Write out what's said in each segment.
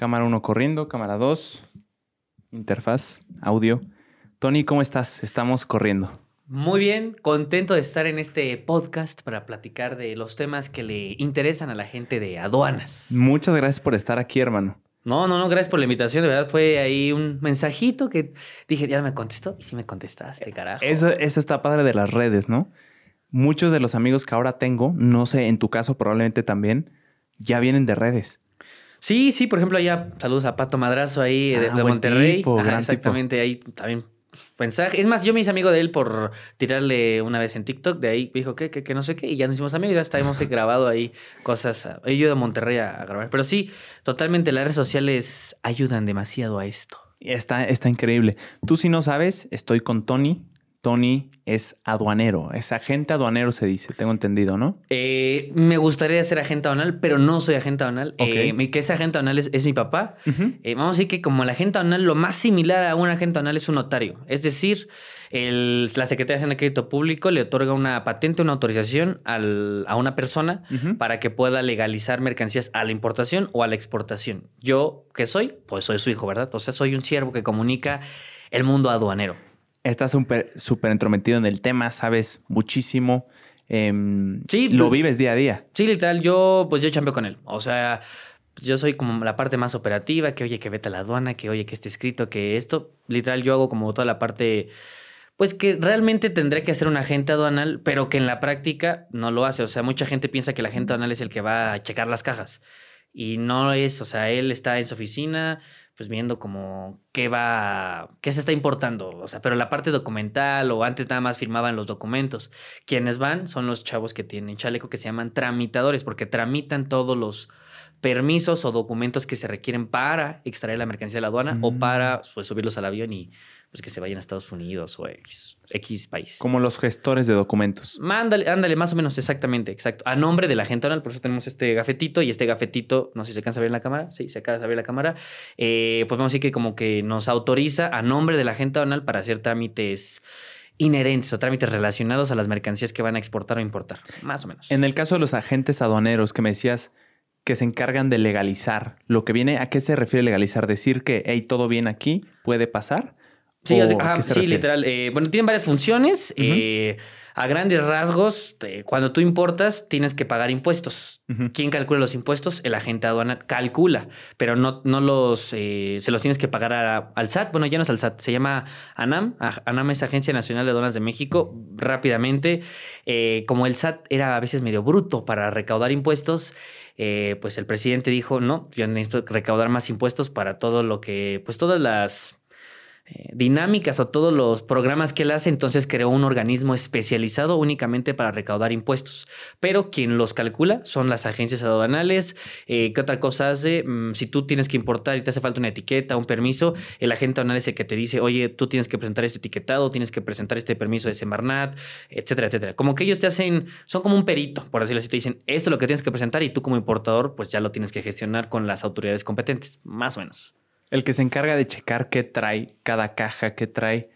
Cámara 1 corriendo, cámara 2, interfaz, audio. Tony, ¿cómo estás? Estamos corriendo. Muy bien, contento de estar en este podcast para platicar de los temas que le interesan a la gente de aduanas. Muchas gracias por estar aquí, hermano. No, no, no, gracias por la invitación. De verdad fue ahí un mensajito que dije, ya me contestó. Y sí me contestaste, carajo. Eso, eso está padre de las redes, ¿no? Muchos de los amigos que ahora tengo, no sé, en tu caso probablemente también, ya vienen de redes. Sí, sí, por ejemplo, allá saludos a Pato Madrazo ahí de, Ah, de Monterrey. tipo, Ajá, gran exactamente, ahí también mensaje. Es más, yo me hice amigo de él por tirarle una vez en TikTok, de ahí dijo que, que, no sé qué, y ya nos hicimos amigos, ya hasta hemos grabado ahí cosas. He ido de Monterrey a, a grabar. Pero sí, totalmente las redes sociales ayudan demasiado a esto. Está, está increíble. Tú si no sabes, estoy con Tony. Tony es aduanero, es agente aduanero se dice, tengo entendido, ¿no? Eh, me gustaría ser agente aduanal, pero no soy agente aduanal. Eh, mi- que ese agente aduanal es, es mi papá. Eh, vamos a decir que como el agente aduanal, lo más similar a un agente aduanal es un notario. Es decir, el- la Secretaría de Hacienda y Crédito Público le otorga una patente, una autorización al- a una persona para que pueda legalizar mercancías a la importación o a la exportación. Yo, ¿qué soy? Pues soy su hijo, ¿verdad? O sea, soy un siervo que comunica el mundo aduanero. Estás súper súper entrometido en el tema, sabes muchísimo. em, Sí, lo pues- vives día a día. Sí, literal, yo pues yo chambeo con él. O sea, yo soy como la parte más operativa, que oye, que vete a la aduana, que oye, que esté escrito, que esto. Literal, yo hago como toda la parte, pues que realmente tendré que hacer un agente aduanal, pero que en la práctica no lo hace. O sea, mucha gente piensa que el agente aduanal es el que va a checar las cajas. Y no es, o sea, él está en su oficina, pues viendo como qué va, qué se está importando. O sea, pero la parte documental o antes nada más firmaban los documentos. Quienes van son los chavos que tienen chaleco que se llaman tramitadores, porque tramitan todos los permisos o documentos que se requieren para extraer la mercancía de la aduana o Mm. para pues, subirlos al avión y pues que se vayan a Estados Unidos o X, X país. Como los gestores de documentos. Ándale, ándale, más o menos, exactamente, exacto. A nombre de la gente aduanal, por eso tenemos este gafetito y este gafetito, no sé si se alcanza a ver en la cámara, sí, se alcanza a ver en la cámara, eh, pues vamos a decir que como que nos autoriza a nombre de la gente aduanal para hacer trámites inherentes o trámites relacionados a las mercancías que van a exportar o importar, más o menos. En el caso de los agentes aduaneros que me decías que se encargan de legalizar, lo que viene, ¿a qué se refiere legalizar? Decir que, hey, todo bien aquí, puede pasar. Sí, literal. eh, bueno, tienen varias funciones. Eh, a grandes rasgos, eh, cuando tú importas, tienes que pagar impuestos. ¿Quién calcula los impuestos? El agente aduanal calcula, pero no, no los se los tienes que pagar a- al SAT. Bueno, ya no es al SAT, se llama ANAM. ANAM es Agencia Nacional de Aduanas de México. Rápidamente, como el SAT era a veces medio bruto para recaudar impuestos, pues el presidente dijo: No, yo necesito recaudar más impuestos para todo lo que, pues todas las eh, dinámicas o todos los programas que él hace, entonces creó un organismo especializado únicamente para recaudar impuestos. Pero quien los calcula son las agencias aduanales. Eh, ¿Qué otra cosa hace? Mm, si tú tienes que importar y te hace falta una etiqueta, un permiso, el agente aduanal es el que te dice, oye, tú tienes que presentar este etiquetado, tienes que presentar este permiso de Semarnat, etcétera, etcétera. Como que ellos te hacen, son como un perito, por decirlo así, te dicen, esto es lo que tienes que presentar y tú como importador, pues ya lo tienes que gestionar con las autoridades competentes, más o menos. El que se encarga de checar qué trae cada caja, qué trae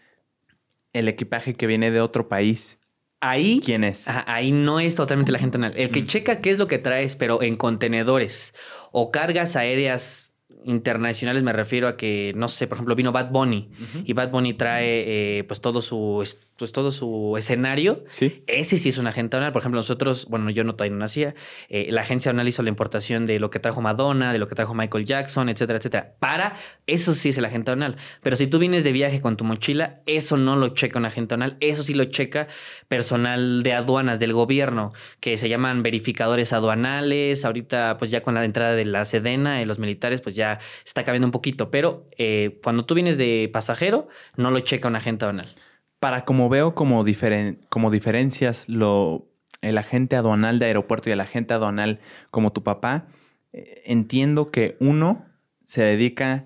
el equipaje que viene de otro país. Ahí ¿Quién es? Ajá, ahí no es totalmente la gente aduanal. El que Mm. checa qué es lo que traes, pero en contenedores o cargas aéreas internacionales, me refiero a que, no sé, por ejemplo, vino Bad Bunny y Bad Bunny trae eh, pues todo su es- pues todo su escenario. Sí. Ese sí es un agente aduanal. Por ejemplo, nosotros, bueno, yo no todavía no nacía, eh, la agencia aduanal hizo la importación de lo que trajo Madonna, de lo que trajo Michael Jackson, etcétera, etcétera. Para eso sí es el agente aduanal. Pero si tú vienes de viaje con tu mochila, eso no lo checa un agente aduanal, eso sí lo checa personal de aduanas del gobierno, que se llaman verificadores aduanales. Ahorita, pues ya con la entrada de la Sedena, de los militares, pues ya está cambiando un poquito. Pero eh, cuando tú vienes de pasajero, no lo checa un agente aduanal. Para como veo como, diferen- como diferencias lo, el agente aduanal de aeropuerto y el agente aduanal como tu papá, eh, entiendo que uno se dedica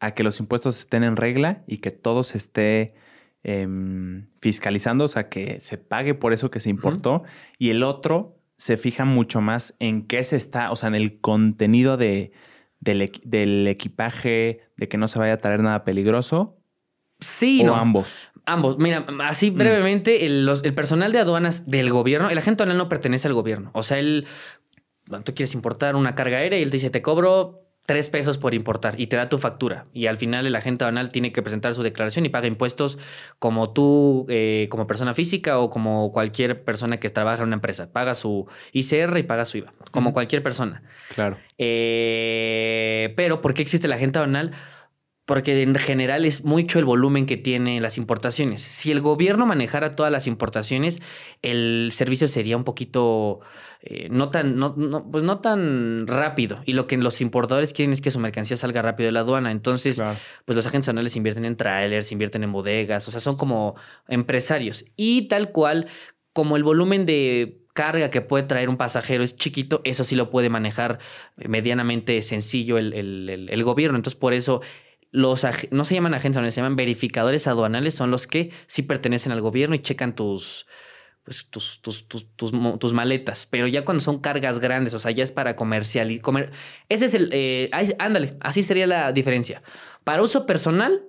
a que los impuestos estén en regla y que todo se esté em, fiscalizando, o sea, que se pague por eso que se importó, y el otro se fija mucho más en qué se está, o sea, en el contenido de, del, del equipaje, de que no se vaya a traer nada peligroso, Sí, o no. ambos. Ambos. Mira, así brevemente, el, los- el personal de aduanas del gobierno, el agente aduanal no pertenece al gobierno. O sea, él, tú quieres importar una carga aérea y él te dice, te cobro tres pesos por importar y te da tu factura. Y al final el agente aduanal tiene que presentar su declaración y paga impuestos como tú, eh, como persona física o como cualquier persona que trabaja en una empresa. Paga su ICR y paga su IVA, como cualquier persona. Claro. Eh, pero, ¿por qué existe el agente aduanal? Porque en general es mucho el volumen que tiene las importaciones. Si el gobierno manejara todas las importaciones, el servicio sería un poquito eh, no tan, no, pues no tan rápido. Y lo que los importadores quieren es que su mercancía salga rápido de la aduana. Entonces, pues los agentes anuales invierten en trailers, invierten en bodegas, o sea, son como empresarios. Y tal cual, como el volumen de carga que puede traer un pasajero es chiquito, eso sí lo puede manejar medianamente sencillo el, el gobierno. Entonces, por eso los no se llaman agentes se llaman verificadores aduanales, son los que sí pertenecen al gobierno y checan tus, pues, tus, tus, tus, maletas. Pero ya cuando son cargas grandes, o sea, ya es para comercializar. Comer, ese es el. Eh, ándale, así sería la diferencia. Para uso personal,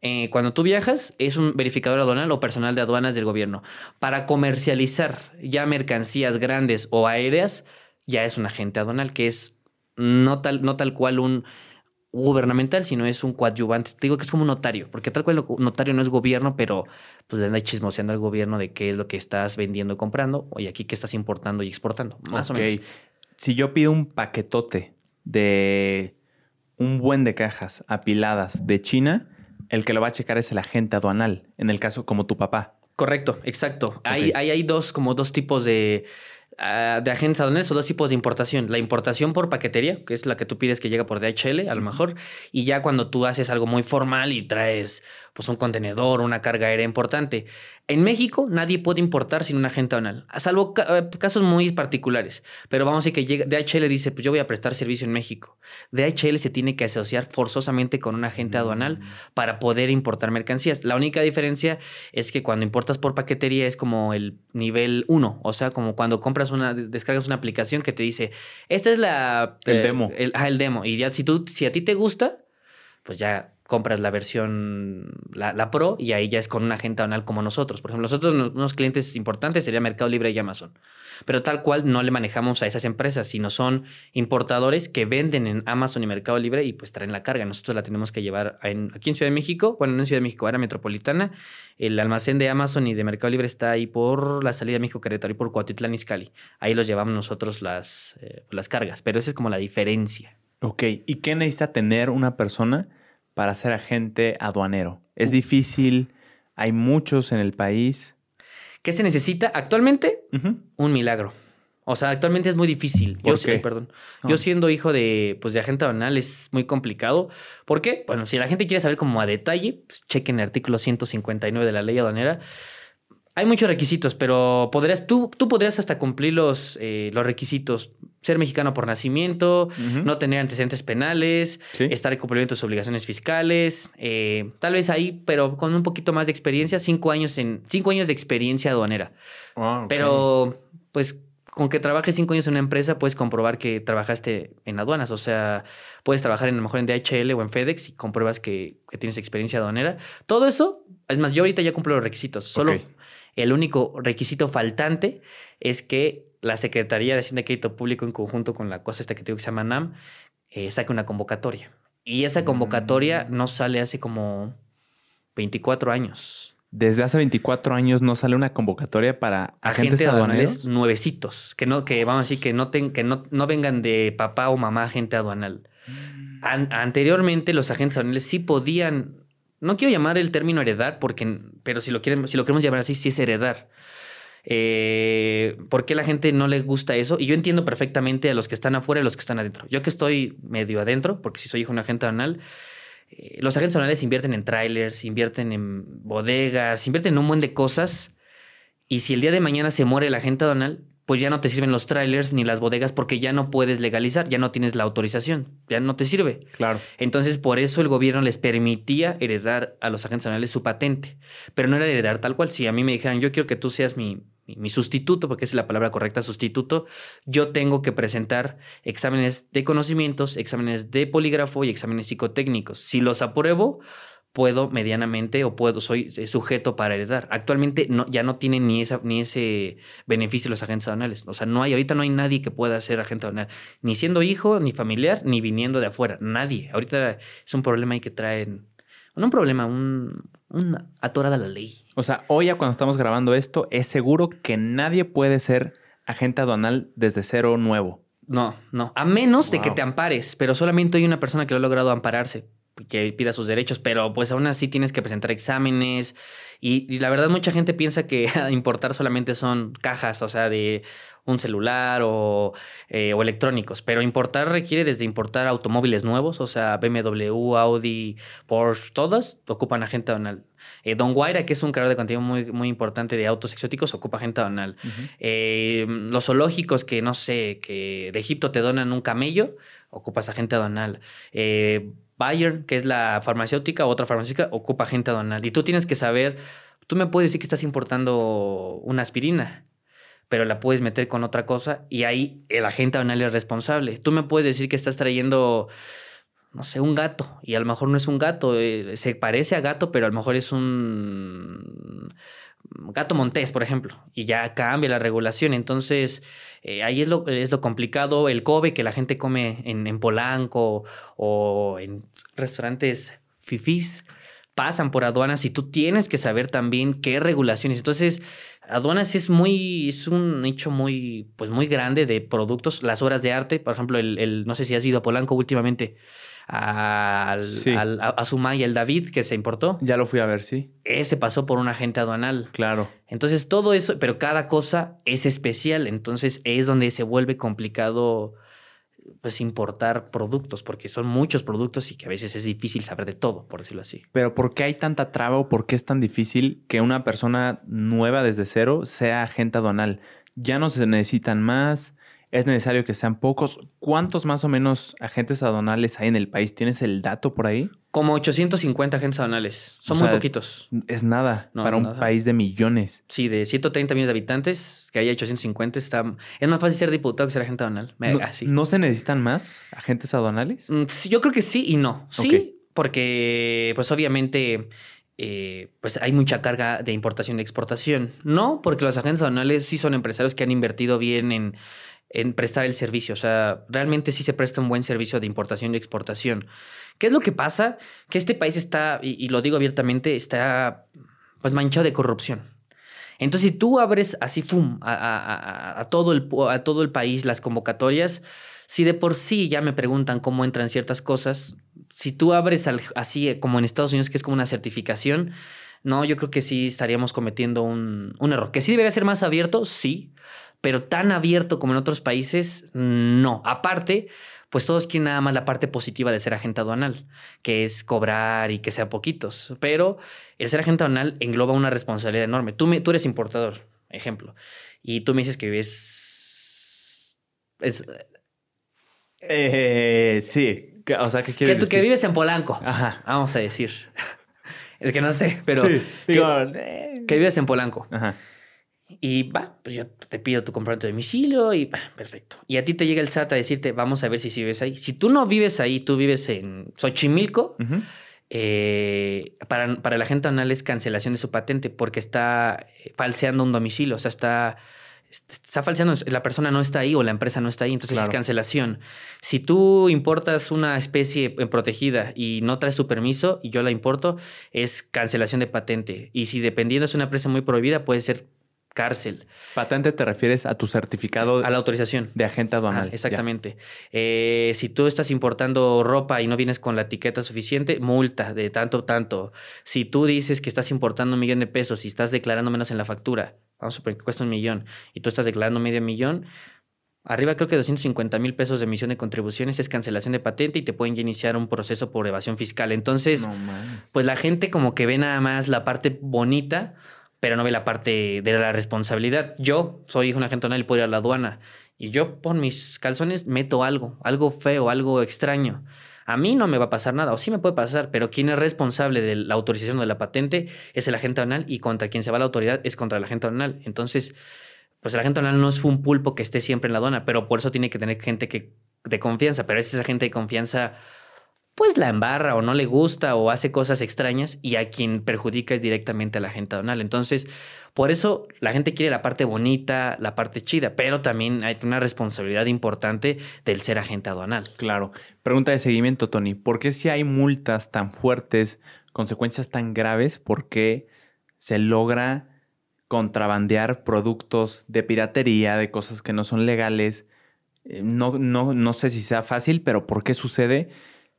eh, cuando tú viajas, es un verificador aduanal o personal de aduanas del gobierno. Para comercializar ya mercancías grandes o aéreas, ya es un agente aduanal, que es no tal, no tal cual un gubernamental, sino es un coadyuvante. Te digo que es como un notario, porque tal cual el notario no es gobierno, pero pues le anda chismoseando al gobierno de qué es lo que estás vendiendo y comprando, y aquí qué estás importando y exportando, más o menos. Si yo pido un paquetote de un buen de cajas apiladas de China, el que lo va a checar es el agente aduanal, en el caso como tu papá. Correcto, exacto. Hay, hay, hay dos, como dos tipos de, Ah, de agentes aduanales o dos tipos de importación. La importación por paquetería, que es la que tú pides que llega por DHL, a lo mejor, y ya cuando tú haces algo muy formal y traes pues un contenedor, una carga aérea importante. En México nadie puede importar sin un agente aduanal, salvo eh, casos muy particulares. Pero vamos a decir que llega, DHL dice, pues yo voy a prestar servicio en México. DHL se tiene que asociar forzosamente con un agente aduanal mm. para poder importar mercancías. La única diferencia es que cuando importas por paquetería es como el nivel 1, o sea, como cuando compras una, descargas una aplicación que te dice, esta es la... El eh, demo. El, ah, el demo. Y ya si, tú, si a ti te gusta, pues ya compras la versión, la, Pro, y ahí ya es con un agente aduanal como nosotros. Por ejemplo, nosotros, unos clientes importantes sería Mercado Libre y Amazon. Pero tal cual no le manejamos a esas empresas, sino son importadores que venden en Amazon y Mercado Libre y pues traen la carga. Nosotros la tenemos que llevar aquí en Ciudad de México, bueno, no en Ciudad de México, era metropolitana. El almacén de Amazon y de Mercado Libre está ahí por la salida de México Querétaro y por Cuautitlán Izcalli. Ahí los llevamos nosotros las, eh, las cargas, pero esa es como la diferencia. Ok, ¿y qué necesita tener una persona? Para ser agente aduanero? ¿Es difícil? ¿Hay muchos en el país? ¿Qué se necesita actualmente? Un milagro. O sea, actualmente es muy difícil. yo, perdón. Yo siendo hijo de, pues, de agente aduanal es muy complicado. ¿Por qué? Bueno, si la gente quiere saber como a detalle, pues, chequen el artículo 159 de la ley aduanera. Hay muchos requisitos, pero podrías, tú, tú podrías hasta cumplir los, eh, los requisitos. Ser mexicano por nacimiento, no tener antecedentes penales, estar en cumplimiento de sus obligaciones fiscales, eh, tal vez ahí, pero con un poquito más de experiencia, cinco años, en, cinco años de experiencia aduanera. Ah, pero, pues, con que trabajes cinco años en una empresa, puedes comprobar que trabajaste en aduanas. O sea, puedes trabajar en, a lo mejor en DHL o en FedEx y compruebas que, tienes experiencia aduanera. Todo eso, es más, yo ahorita ya cumplo los requisitos. Solo el único requisito faltante es que la Secretaría de Hacienda y Crédito Público, en conjunto con la cosa esta que tengo que se llama NAM, eh, saque una convocatoria. Y esa convocatoria mm. no sale hace como 24 años. Desde hace 24 años no sale una convocatoria para agentes, aduanales nuevecitos, que no, que vamos a decir que no, que no, no vengan de papá o mamá agente aduanal. Mm. anteriormente los agentes aduanales sí podían no quiero llamar el término heredar, porque, pero si lo, quieren, si lo queremos llamar así, sí es heredar. Eh, ¿Por qué la gente no le gusta eso? Y yo entiendo perfectamente a los que están afuera y a los que están adentro. Yo que estoy medio adentro, porque si soy hijo de un agente aduanal, eh, los agentes aduanales invierten en trailers, invierten en bodegas, invierten en un buen de cosas. Y si el día de mañana se muere el agente aduanal, pues ya no te sirven los trailers ni las bodegas porque ya no puedes legalizar, ya no tienes la autorización, ya no te sirve. Claro. Entonces, por eso el gobierno les permitía heredar a los agentes aduanales su patente, pero no era heredar tal cual. Si a mí me dijeran, yo quiero que tú seas mi, mi, sustituto, porque esa es la palabra correcta, sustituto, yo tengo que presentar exámenes de conocimientos, exámenes de polígrafo y exámenes psicotécnicos. Si los apruebo, puedo medianamente o puedo, soy eh, sujeto para heredar. Actualmente no, ya no tienen ni, esa, ni ese beneficio los agentes aduanales. O sea, no hay, ahorita no hay nadie que pueda ser agente aduanal, ni siendo hijo, ni familiar, ni viniendo de afuera. Nadie. Ahorita es un problema ahí que traen, no un problema, un, una atorada la ley. O sea, hoy ya cuando estamos grabando esto, es seguro que nadie puede ser agente aduanal desde cero nuevo. No, no. A menos de que te ampares, pero solamente hay una persona que lo ha logrado ampararse que pida sus derechos, pero pues aún así tienes que presentar exámenes y, la verdad mucha gente piensa que importar solamente son cajas, o sea, de un celular o, eh, o, electrónicos, pero importar requiere desde importar automóviles nuevos, o sea, BMW, Audi, Porsche, todas ocupan agente aduanal. Eh, Don Guaira, que es un creador de contenido muy, muy importante de autos exóticos, ocupa agente aduanal. Eh, los zoológicos que, no sé, que de Egipto te donan un camello, ocupas agente aduanal. Eh, Bayer, que es la farmacéutica, otra farmacéutica, ocupa agente aduanal. Y tú tienes que saber, tú me puedes decir que estás importando una aspirina, pero la puedes meter con otra cosa y ahí el agente aduanal es responsable. Tú me puedes decir que estás trayendo, no sé, un gato y a lo mejor no es un gato, eh, se parece a gato, pero a lo mejor es un gato montés, por ejemplo, y ya cambia la regulación. Entonces, eh, ahí es lo, es lo complicado. El Kobe que la gente come en, en Polanco o en restaurantes fifís pasan por aduanas y tú tienes que saber también qué regulaciones. Entonces, aduanas es muy, es un nicho muy, pues muy grande de productos. Las obras de arte, por ejemplo, el, el no sé si has ido a Polanco últimamente al, al, a, Sumay, el David que se importó. Ya lo fui a ver, sí. Ese pasó por un agente aduanal. Claro. Entonces todo eso, pero cada cosa es especial. Entonces es donde se vuelve complicado pues importar productos, porque son muchos productos y que a veces es difícil saber de todo, por decirlo así. Pero ¿por qué hay tanta traba o por qué es tan difícil que una persona nueva desde cero sea agente aduanal? Ya no se necesitan más, es necesario que sean pocos. ¿Cuántos más o menos agentes aduanales hay en el país? ¿Tienes el dato por ahí? Como 850 agentes aduanales. Son muy poquitos. Es nada para un país de millones. Sí, de 130 millones de habitantes, que haya 850, está... es más fácil ser diputado que ser agente aduanal. no, se necesitan más agentes aduanales? Mm, yo creo que sí y no. Sí, porque pues obviamente... Eh, pues hay mucha carga de importación y exportación. No, porque los agentes aduanales sí son empresarios que han invertido bien en en prestar el servicio. O sea, realmente sí se presta un buen servicio de importación y exportación. ¿Qué es lo que pasa? Que este país está, y, lo digo abiertamente, está pues manchado de corrupción. Entonces, si tú abres así, ¡fum!, a, todo el, a todo el país las convocatorias, si de por sí ya me preguntan cómo entran ciertas cosas, si tú abres así como en Estados Unidos, que es como una certificación, no, yo creo que sí estaríamos cometiendo un, un error. Que sí debería ser más abierto, sí, pero tan abierto como en otros países, no. Aparte, pues todos quieren nada más la parte positiva de ser agente aduanal, que es cobrar y que sea poquitos. Pero el ser agente aduanal engloba una responsabilidad enorme. Tú, me, tú eres importador, ejemplo, y tú me dices que vives... Eh, sí, o sea, ¿qué quieres que, tú, que vives en Polanco, Ajá. vamos a decir. es que no sé, pero... Sí, que, que vives en Polanco. Ajá. Y va, pues yo te pido tu comprobante de domicilio y va, perfecto. Y a ti te llega el SAT a decirte, vamos a ver si, vives ahí. Si tú no vives ahí, tú vives en Xochimilco, eh, para, para la gente anal es cancelación de su patente porque está eh, falseando un domicilio, o sea, está, está falseando, la persona no está ahí o la empresa no está ahí, entonces es cancelación. Si tú importas una especie protegida y no traes tu permiso y yo la importo, es cancelación de patente. Y si dependiendo es una empresa muy prohibida, puede ser cárcel. Patente te refieres a tu certificado. A la autorización. De agente aduanal. exactamente. Eh, si tú estás importando ropa y no vienes con la etiqueta suficiente, multa de tanto, tanto. Si tú dices que estás importando un millón de pesos y estás declarando menos en la factura, vamos a suponer que cuesta un millón y tú estás declarando medio millón, Arriba creo que 250 mil pesos de emisión de contribuciones es cancelación de patente y te pueden iniciar un proceso por evasión fiscal. Entonces, pues la gente como que ve nada más la parte bonita pero no ve la parte de la responsabilidad. Yo soy un agente y puedo ir a la aduana y yo por mis calzones meto algo, algo feo, algo extraño. A mí no me va a pasar nada, o sí me puede pasar, pero quien es responsable de la autorización de la patente es el agente aduanal y contra quien se va la autoridad es contra el agente aduanal. Entonces, pues el agente aduanal no es un pulpo que esté siempre en la aduana, pero por eso tiene que tener gente que, de confianza, pero es esa gente de confianza pues la embarra o no le gusta o hace cosas extrañas y a quien perjudica es directamente a la gente aduanal. Entonces, por eso la gente quiere la parte bonita, la parte chida, pero también hay una responsabilidad importante del ser agente aduanal. Claro. Pregunta de seguimiento, Tony. ¿Por qué si hay multas tan fuertes, consecuencias tan graves, por qué se logra contrabandear productos de piratería, de cosas que no son legales? Eh, no, no, no sé si sea fácil, pero ¿por qué sucede?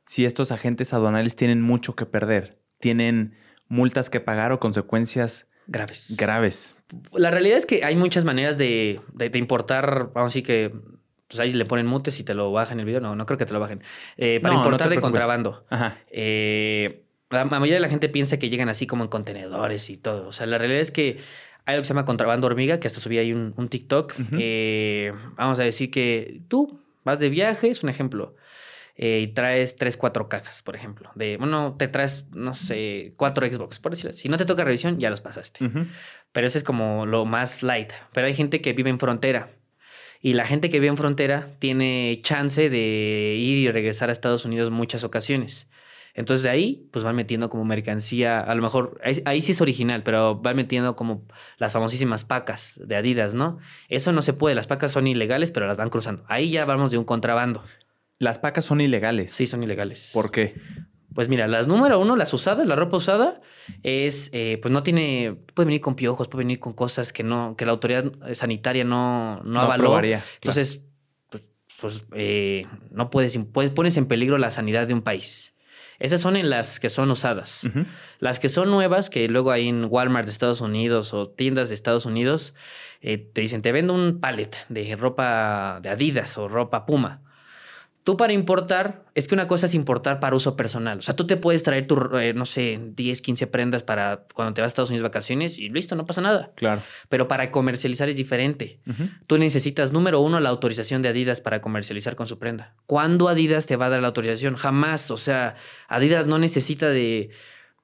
Si estos agentes aduanales tienen mucho que perder, tienen multas que pagar o consecuencias graves. Graves. La realidad es que hay muchas maneras de, importar, vamos a decir que pues ahí le ponen mutes y te lo bajan el video. No, no creo que te lo bajen. Eh, para importar de contrabando. Ajá. Eh, la mayoría de la gente piensa que llegan así como en contenedores y todo. O sea, la realidad es que hay algo que se llama contrabando hormiga, que hasta subí ahí un, TikTok. Eh, vamos a decir que tú vas de viaje, es un ejemplo. Eh, y traes tres, cuatro cajas, por ejemplo. De, bueno, te traes, no sé, cuatro Xbox, por decirlo así. Si no te toca revisión, ya los pasaste. Pero ese es como lo más light. Pero hay gente que vive en frontera. Y la gente que vive en frontera tiene chance de ir y regresar a Estados Unidos muchas ocasiones. Entonces de ahí, pues van metiendo como mercancía, a lo mejor, ahí, sí es original, pero van metiendo como las famosísimas pacas de Adidas, ¿no? Eso no se puede, las pacas son ilegales, pero las van cruzando. Ahí ya vamos de un contrabando. Las pacas son ilegales. Sí, son ilegales. ¿Por qué? Pues mira, las número uno, las usadas, la ropa usada, es, eh, pues no tiene, puede venir con piojos, puede venir con cosas que no, que la autoridad sanitaria no, no, avaló. Entonces, pues, pues eh, no puedes, puedes, pones en peligro la sanidad de un país. Esas son en las que son usadas. Las que son nuevas, que luego hay en Walmart de Estados Unidos o tiendas de Estados Unidos, eh, te dicen, te vendo un pallet de ropa de Adidas o ropa Puma. Tú para importar, es que una cosa es importar para uso personal. O sea, tú te puedes traer tu, eh, no sé, 10, 15 prendas para cuando te vas a Estados Unidos de vacaciones y listo, no pasa nada. Claro. Pero para comercializar es diferente. Tú necesitas, número uno, la autorización de Adidas para comercializar con su prenda. ¿Cuándo Adidas te va a dar la autorización? Jamás. O sea, Adidas no necesita de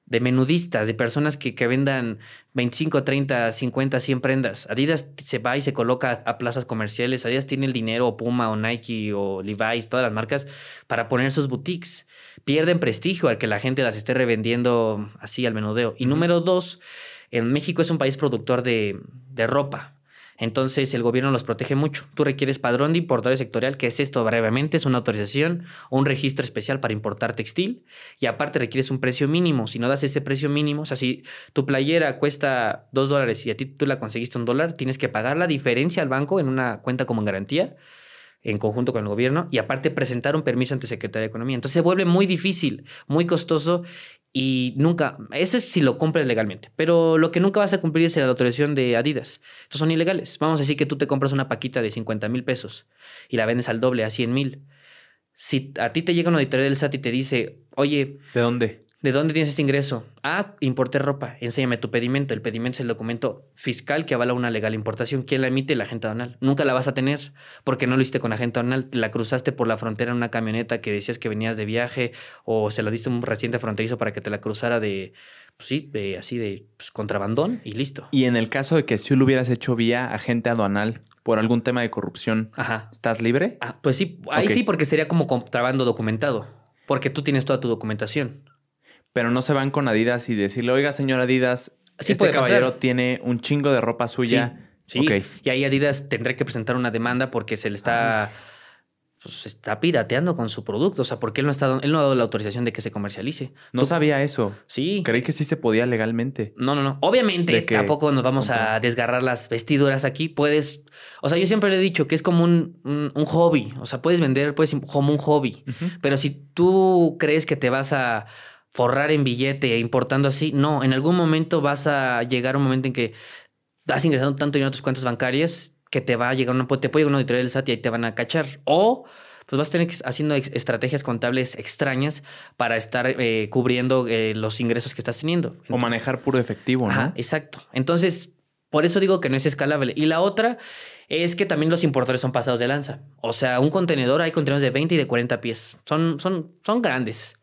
de menudistas, de personas que, que, vendan 25, 30, 50, 100 prendas. Adidas se va y se coloca a plazas comerciales. Adidas tiene el dinero, o Puma, o Nike, o Levi's, todas las marcas, para poner sus boutiques. Pierden prestigio al que la gente las esté revendiendo así al menudeo. Y número dos, en México es un país productor de, de ropa. Entonces el gobierno los protege mucho. Tú requieres padrón de importador sectorial, que es esto brevemente, es una autorización o un registro especial para importar textil y aparte requieres un precio mínimo. Si no das ese precio mínimo, o sea, si tu playera cuesta dos dólares y a ti tú la conseguiste un dólar, tienes que pagar la diferencia al banco en una cuenta como en garantía en conjunto con el gobierno y aparte presentar un permiso ante Secretaría de Economía. Entonces se vuelve muy difícil, muy costoso y nunca, eso es si lo compras legalmente, pero lo que nunca vas a cumplir es la autorización de Adidas. Estos son ilegales. Vamos a decir que tú te compras una paquita de 50 mil pesos y la vendes al doble, a 100 mil. Si a ti te llega un auditoría del SAT y te dice, oye... ¿De dónde? ¿De dónde tienes ese ingreso? Ah, importé ropa. Enséñame tu pedimento. El pedimento es el documento fiscal que avala una legal importación. ¿Quién la emite? La agente aduanal. Nunca la vas a tener porque no lo hiciste con agente aduanal. La cruzaste por la frontera en una camioneta que decías que venías de viaje o se la diste a un reciente fronterizo para que te la cruzara de, pues sí, de así de pues, contrabandón y listo. Y en el caso de que si lo hubieras hecho vía agente aduanal por algún tema de corrupción, ¿estás libre? Ah, pues sí, ahí sí porque sería como contrabando documentado porque tú tienes toda tu documentación pero no se van con Adidas y decirle, oiga, señor Adidas, este caballero tiene un chingo de ropa suya. Sí, y ahí Adidas tendrá que presentar una demanda porque se le está... Pues, está pirateando con su producto. O sea, porque él no, está, él no ha dado la autorización de que se comercialice. No sabía eso. Sí. Creí que sí se podía legalmente. No, no, no. Obviamente, tampoco nos vamos a desgarrar las vestiduras aquí. Puedes. O sea, yo siempre le he dicho que es como un, un, hobby. O sea, puedes vender, puedes como un hobby. Pero si tú crees que te vas a forrar en billete e importando así. No, en algún momento vas a llegar a un momento en que estás ingresando tanto dinero a tus cuentas bancarias que te va a llegar una, te puede llegar una auditoría del SAT y ahí te van a cachar. O pues vas a tener que haciendo estrategias contables extrañas para estar eh, cubriendo eh, los ingresos que estás teniendo. o manejar puro efectivo, ¿no? exacto. Entonces, por eso digo que no es escalable. Y la otra es que también los importadores son pasados de lanza. O sea, un contenedor, hay contenedores de 20 y de 40 pies. Son, son, son grandes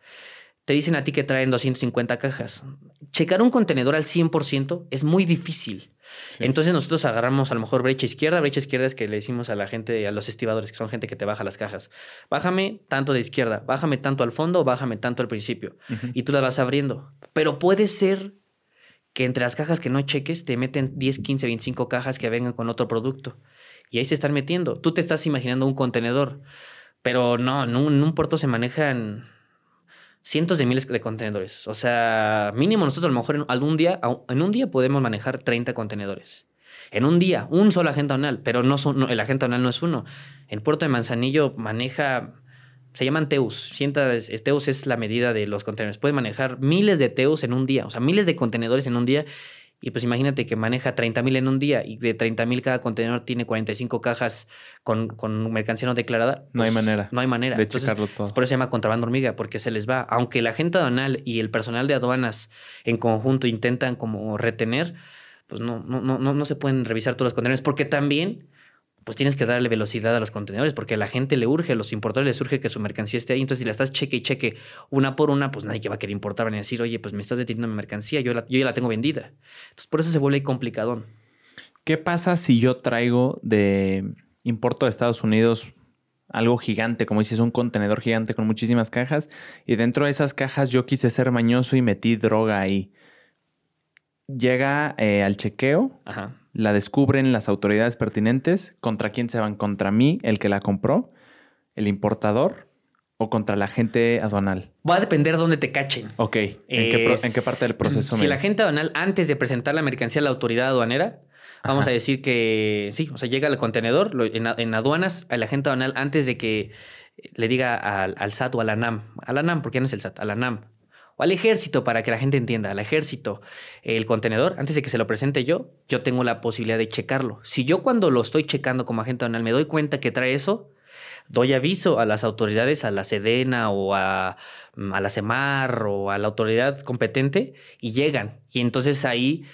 te dicen a ti que traen 250 cajas. Checar un contenedor al 100% es muy difícil. Entonces nosotros agarramos a lo mejor brecha izquierda. Brecha izquierda es que le decimos a la gente, a los estibadores, que son gente que te baja las cajas. Bájame tanto de izquierda, bájame tanto al fondo, bájame tanto al principio. Y tú las vas abriendo. Pero puede ser que entre las cajas que no cheques te meten 10, 15, 25 cajas que vengan con otro producto. Y ahí se están metiendo. Tú te estás imaginando un contenedor, pero no, en un, puerto se manejan cientos de miles de contenedores. O sea, mínimo nosotros a lo mejor en algún día, en un día podemos manejar 30 contenedores. En un día, un solo agente anual, pero no, son, el agente anual no es uno. El puerto de Manzanillo maneja se llaman TEUs. TEUs es la medida de los contenedores. Puede manejar miles de TEUs en un día, o sea, miles de contenedores en un día. Y pues imagínate que maneja 30 mil en un día y de 30 mil cada contenedor tiene 45 cajas con, con mercancía no declarada. no hay pues, manera. No hay manera. De checarlo todo. Por eso se llama contrabando hormiga, porque se les va. Aunque la gente aduanal y el personal de aduanas en conjunto intentan como retener, pues no, no, no, no se pueden revisar todos los contenedores, porque también pues tienes que darle velocidad a los contenedores porque a la gente le urge, a los importadores les urge que su mercancía esté ahí. Entonces, si la estás cheque y cheque una por una, pues nadie que va a querer importar van a decir, oye, pues me estás deteniendo mi mercancía, yo, yo ya la tengo vendida. Entonces, por eso se vuelve complicadón. ¿Qué pasa si yo traigo de importo de Estados Unidos algo gigante, como dices, un contenedor gigante con muchísimas cajas y dentro de esas cajas yo quise ser mañoso y metí droga ahí? Llega eh, al chequeo. Ajá la descubren las autoridades pertinentes. ¿Contra quién se van? ¿Contra mí, el que la compró? ¿El importador? ¿O contra la gente aduanal? Va a depender de dónde te cachen. Ok. ¿En, qué, parte del proceso? Si la gente aduanal, antes de presentar la mercancía a la autoridad aduanera, vamos a decir que sí, o sea, llega al contenedor, en, en aduanas, a la gente aduanal, antes de que le diga al, al, SAT o a la NAM, a la NAM, porque no es el SAT, a la NAM, o al ejército, para que la gente entienda, al ejército, el contenedor, antes de que se lo presente yo, yo tengo la posibilidad de checarlo. Si yo cuando lo estoy checando como agente aduanal me doy cuenta que trae eso, doy aviso a las autoridades, a la Sedena o a, a la CEMAR o a la autoridad competente y llegan. Y entonces ahí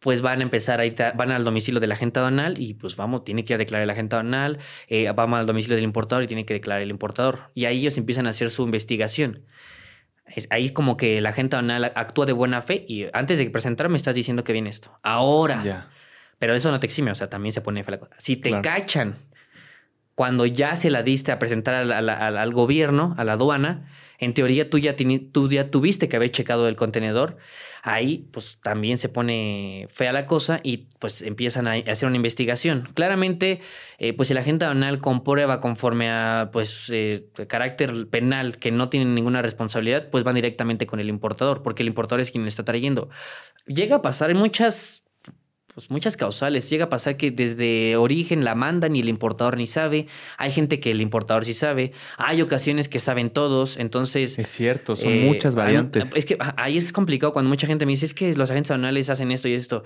pues van a empezar a ir, van al domicilio del agente aduanal y pues vamos, tiene que declarar el agente aduanal, eh, vamos al domicilio del importador y tiene que declarar el importador. Y ahí ellos empiezan a hacer su investigación ahí es como que la gente actúa de buena fe y antes de presentar me estás diciendo que viene esto. Ahora. Pero eso no te exime, o sea, también se pone fe la cosa. Si te cachan cuando ya se la diste a presentar al gobierno, a la aduana, en teoría tú ya, tú ya tuviste que haber checado el contenedor. Ahí pues también se pone fea la cosa y pues empiezan a hacer una investigación. Claramente, eh, pues si la gente aduanal comprueba conforme a pues eh, carácter penal que no tienen ninguna responsabilidad, pues van directamente con el importador, porque el importador es quien le está trayendo. Llega a pasar en muchas pues muchas causales. Llega a pasar que desde origen la mandan y el importador ni sabe. Hay gente que el importador sí sabe. Hay ocasiones que saben todos. Entonces. Es cierto, son eh, muchas variantes. Es que ahí es complicado cuando mucha gente me dice es que los agentes aduanales hacen esto y esto.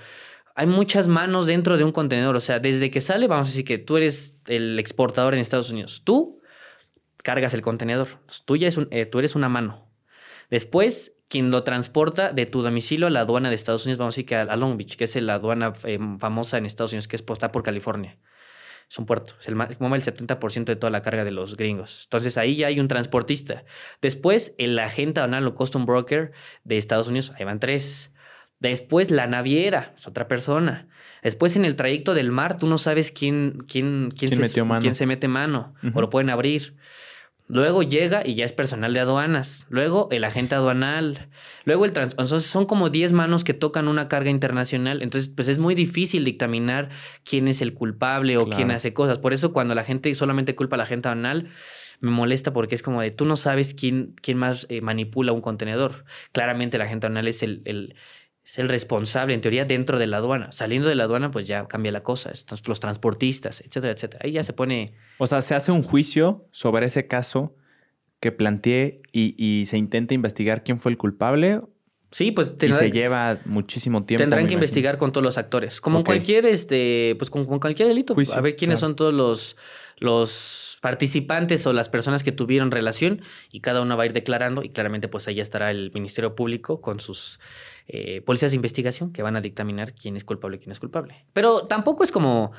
Hay muchas manos dentro de un contenedor. O sea, desde que sale, vamos a decir que tú eres el exportador en Estados Unidos. Tú cargas el contenedor. tú, ya es un, eh, tú eres una mano. Después quien lo transporta de tu domicilio a la aduana de Estados Unidos, vamos a decir que a Long Beach, que es la aduana eh, famosa en Estados Unidos, que es postada por California. Es un puerto, es el, como el 70% de toda la carga de los gringos. Entonces ahí ya hay un transportista. Después, el agente aduanal o custom broker de Estados Unidos, ahí van tres. Después, la naviera, es otra persona. Después, en el trayecto del mar, tú no sabes quién, quién, quién, se, quién se, mete mano o lo pueden abrir. Luego llega y ya es personal de aduanas. Luego el agente aduanal. Luego el trans. Entonces son como 10 manos que tocan una carga internacional. Entonces, pues es muy difícil dictaminar quién es el culpable o quién hace cosas. Por eso, cuando la gente solamente culpa al agente aduanal, me molesta porque es como de tú no sabes quién, quién más eh, manipula un contenedor. Claramente, el agente aduanal es el, el es el responsable, en teoría, dentro de la aduana. Saliendo de la aduana, pues ya cambia la cosa. Estos, los transportistas, etcétera, etcétera. Ahí ya se pone. O sea, se hace un juicio sobre ese caso que planteé y, se intenta investigar quién fue el culpable. Sí, pues y se lleva muchísimo tiempo. Tendrán que investigar con todos los actores. Como cualquier, este, pues como, cualquier delito. a ver quiénes son todos los, los participantes o las personas que tuvieron relación y cada uno va a ir declarando y claramente pues ahí estará el Ministerio Público con sus eh, policías de investigación que van a dictaminar quién es culpable y quién es culpable. Pero tampoco es como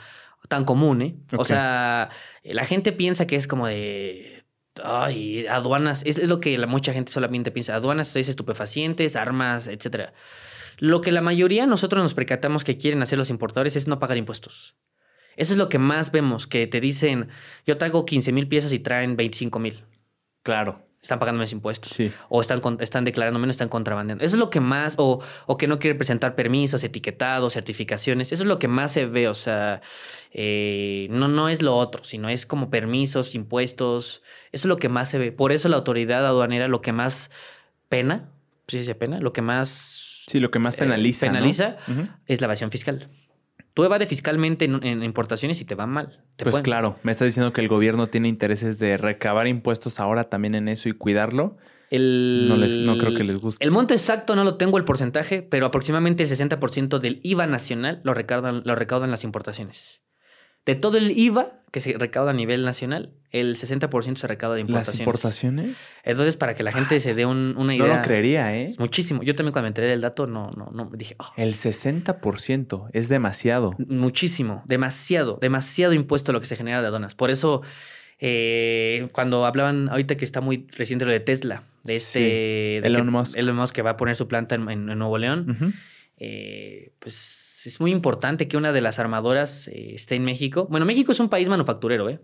tan común, ¿eh? O sea, la gente piensa que es como de... Ay, aduanas, es, lo que la, mucha gente solamente piensa, aduanas es estupefacientes, armas, etcétera. Lo que la mayoría nosotros nos percatamos que quieren hacer los importadores es no pagar impuestos. Eso es lo que más vemos, que te dicen, yo traigo 15 mil piezas y traen 25 mil. Claro. Están pagando menos impuestos. Sí. O están, están declarando menos, están contrabandeando. Eso es lo que más, o, o que no quieren presentar permisos, etiquetados, certificaciones. Eso es lo que más se ve. O sea, eh, no, no es lo otro, sino es como permisos, impuestos. Eso es lo que más se ve. Por eso la autoridad aduanera lo que más pena, sí se pena, lo que más Sí, lo que más eh, penaliza. ¿no? penaliza es la evasión fiscal. Tú evades fiscalmente en, en importaciones y te va mal. Te Pues pueden- claro, me estás diciendo que el gobierno tiene intereses de recabar impuestos ahora también en eso y cuidarlo. El, No les- no creo que les guste. El monto exacto no lo tengo el porcentaje, pero aproximadamente el 60% del IVA nacional lo recaudan, lo recaudan las importaciones. De todo el IVA que se recauda a nivel nacional, el 60% se recauda de importaciones. Las importaciones. Entonces, para que la gente se dé un- una idea. No lo creería, ¿eh? muchísimo. Yo también cuando me enteré del dato, no, no, no, dije, "Oh, El 60% es demasiado. muchísimo, demasiado, demasiado impuesto lo que se genera de aduanas. Por eso, eh, cuando hablaban ahorita que está muy reciente lo de Tesla, de Sí, este de Elon que- Musk. Elon Musk que va a poner su planta en, en- en Nuevo León, eh, pues es muy importante que una de las armadoras eh, esté en México. Bueno, México es un país manufacturero, ¿eh?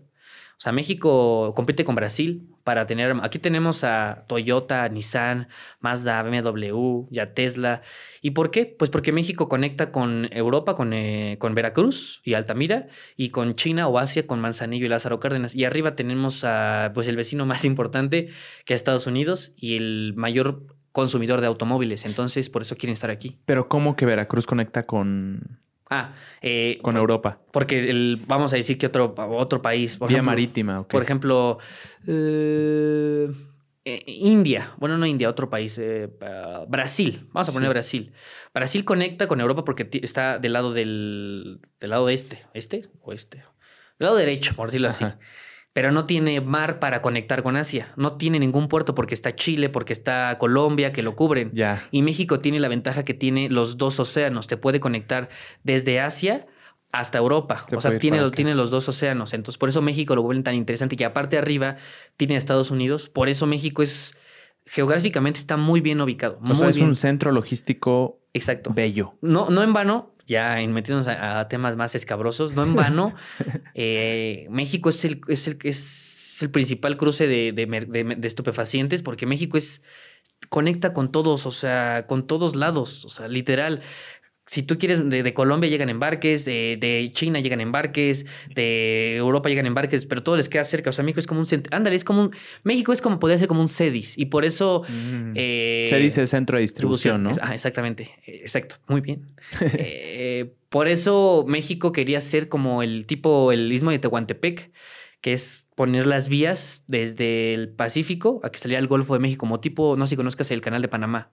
O sea, México compite con Brasil para tener. Aquí tenemos a Toyota, Nissan, Mazda, BMW, ya Tesla. ¿Y por qué? Pues porque México conecta con Europa, con, eh, con Veracruz y Altamira, y con China o Asia, con Manzanillo y Lázaro Cárdenas. Y arriba tenemos a pues el vecino más importante, que es Estados Unidos, y el mayor consumidor de automóviles. Entonces, por eso quieren estar aquí. Pero ¿cómo que Veracruz conecta con, Ah, eh, con Europa? porque el, vamos a decir que otro, otro país. Por Vía ejemplo, marítima, ¿ok? Por ejemplo, eh, eh, India. Bueno, no India, otro país. eh, ah, Brasil. Vamos a poner Sí. Brasil. Brasil conecta con Europa porque está del lado del, del lado este. ¿Este o este? Del lado derecho, por decirlo así. Pero no tiene mar para conectar con Asia. No tiene ningún puerto porque está Chile, porque está Colombia, que lo cubren. Ya. Y México tiene la ventaja que tiene los dos océanos. Te puede conectar desde Asia hasta Europa. Se o sea, tiene los, tiene los dos océanos. Entonces, por eso México lo vuelven tan interesante. Y aparte arriba tiene Estados Unidos. Por eso México es geográficamente está muy bien ubicado. O sea, muy es bien. un centro logístico Exacto. bello. No, no en vano, ya en metiéndonos a, a temas más escabrosos, no en vano, eh, México es el, es el, es el principal cruce de, de- de estupefacientes porque México es conecta con todos, o sea, con todos lados, o sea, literal. Si tú quieres, de, de Colombia llegan embarques, de, de China llegan embarques, de Europa llegan embarques, pero todo les queda cerca. O sea, México es como un... cent- Ándale, es como un... México es como, podría ser como un CEDIS. Y por eso... eh, Se dice centro de distribución, ¿no? es- Ah, exactamente. Eh, Exacto. Muy bien. Eh, por eso México quería ser como el tipo, el istmo de Tehuantepec, que es poner las vías desde el Pacífico a que saliera al Golfo de México, como tipo, no sé si conozcas el canal de Panamá.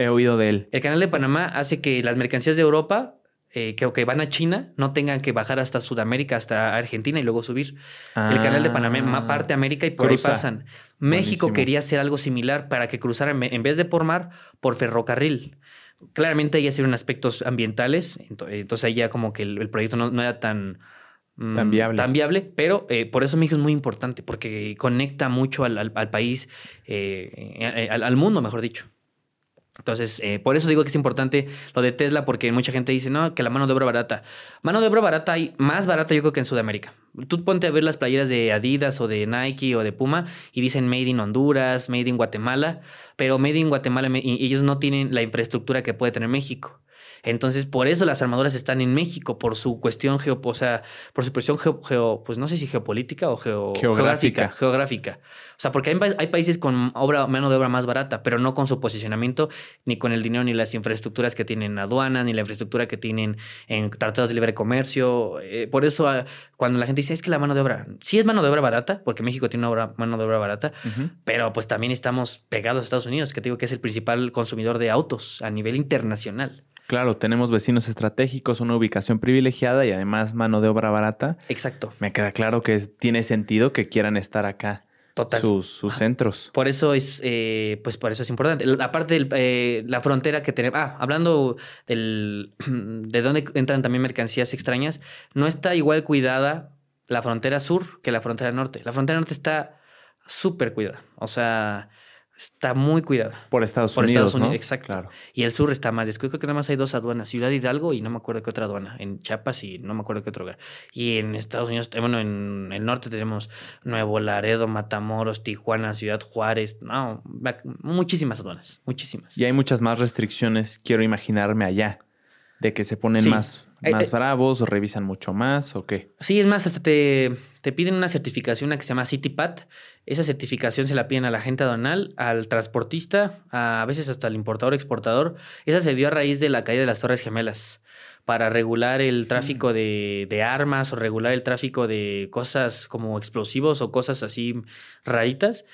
He oído de él. El canal de Panamá hace que las mercancías de Europa eh, que, van a China no tengan que bajar hasta Sudamérica, hasta Argentina y luego subir. El canal de Panamá ma- parte América y por Ah, cruza. ahí pasan. México Buenísimo. quería hacer algo similar para que cruzaran en vez de por mar, por ferrocarril. Claramente ahí hicieron aspectos ambientales, ento- entonces ahí ya como que el, el proyecto no, no era tan, mm, Tan viable. tan viable, pero eh, por eso México es muy importante, porque conecta mucho al, al- al país, eh, eh, al, al mundo, mejor dicho. Entonces, eh, por eso digo que es importante lo de Tesla, porque mucha gente dice, no, que la mano de obra barata. Mano de obra barata hay más barata yo creo que en Sudamérica. Tú ponte a ver las playeras de Adidas o de Nike o de Puma y dicen Made in Honduras, Made in Guatemala, pero Made in Guatemala ellos no tienen la infraestructura que puede tener México. Entonces, por eso las armadoras están en México, por su cuestión geo, o sea, por su cuestión geo, geo- pues no sé si geopolítica o geo- Geográfica. geográfica. geográfica. O sea, porque hay, pa- hay países con obra, mano de obra más barata, pero no con su posicionamiento, ni con el dinero, ni las infraestructuras que tienen aduanas, ni la infraestructura que tienen en tratados de libre comercio. Eh, por eso, ah, cuando la gente dice, es que la mano de obra, sí es mano de obra barata, porque México tiene una obra- mano de obra barata, pero pues también estamos pegados a Estados Unidos, que te digo que es el principal consumidor de autos a nivel internacional. Claro, tenemos vecinos estratégicos, una ubicación privilegiada y además mano de obra barata. Exacto, Me queda claro que tiene sentido que quieran estar acá total. sus, sus centros. Por eso es, eh, pues por eso es importante. La- Aparte de la frontera que tenemos, ah, hablando del, de dónde entran también mercancías extrañas, no está igual cuidada la frontera sur que la frontera norte. La frontera norte está súper cuidada. O sea, está muy cuidada. Por Estados Por Unidos, Estados Unidos, ¿no? exacto. Claro. Y el sur está más descuidado. Creo que nada más hay dos aduanas, Ciudad Hidalgo y no me acuerdo qué otra aduana, en Chiapas y no me acuerdo qué otro lugar. Y en Estados Unidos, eh, bueno, en el norte tenemos Nuevo Laredo, Matamoros, Tijuana, Ciudad Juárez, no, muchísimas aduanas, muchísimas. Y hay muchas más restricciones, quiero imaginarme allá, de que se ponen Sí. más, más eh. bravos o revisan mucho más o qué. Sí, es más, hasta te, te piden una certificación una que se llama CityPat. Esa certificación se la piden a la agente aduanal, al transportista, a, veces hasta al importador exportador. Esa se dio a raíz de la caída de las Torres Gemelas para regular el tráfico de, de armas o regular el tráfico de cosas como explosivos o cosas así raritas.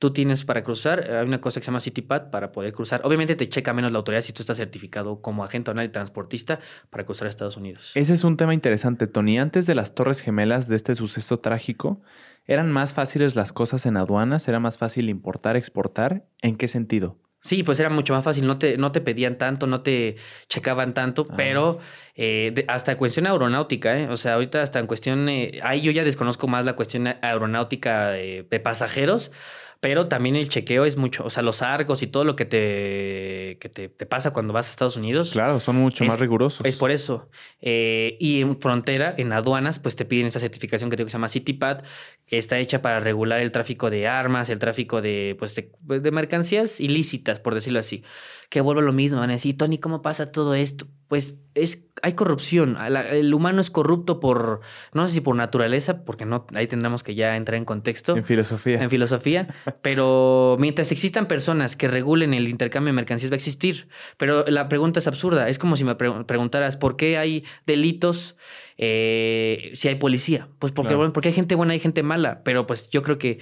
Tú tienes para cruzar, hay una cosa que se llama CityPad para poder cruzar. Obviamente te checa menos la autoridad si tú estás certificado como agente aduanal y transportista para cruzar a Estados Unidos. Ese es un tema interesante, Tony. Antes de las Torres Gemelas, de este suceso trágico, ¿eran más fáciles las cosas en aduanas? ¿Era más fácil importar, exportar? ¿En qué sentido? Sí, pues era mucho más fácil, no te, no te pedían tanto, no te checaban tanto, Ah. pero eh, de- hasta cuestión aeronáutica, ¿eh? O sea, ahorita hasta en cuestión, eh, ahí yo ya desconozco más la cuestión aeronáutica de, de pasajeros, pero también el chequeo es mucho, o sea, los arcos y todo lo que te, que te, te pasa cuando vas a Estados Unidos. Claro, son mucho Es- más rigurosos. Es por eso. Eh, y en frontera, en aduanas, pues te piden esta certificación que tengo que se llama CityPad, que está hecha para regular el tráfico de armas, el tráfico de, pues, de, de mercancías ilícitas, por decirlo así. Que vuelvo a lo mismo, van a decir, Tony, ¿cómo pasa todo esto? Pues es, hay corrupción. La- el humano es corrupto por, no sé si por naturaleza, porque no, ahí tendremos que ya entrar en contexto En filosofía. en filosofía, pero mientras existan personas que regulen el intercambio de mercancías va a existir. Pero la pregunta es absurda. Es como si me pre- preguntaras por qué hay delitos eh, si hay policía. Pues porque, Claro. bueno, porque hay gente buena y hay gente mala. Pero pues yo creo que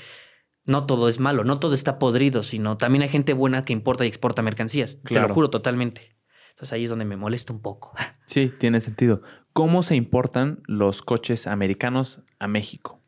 no todo es malo, no todo está podrido, sino también hay gente buena que importa y exporta mercancías. Te lo juro totalmente. Entonces ahí es donde me molesta un poco. Sí, tiene sentido. ¿Cómo se importan los coches americanos a México?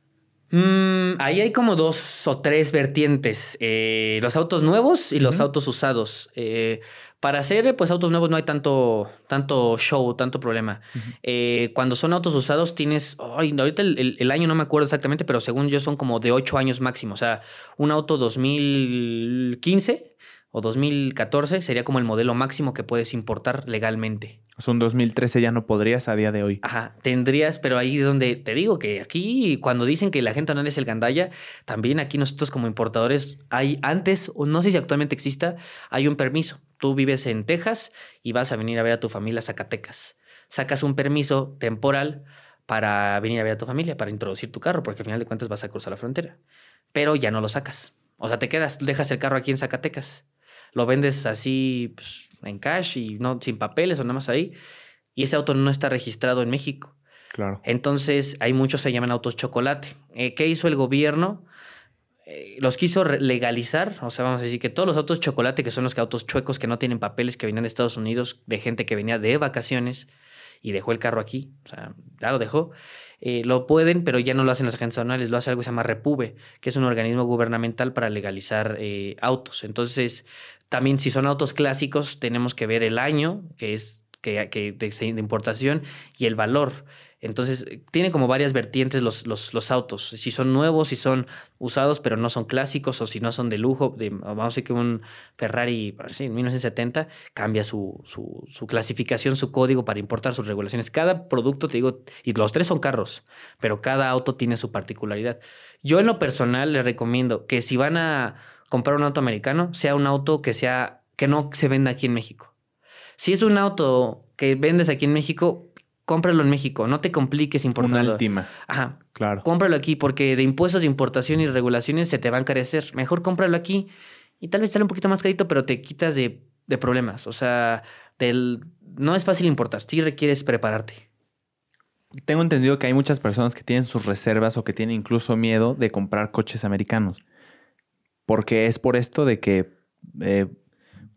Mm, ahí hay como dos o tres vertientes. Eh, los autos nuevos y los autos usados. Eh, para hacer pues autos nuevos no hay tanto, tanto show, tanto problema. Eh, cuando son autos usados tienes, ay, ahorita el, el- el año no me acuerdo exactamente, pero según yo son como de 8 años máximo. O sea, un auto 2015 o 2014 sería como el modelo máximo que puedes importar legalmente. O sea, un 2013 ya no podrías a día de hoy. Ajá, tendrías, pero ahí es donde te digo que aquí, cuando dicen que la gente no es el gandalla, también aquí nosotros como importadores, hay antes, o no sé si actualmente exista, hay un permiso. Tú vives en Texas y vas a venir a ver a tu familia a Zacatecas. Sacas un permiso temporal para venir a ver a tu familia, para introducir tu carro, porque al final de cuentas vas a cruzar la frontera. Pero ya no lo sacas. O sea, te quedas, dejas el carro aquí en Zacatecas. Lo vendes así pues, en cash y no sin papeles o nada más ahí. Y ese auto no está registrado en México. Claro. Entonces, hay muchos se llaman autos chocolate. Eh, ¿Qué hizo el gobierno? Eh, los quiso legalizar, o sea, vamos a decir que todos los autos chocolate, que son los que autos chuecos que no tienen papeles, que venían de Estados Unidos, de gente que venía de vacaciones y dejó el carro aquí, o sea, ya lo dejó, eh, lo pueden, pero ya no lo hacen las agencias aduanales, lo hace algo que se llama Repube, que es un organismo gubernamental para legalizar autos. Entonces, también si son autos clásicos, tenemos que ver el año, que es que, que de, importación, y el valor. Entonces, tiene como varias vertientes los, los, los, autos. Si son nuevos, si son usados, pero no son clásicos, o si no son de lujo. Vamos a decir que un Ferrari sí, en 1970 cambia su, su, su, clasificación, su código para importar sus regulaciones. Cada producto, te digo, y los tres son carros, pero cada auto tiene su particularidad. Yo en lo personal les recomiendo que si van a comprar un auto americano, sea un auto que sea que no se venda aquí en México. Si es un auto que vendes aquí en México, cómpralo en México, no te compliques importando. Una última. Ajá. Claro. Cómpralo aquí porque de impuestos de importación y regulaciones se te va a encarecer. Mejor cómpralo aquí y tal vez sale un poquito más carito, pero te quitas de, de problemas. O sea, del, no es fácil importar, sí requieres prepararte. Tengo entendido que hay muchas personas que tienen sus reservas o que tienen incluso miedo de comprar coches americanos. Porque es por esto de que eh,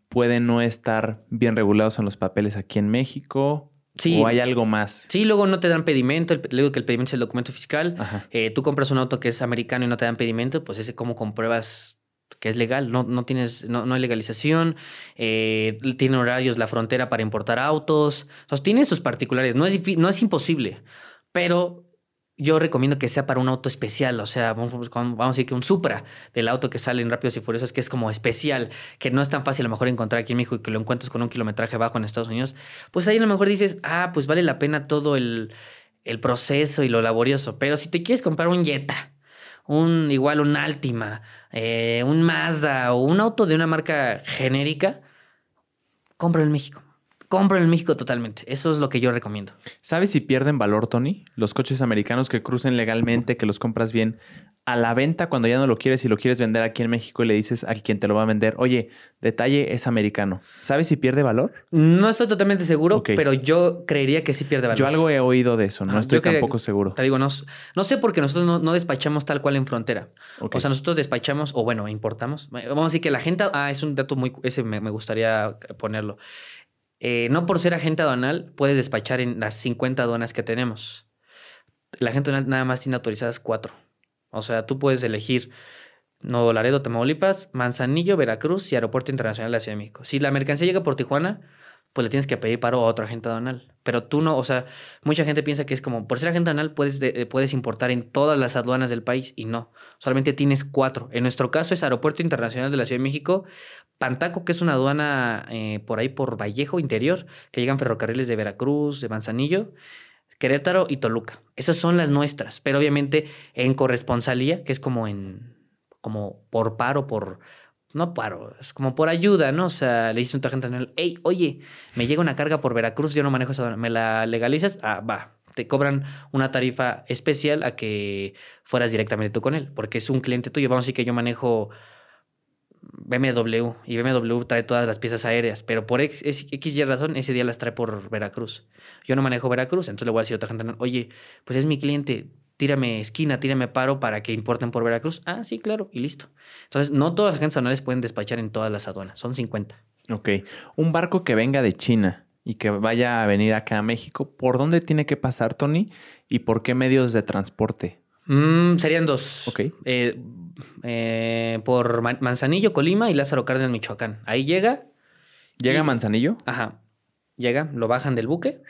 pueden no estar bien regulados en los papeles aquí en México. Sí. ¿O hay algo más? Sí, luego no te dan pedimento. Digo que el pedimento es el documento fiscal. Eh, tú compras un auto que es americano y no te dan pedimento, pues ese cómo compruebas que es legal. No, no tienes, no, no hay legalización. Eh, tiene horarios la frontera para importar autos. O sea, tiene sus particulares. No es, no es imposible, pero yo recomiendo que sea para un auto especial, o sea, vamos, a decir que un Supra del auto que sale en Rápidos y Furiosos, que es como especial, que no es tan fácil a lo mejor encontrar aquí en México y que lo encuentres con un kilometraje bajo en Estados Unidos, pues ahí a lo mejor dices, ah, pues vale la pena todo el, proceso y lo laborioso. Pero si te quieres comprar un Jetta, un igual un Altima, eh, un Mazda o un auto de una marca genérica, compra en México compro en México totalmente. Eso es lo que yo recomiendo. ¿Sabes si pierden valor, Tony? Los coches americanos que crucen legalmente, que los compras bien, a la venta cuando ya no lo quieres y lo quieres vender aquí en México y le dices a quien te lo va a vender, oye, detalle es americano. ¿Sabes si pierde valor? No estoy totalmente seguro, pero yo creería que sí pierde valor. Yo algo he oído de eso, no estoy tampoco seguro. Te digo, no, no sé porque nosotros no, despachamos tal cual en frontera. O sea, nosotros despachamos, o bueno, importamos. Vamos a decir que la gente, ah, es un dato muy, ese me gustaría ponerlo. Eh, no por ser agente aduanal puedes despachar en las 50 aduanas que tenemos. La agente aduanal nada más tiene autorizadas cuatro. O sea, tú puedes elegir Nuevo Laredo, Tamaulipas, Manzanillo, Veracruz y Aeropuerto Internacional de la Ciudad de México. Si la mercancía llega por Tijuana, pues le tienes que pedir paro a otro agente aduanal. Pero tú no, o sea, mucha gente piensa que es como, por ser agente aduanal puedes, puedes importar en todas las aduanas del país y no, solamente tienes cuatro. En nuestro caso es Aeropuerto Internacional de la Ciudad de México, Pantaco, que es una aduana eh, por ahí por Vallejo interior, que llegan ferrocarriles de Veracruz, de Manzanillo, Querétaro y Toluca. Esas son las nuestras, pero obviamente en corresponsalía, que es como en, como por paro, por no paro, es como por ayuda, ¿no? O sea, le dice un agente hey, oye, me llega una carga por Veracruz, yo no manejo esa, ¿me la legalizas? Ah, va, te cobran una tarifa especial a que fueras directamente tú con él, porque es un cliente tuyo. Vamos a decir que yo manejo BMW y BMW trae todas las piezas aéreas, pero por X, X, Y razón ese día las trae por Veracruz. Yo no manejo Veracruz, entonces le voy a decir a otra gente, oye, pues es mi cliente, tírame esquina, tírame paro para que importen por Veracruz. Ah, sí, claro, y listo. Entonces, no todas las agencias aduanales pueden despachar en todas las aduanas, son 50. Ok. Un barco que venga de China y que vaya a venir acá a México, ¿por dónde tiene que pasar, Tony? ¿Y por qué medios de transporte? Mm, serían dos. Ok. Eh, eh, por Manzanillo, Colima y Lázaro Cárdenas, Michoacán. Ahí llega. ¿Llega Manzanillo? Ajá. Llega, lo bajan del buque,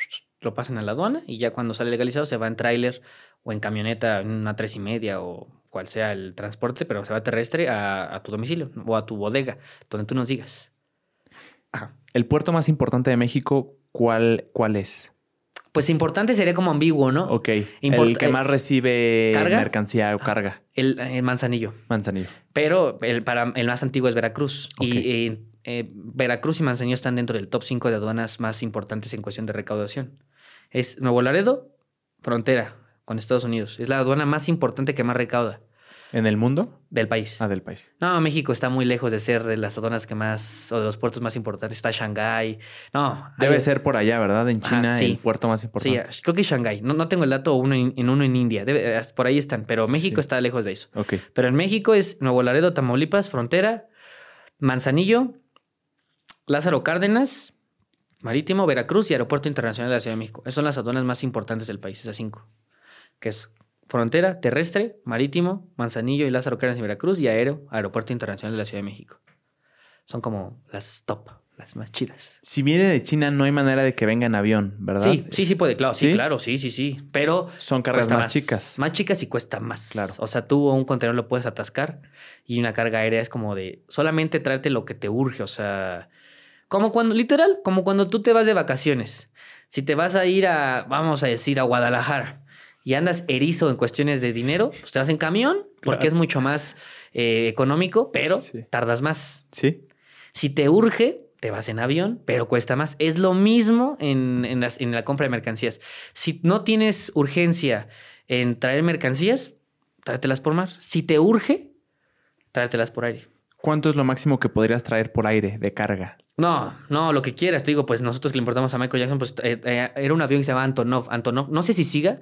lo pasan a la aduana y ya cuando sale legalizado se va en tráiler o en camioneta, en una tres y media o cual sea el transporte, pero se va terrestre a, tu domicilio o a tu bodega, donde tú nos digas. ¿El puerto más importante de México cuál, cuál es? Pues importante sería como ambiguo, ¿no? Ok. el que más recibe mercancía o carga. El, Manzanillo. Manzanillo. Pero el, para, el más antiguo es Veracruz. Y eh, Veracruz y Manzanillo están dentro del top 5 de aduanas más importantes en cuestión de recaudación. Es Nuevo Laredo, frontera con Estados Unidos. Es la aduana más importante que más recauda. ¿En el mundo? Del país. Ah, del país. No, México está muy lejos de ser de las aduanas que más, o de los puertos más importantes. Está Shanghái. No. Debe ser por allá, ¿verdad? En China, el puerto más importante. Sí, creo que Shanghái. No, no tengo el dato uno en, uno en India. por ahí están, pero México está lejos de eso. Ok. Pero en México es Nuevo Laredo, Tamaulipas, frontera, Manzanillo, Lázaro Cárdenas, Marítimo, Veracruz y Aeropuerto Internacional de la Ciudad de México. Esas son las aduanas más importantes del país, esas cinco. Que es frontera, terrestre, marítimo, Manzanillo y Lázaro Cárdenas y Veracruz y aéreo, Aeropuerto Internacional de la Ciudad de México. Son como las top, las más chidas. Si viene de China, no hay manera de que venga en avión, ¿verdad? Sí, sí, sí puede, claro, sí, claro, sí, sí, sí. Pero son cargas más, chicas. Más chicas y cuesta más. Claro. O sea, tú un contenedor lo puedes atascar y una carga aérea es como de solamente tráete lo que te urge, o sea, como cuando, literal, como cuando tú te vas de vacaciones. Si te vas a ir a, vamos a decir, a Guadalajara y andas erizo en cuestiones de dinero, pues te vas en camión porque es mucho más eh, económico, pero tardas más. Sí. Si te urge, te vas en avión, pero cuesta más. Es lo mismo en, en, en la compra de mercancías. Si no tienes urgencia en traer mercancías, tráetelas por mar. Si te urge, tráetelas por aire. ¿Cuánto es lo máximo que podrías traer por aire de carga? No, no, lo que quieras. Te digo, pues nosotros le importamos a Michael Jackson, pues eh, eh, era un avión que se llama Antonov. Antonov, no sé si siga.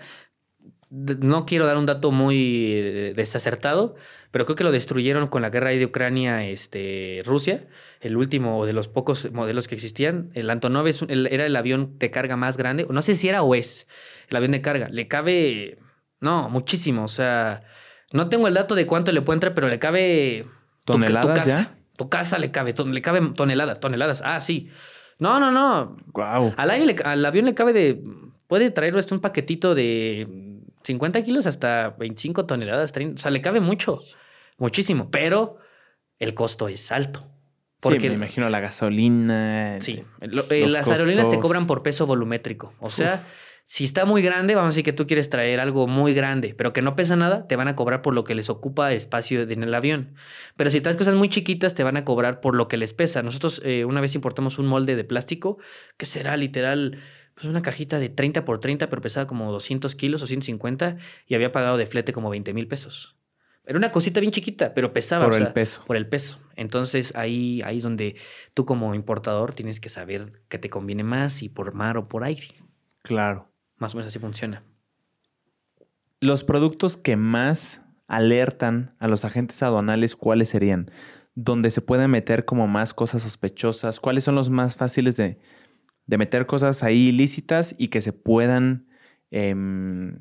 No quiero dar un dato muy eh, desacertado, pero creo que lo destruyeron con la guerra de Ucrania, este, Rusia. El último de los pocos modelos que existían. El Antonov era el avión de carga más grande. No sé si era o es el avión de carga. Le cabe, no, muchísimo. O sea, no tengo el dato de cuánto le puede entrar, pero le cabe ¿Toneladas casa, ya? Tu casa le cabe, le cabe toneladas, toneladas. Ah, sí. No, no, no. Wow. Al aire, al avión le cabe de. Puede traer un paquetito de 50 kilos hasta 25 toneladas. 30, o sea, le cabe mucho, muchísimo, pero el costo es alto. Porque, sí, me imagino la gasolina. Sí, eh, las aerolíneas te cobran por peso volumétrico. O sea, si está muy grande, vamos a decir que tú quieres traer algo muy grande, pero que no pesa nada, te van a cobrar por lo que les ocupa espacio en el avión. Pero si traes cosas muy chiquitas, te van a cobrar por lo que les pesa. Nosotros eh, una vez importamos un molde de plástico que será literal pues una cajita de 30 por 30, pero pesaba como 200 kilos o 150 y había pagado de flete como 20 mil pesos. Era una cosita bien chiquita, pero pesaba. Por el peso. Por el peso. Entonces ahí, ahí es donde tú como importador tienes que saber qué te conviene más, si por mar o por aire. Claro. Más o menos así funciona. Los productos que más alertan a los agentes aduanales, ¿cuáles serían? Donde se pueden meter como más cosas sospechosas. ¿Cuáles son los más fáciles de, meter cosas ahí ilícitas y que se puedan em,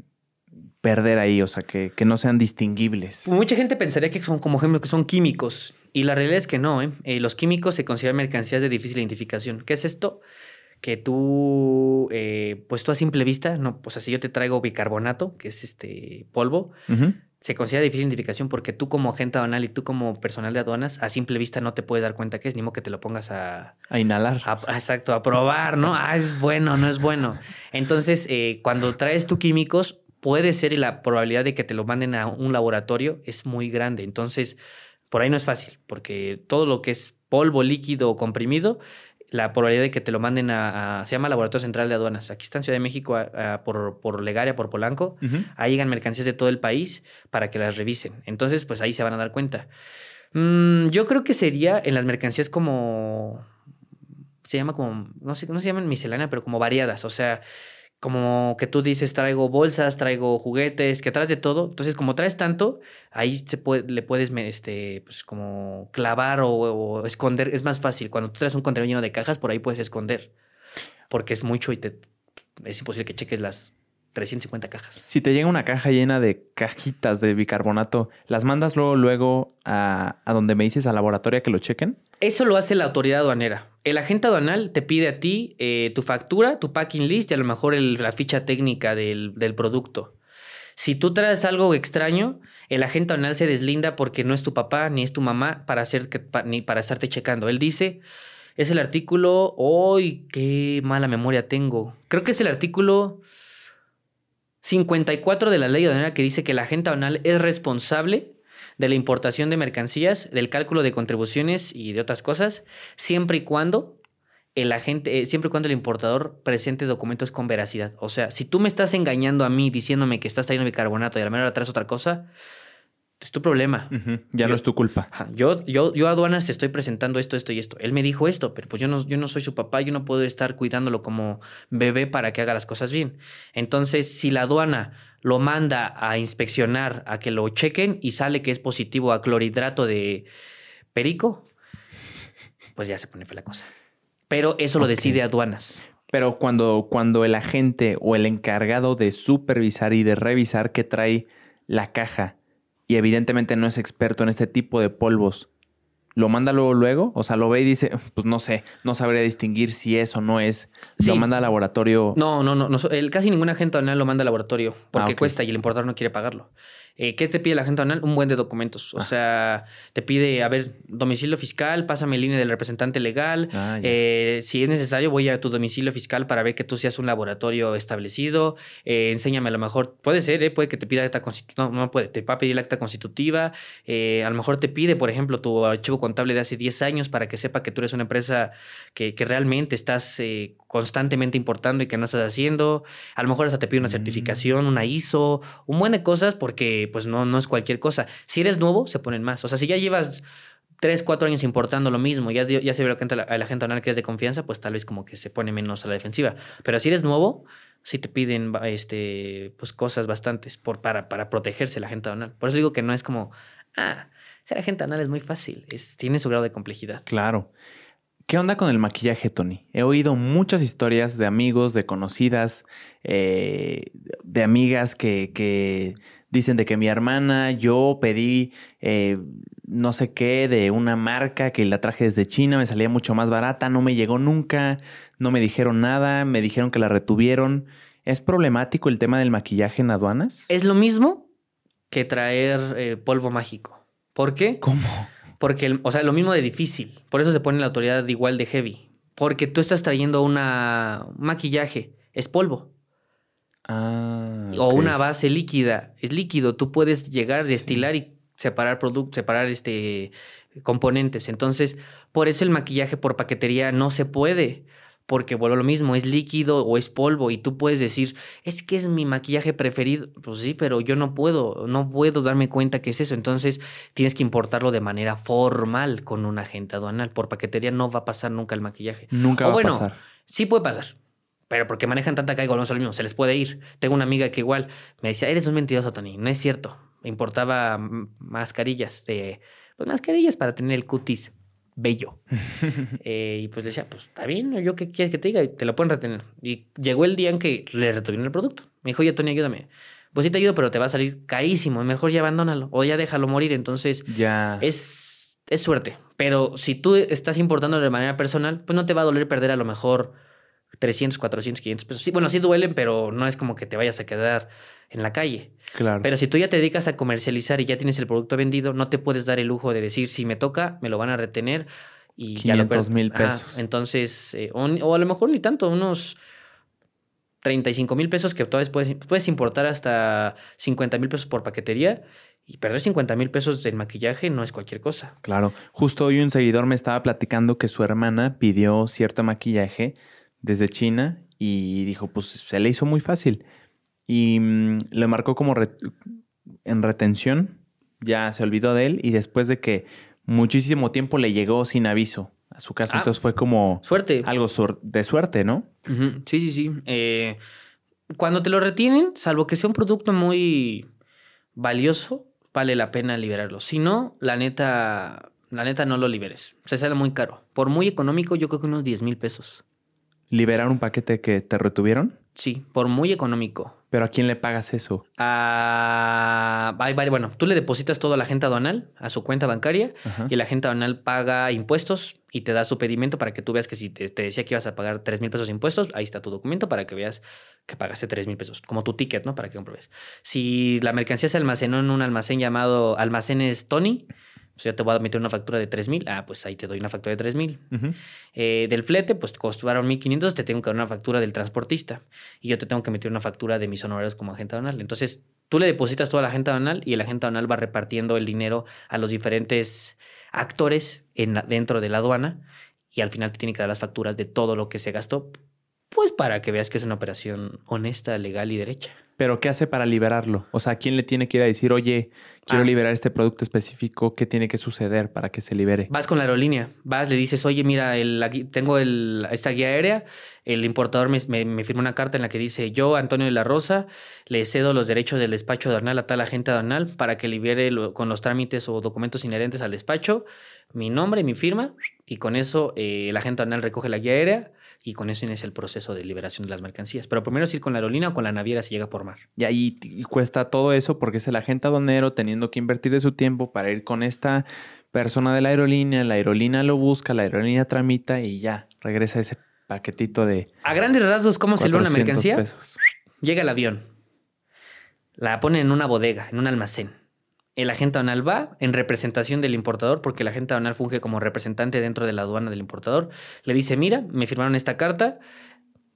perder ahí? O sea, que, no sean distinguibles. Mucha gente pensaría que son como ejemplo que son químicos. Y la realidad es que no, ¿eh? Eh, los químicos se consideran mercancías de difícil identificación. ¿Qué es esto? Que tú, eh, pues tú a simple vista, no, pues así yo te traigo bicarbonato, que es este polvo, se considera difícil identificación porque tú como agente aduanal y tú como personal de aduanas, a simple vista no te puedes dar cuenta que es, ni modo que te lo pongas a... A inhalar. exacto, a probar, ¿no? Ah, es bueno, no es bueno. Entonces, eh, cuando traes tú químicos, puede ser y la probabilidad de que te lo manden a un laboratorio es muy grande. Entonces, por ahí no es fácil, porque todo lo que es polvo, líquido o comprimido la probabilidad de que te lo manden a, se llama Laboratorio Central de Aduanas. Aquí está en Ciudad de México por, por Legaria, por Polanco. Ahí llegan mercancías de todo el país para que las revisen. Entonces, pues ahí se van a dar cuenta. Mm, yo creo que sería en las mercancías como se llama como, no sé, no se llaman miscelánea, pero como variadas. O sea, como que tú dices, traigo bolsas, traigo juguetes, que traes de todo. Entonces, como traes tanto, ahí se puede, le puedes, este, pues como clavar o, esconder. Es más fácil. Cuando tú traes un contenedor lleno de cajas, por ahí puedes esconder. Porque es mucho y te, es imposible que cheques las 350 cajas. Si te llega una caja llena de cajitas de bicarbonato, ¿las mandas luego, luego a, a donde me dices al laboratorio que lo chequen? Eso lo hace la autoridad aduanera. El agente aduanal te pide a ti eh, tu factura, tu packing list y a lo mejor la ficha técnica del, producto. Si tú traes algo extraño, el agente aduanal se deslinda porque no es tu papá ni es tu mamá para, hacer que, ni para estarte checando. Él dice, es el artículo, ¡ay, qué mala memoria tengo! Creo que es el artículo 54 de la ley aduanera que dice que el agente aduanal es responsable de la importación de mercancías, del cálculo de contribuciones y de otras cosas, siempre y cuando el agente, eh, siempre y cuando el importador presente documentos con veracidad. O sea, si tú me estás engañando a mí diciéndome que estás trayendo bicarbonato y a la menor traes otra cosa, es tu problema. Ya no es tu culpa. Yo, yo, yo a aduanas te estoy presentando esto, esto y esto. Él me dijo esto, pero pues yo no, yo no soy su papá, yo no puedo estar cuidándolo como bebé para que haga las cosas bien. Entonces, si la aduana lo manda a inspeccionar, a que lo chequen y sale que es positivo a clorhidrato de perico, pues ya se pone fea la cosa. Pero eso lo decide aduanas. Pero cuando, cuando el agente o el encargado de supervisar y de revisar que trae la caja y evidentemente no es experto en este tipo de polvos, lo manda luego, luego, o sea, lo ve y dice, pues no sé, no sabría distinguir si es o no es. Lo manda al laboratorio. No, no, no, no casi ningún agente aduanal lo manda al laboratorio porque ah, cuesta y el importador no quiere pagarlo. Eh, ¿Qué te pide la agente aduanal? Un buen de documentos. O ah. sea, te pide, a ver, domicilio fiscal, pásame línea del representante legal. Ah, eh, si es necesario, voy a tu domicilio fiscal para ver que tú seas un laboratorio establecido. Eh, enséñame a lo mejor, puede ser, puede que te pida acta constitutiva. No, no puede, te va a pedir la acta constitutiva. a lo mejor te pide, por ejemplo, tu archivo contable de hace 10 años para que sepa que tú eres una empresa que, que realmente estás constantemente importando y que no estás haciendo. A lo mejor hasta te pide una mm. certificación, una ISO, un buen de cosas porque pues no, no es cualquier cosa. Si eres nuevo, se ponen más. O sea, si ya llevas tres, cuatro años importando lo mismo, ya, ya se ve que a la gente que es de confianza, pues tal vez como que se pone menos a la defensiva. Pero si eres nuevo, sí te piden este, pues cosas bastantes por, para, para protegerse la gente aduanal. Por eso digo que no es como, ah, ser agente aduanal es muy fácil, es, tiene su grado de complejidad. Claro. ¿Qué onda con el maquillaje, Tony? He oído muchas historias de amigos, de conocidas, eh, de amigas que, dicen de que mi hermana, yo pedí eh, no sé qué de una marca que la traje desde China, me salía mucho más barata, no me llegó nunca, no me dijeron nada, me dijeron que la retuvieron. ¿Es problemático el tema del maquillaje en aduanas? Es lo mismo que traer eh, polvo mágico. ¿Por qué? ¿Cómo? Porque, o sea, lo mismo de difícil. Por eso se pone la autoridad igual de heavy. Porque tú estás trayendo una un maquillaje, es polvo. Ah. O una base líquida, es líquido. Tú puedes llegar, destilar y separar productos, separar este componentes. Entonces, por eso el maquillaje por paquetería no se puede. Porque vuelvo a lo mismo, es líquido o es polvo y tú puedes decir, es que es mi maquillaje preferido. Pues sí, pero yo no puedo, no puedo darme cuenta que es eso. Entonces tienes que importarlo de manera formal con un agente aduanal. Por paquetería no va a pasar nunca el maquillaje. Nunca O va bueno, a pasar. Sí puede pasar. Pero porque manejan tanta carga, volvemos a lo mismo, se les puede ir. Tengo una amiga que igual me decía, eres un mentiroso, Tony. No es cierto. Importaba mm, mascarillas de. Pues mascarillas para tener el cutis bello. Eh, y pues le decía, pues está bien, yo qué quieres que te diga, te lo pueden retener. Y llegó el día en que le retuvieron el producto. Me dijo, oye, Tony, ayúdame. Pues sí te ayudo, pero te va a salir carísimo. Mejor ya abandónalo o ya déjalo morir. Entonces, Ya. es, es suerte. Pero si tú estás importando de manera personal, pues no te va a doler perder a lo mejor 300, 400, 500 pesos. Sí, bueno, sí duelen, pero no es como que te vayas a quedar en la calle. Claro. Pero si tú ya te dedicas a comercializar y ya tienes el producto vendido, no te puedes dar el lujo de decir, si me toca, me lo van a retener y ya lo 500 per- mil Ajá, pesos. entonces, eh, o, o a lo mejor ni tanto, unos 35 mil pesos que todavía puedes, puedes importar hasta 50 mil pesos por paquetería y perder 50 mil pesos en maquillaje no es cualquier cosa. Claro. Justo hoy un seguidor me estaba platicando que su hermana pidió cierto maquillaje desde China y dijo, pues se le hizo muy fácil. Y mm, le marcó como re- en retención, ya se olvidó de él y después de que muchísimo tiempo le llegó sin aviso a su casa, Ah. entonces fue como Suerte. algo de suerte, ¿no? Sí, sí, sí. Eh, cuando te lo retienen, salvo que sea un producto muy valioso, vale la pena liberarlo. Si no, la neta, la neta no lo liberes. Se sale muy caro. Por muy económico, yo creo que unos 10 mil pesos. Liberar un paquete que te retuvieron, Sí, por muy económico. pero ¿a quién le pagas eso? Ah, bueno, tú le depositas todo a la agente aduanal, a su cuenta bancaria, Ajá. y la agente aduanal paga impuestos y te da su pedimento para que tú veas que si te, te decía que ibas a pagar 3 mil pesos de impuestos, ahí está tu documento para que veas que pagaste 3 mil pesos, como tu ticket, ¿no? Para que compruebes. Si la mercancía se almacenó en un almacén llamado Almacenes Tony, pues ya te voy a meter una factura de 3 mil, ah, pues ahí te doy una factura de 3 mil. Ujú. Eh, del flete, pues costaron 1500, te tengo que dar una factura del transportista y yo te tengo que meter una factura de mis honorarios como agente aduanal. Entonces, tú le depositas toda la agente aduanal y el agente aduanal va repartiendo el dinero a los diferentes actores en la- dentro de la aduana y al final te tiene que dar las facturas de todo lo que se gastó, pues para que veas que es una operación honesta, legal y derecha. Pero ¿qué hace para liberarlo? O sea, ¿a quién le tiene que ir a decir, oye, quiero Ah. liberar este producto específico? ¿Qué tiene que suceder para que se libere? Vas con la aerolínea, vas, le dices, oye, mira, el, tengo el- esta guía aérea, el importador me, me, me firma una carta en la que dice, yo, Antonio de la Rosa, le cedo los derechos del despacho aduanal a tal agente aduanal para que libere lo- con los trámites o documentos inherentes al despacho mi nombre, mi firma, y con eso eh, el agente aduanal recoge la guía aérea y con eso inicia el proceso de liberación de las mercancías. Pero primero es ir con la aerolínea o con la naviera si llega por mar. Y ahí t- cuesta todo eso porque es el agente aduanero teniendo que invertir de su tiempo para ir con esta persona de la aerolínea. La aerolínea lo busca, la aerolínea tramita y ya regresa ese paquetito de A grandes rasgos, ¿cómo se libera una 400 mercancía? pesos. Llega el avión. La ponen en una bodega, en un almacén. El agente aduanal va en representación del importador, porque el agente aduanal funge como representante dentro de la aduana del importador. Le dice, mira, me firmaron esta carta.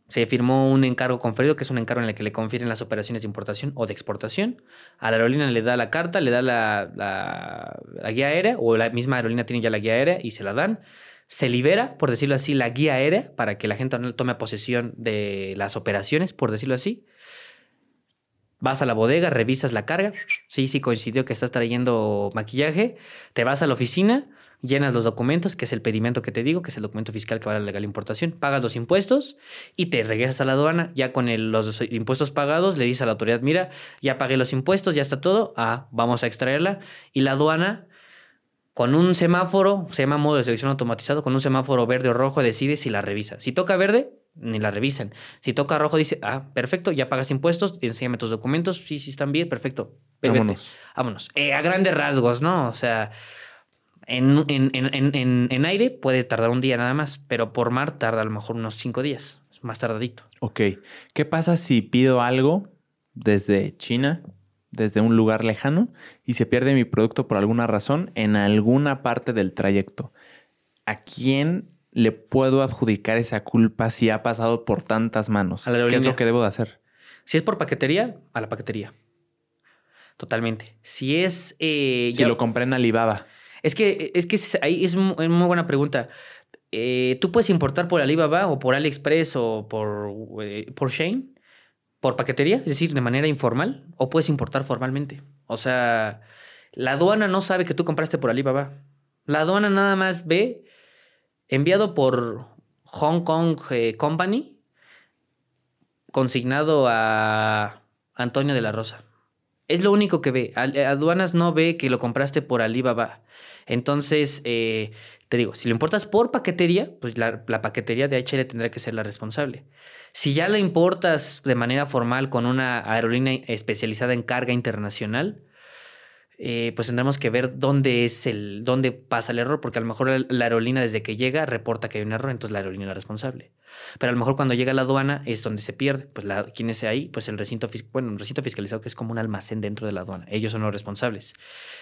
Se firmó un encargo conferido, que es un encargo en el que le confieren las operaciones de importación o de exportación. A la aerolínea le da la carta, le da la, guía aérea, o la misma aerolínea tiene ya la guía aérea y se la dan. Se libera, por decirlo así, la guía aérea para que la gente aduanal tome posesión de las operaciones, por decirlo así. Vas a la bodega, revisas la carga. Sí, sí, coincidió que estás trayendo maquillaje. Te vas a la oficina, llenas los documentos, que es el pedimento que te digo, que es el documento fiscal que va a la legal importación. Pagas los impuestos y te regresas a la aduana. Ya con los impuestos pagados, le dices a la autoridad: Mira, ya pagué los impuestos, ya está todo. Ah, vamos a extraerla. Y la aduana, con un semáforo, se llama modo de selección automatizado, con un semáforo verde o rojo, decide si la revisa. Si toca verde, ni la revisan. Si toca rojo, dice, ah, perfecto, ya pagas impuestos, enséñame tus documentos, sí, sí están bien, perfecto. Vete. Vámonos. Vámonos. Eh, a grandes rasgos, ¿no? O sea, en, en, en, en, en- en aire puede tardar un día nada más, pero por mar tarda a lo mejor unos cinco días. Es más tardadito. Ok. ¿Qué pasa si pido algo desde China, desde un lugar lejano, y se pierde mi producto por alguna razón en alguna parte del trayecto? ¿A quién le puedo adjudicar esa culpa si ha pasado por tantas manos? A la ¿Qué es lo que debo de hacer? Si es por paquetería, a la paquetería. Totalmente. Si es... eh, Si ya- lo compré en Alibaba. Es que, es que ahí es muy buena pregunta. Eh, Tú puedes importar por Alibaba o por AliExpress o por, eh, por Shane, por paquetería, es decir, de manera informal, o puedes importar formalmente. O sea, la aduana no sabe que tú compraste por Alibaba. La aduana nada más ve enviado por Hong Kong eh, Company, consignado a Antonio de la Rosa. Es lo único que ve. Eh, Aduanas no ve que lo compraste por Alibaba. Entonces, eh, te digo, si lo importas por paquetería, pues la, la paquetería de HL tendrá que ser la responsable. Si ya lo importas de manera formal con una aerolínea especializada en carga internacional, eh, pues tendremos que ver dónde es el, dónde pasa el error, porque a lo mejor la, aerolínea desde que llega reporta que hay un error, entonces la aerolínea es la responsable. Pero a lo mejor cuando llega a la aduana es donde se pierde. Pues la, ¿quién es ahí? Pues el recinto, bueno, un recinto fiscalizado que es como un almacén dentro de la aduana. Ellos son los responsables.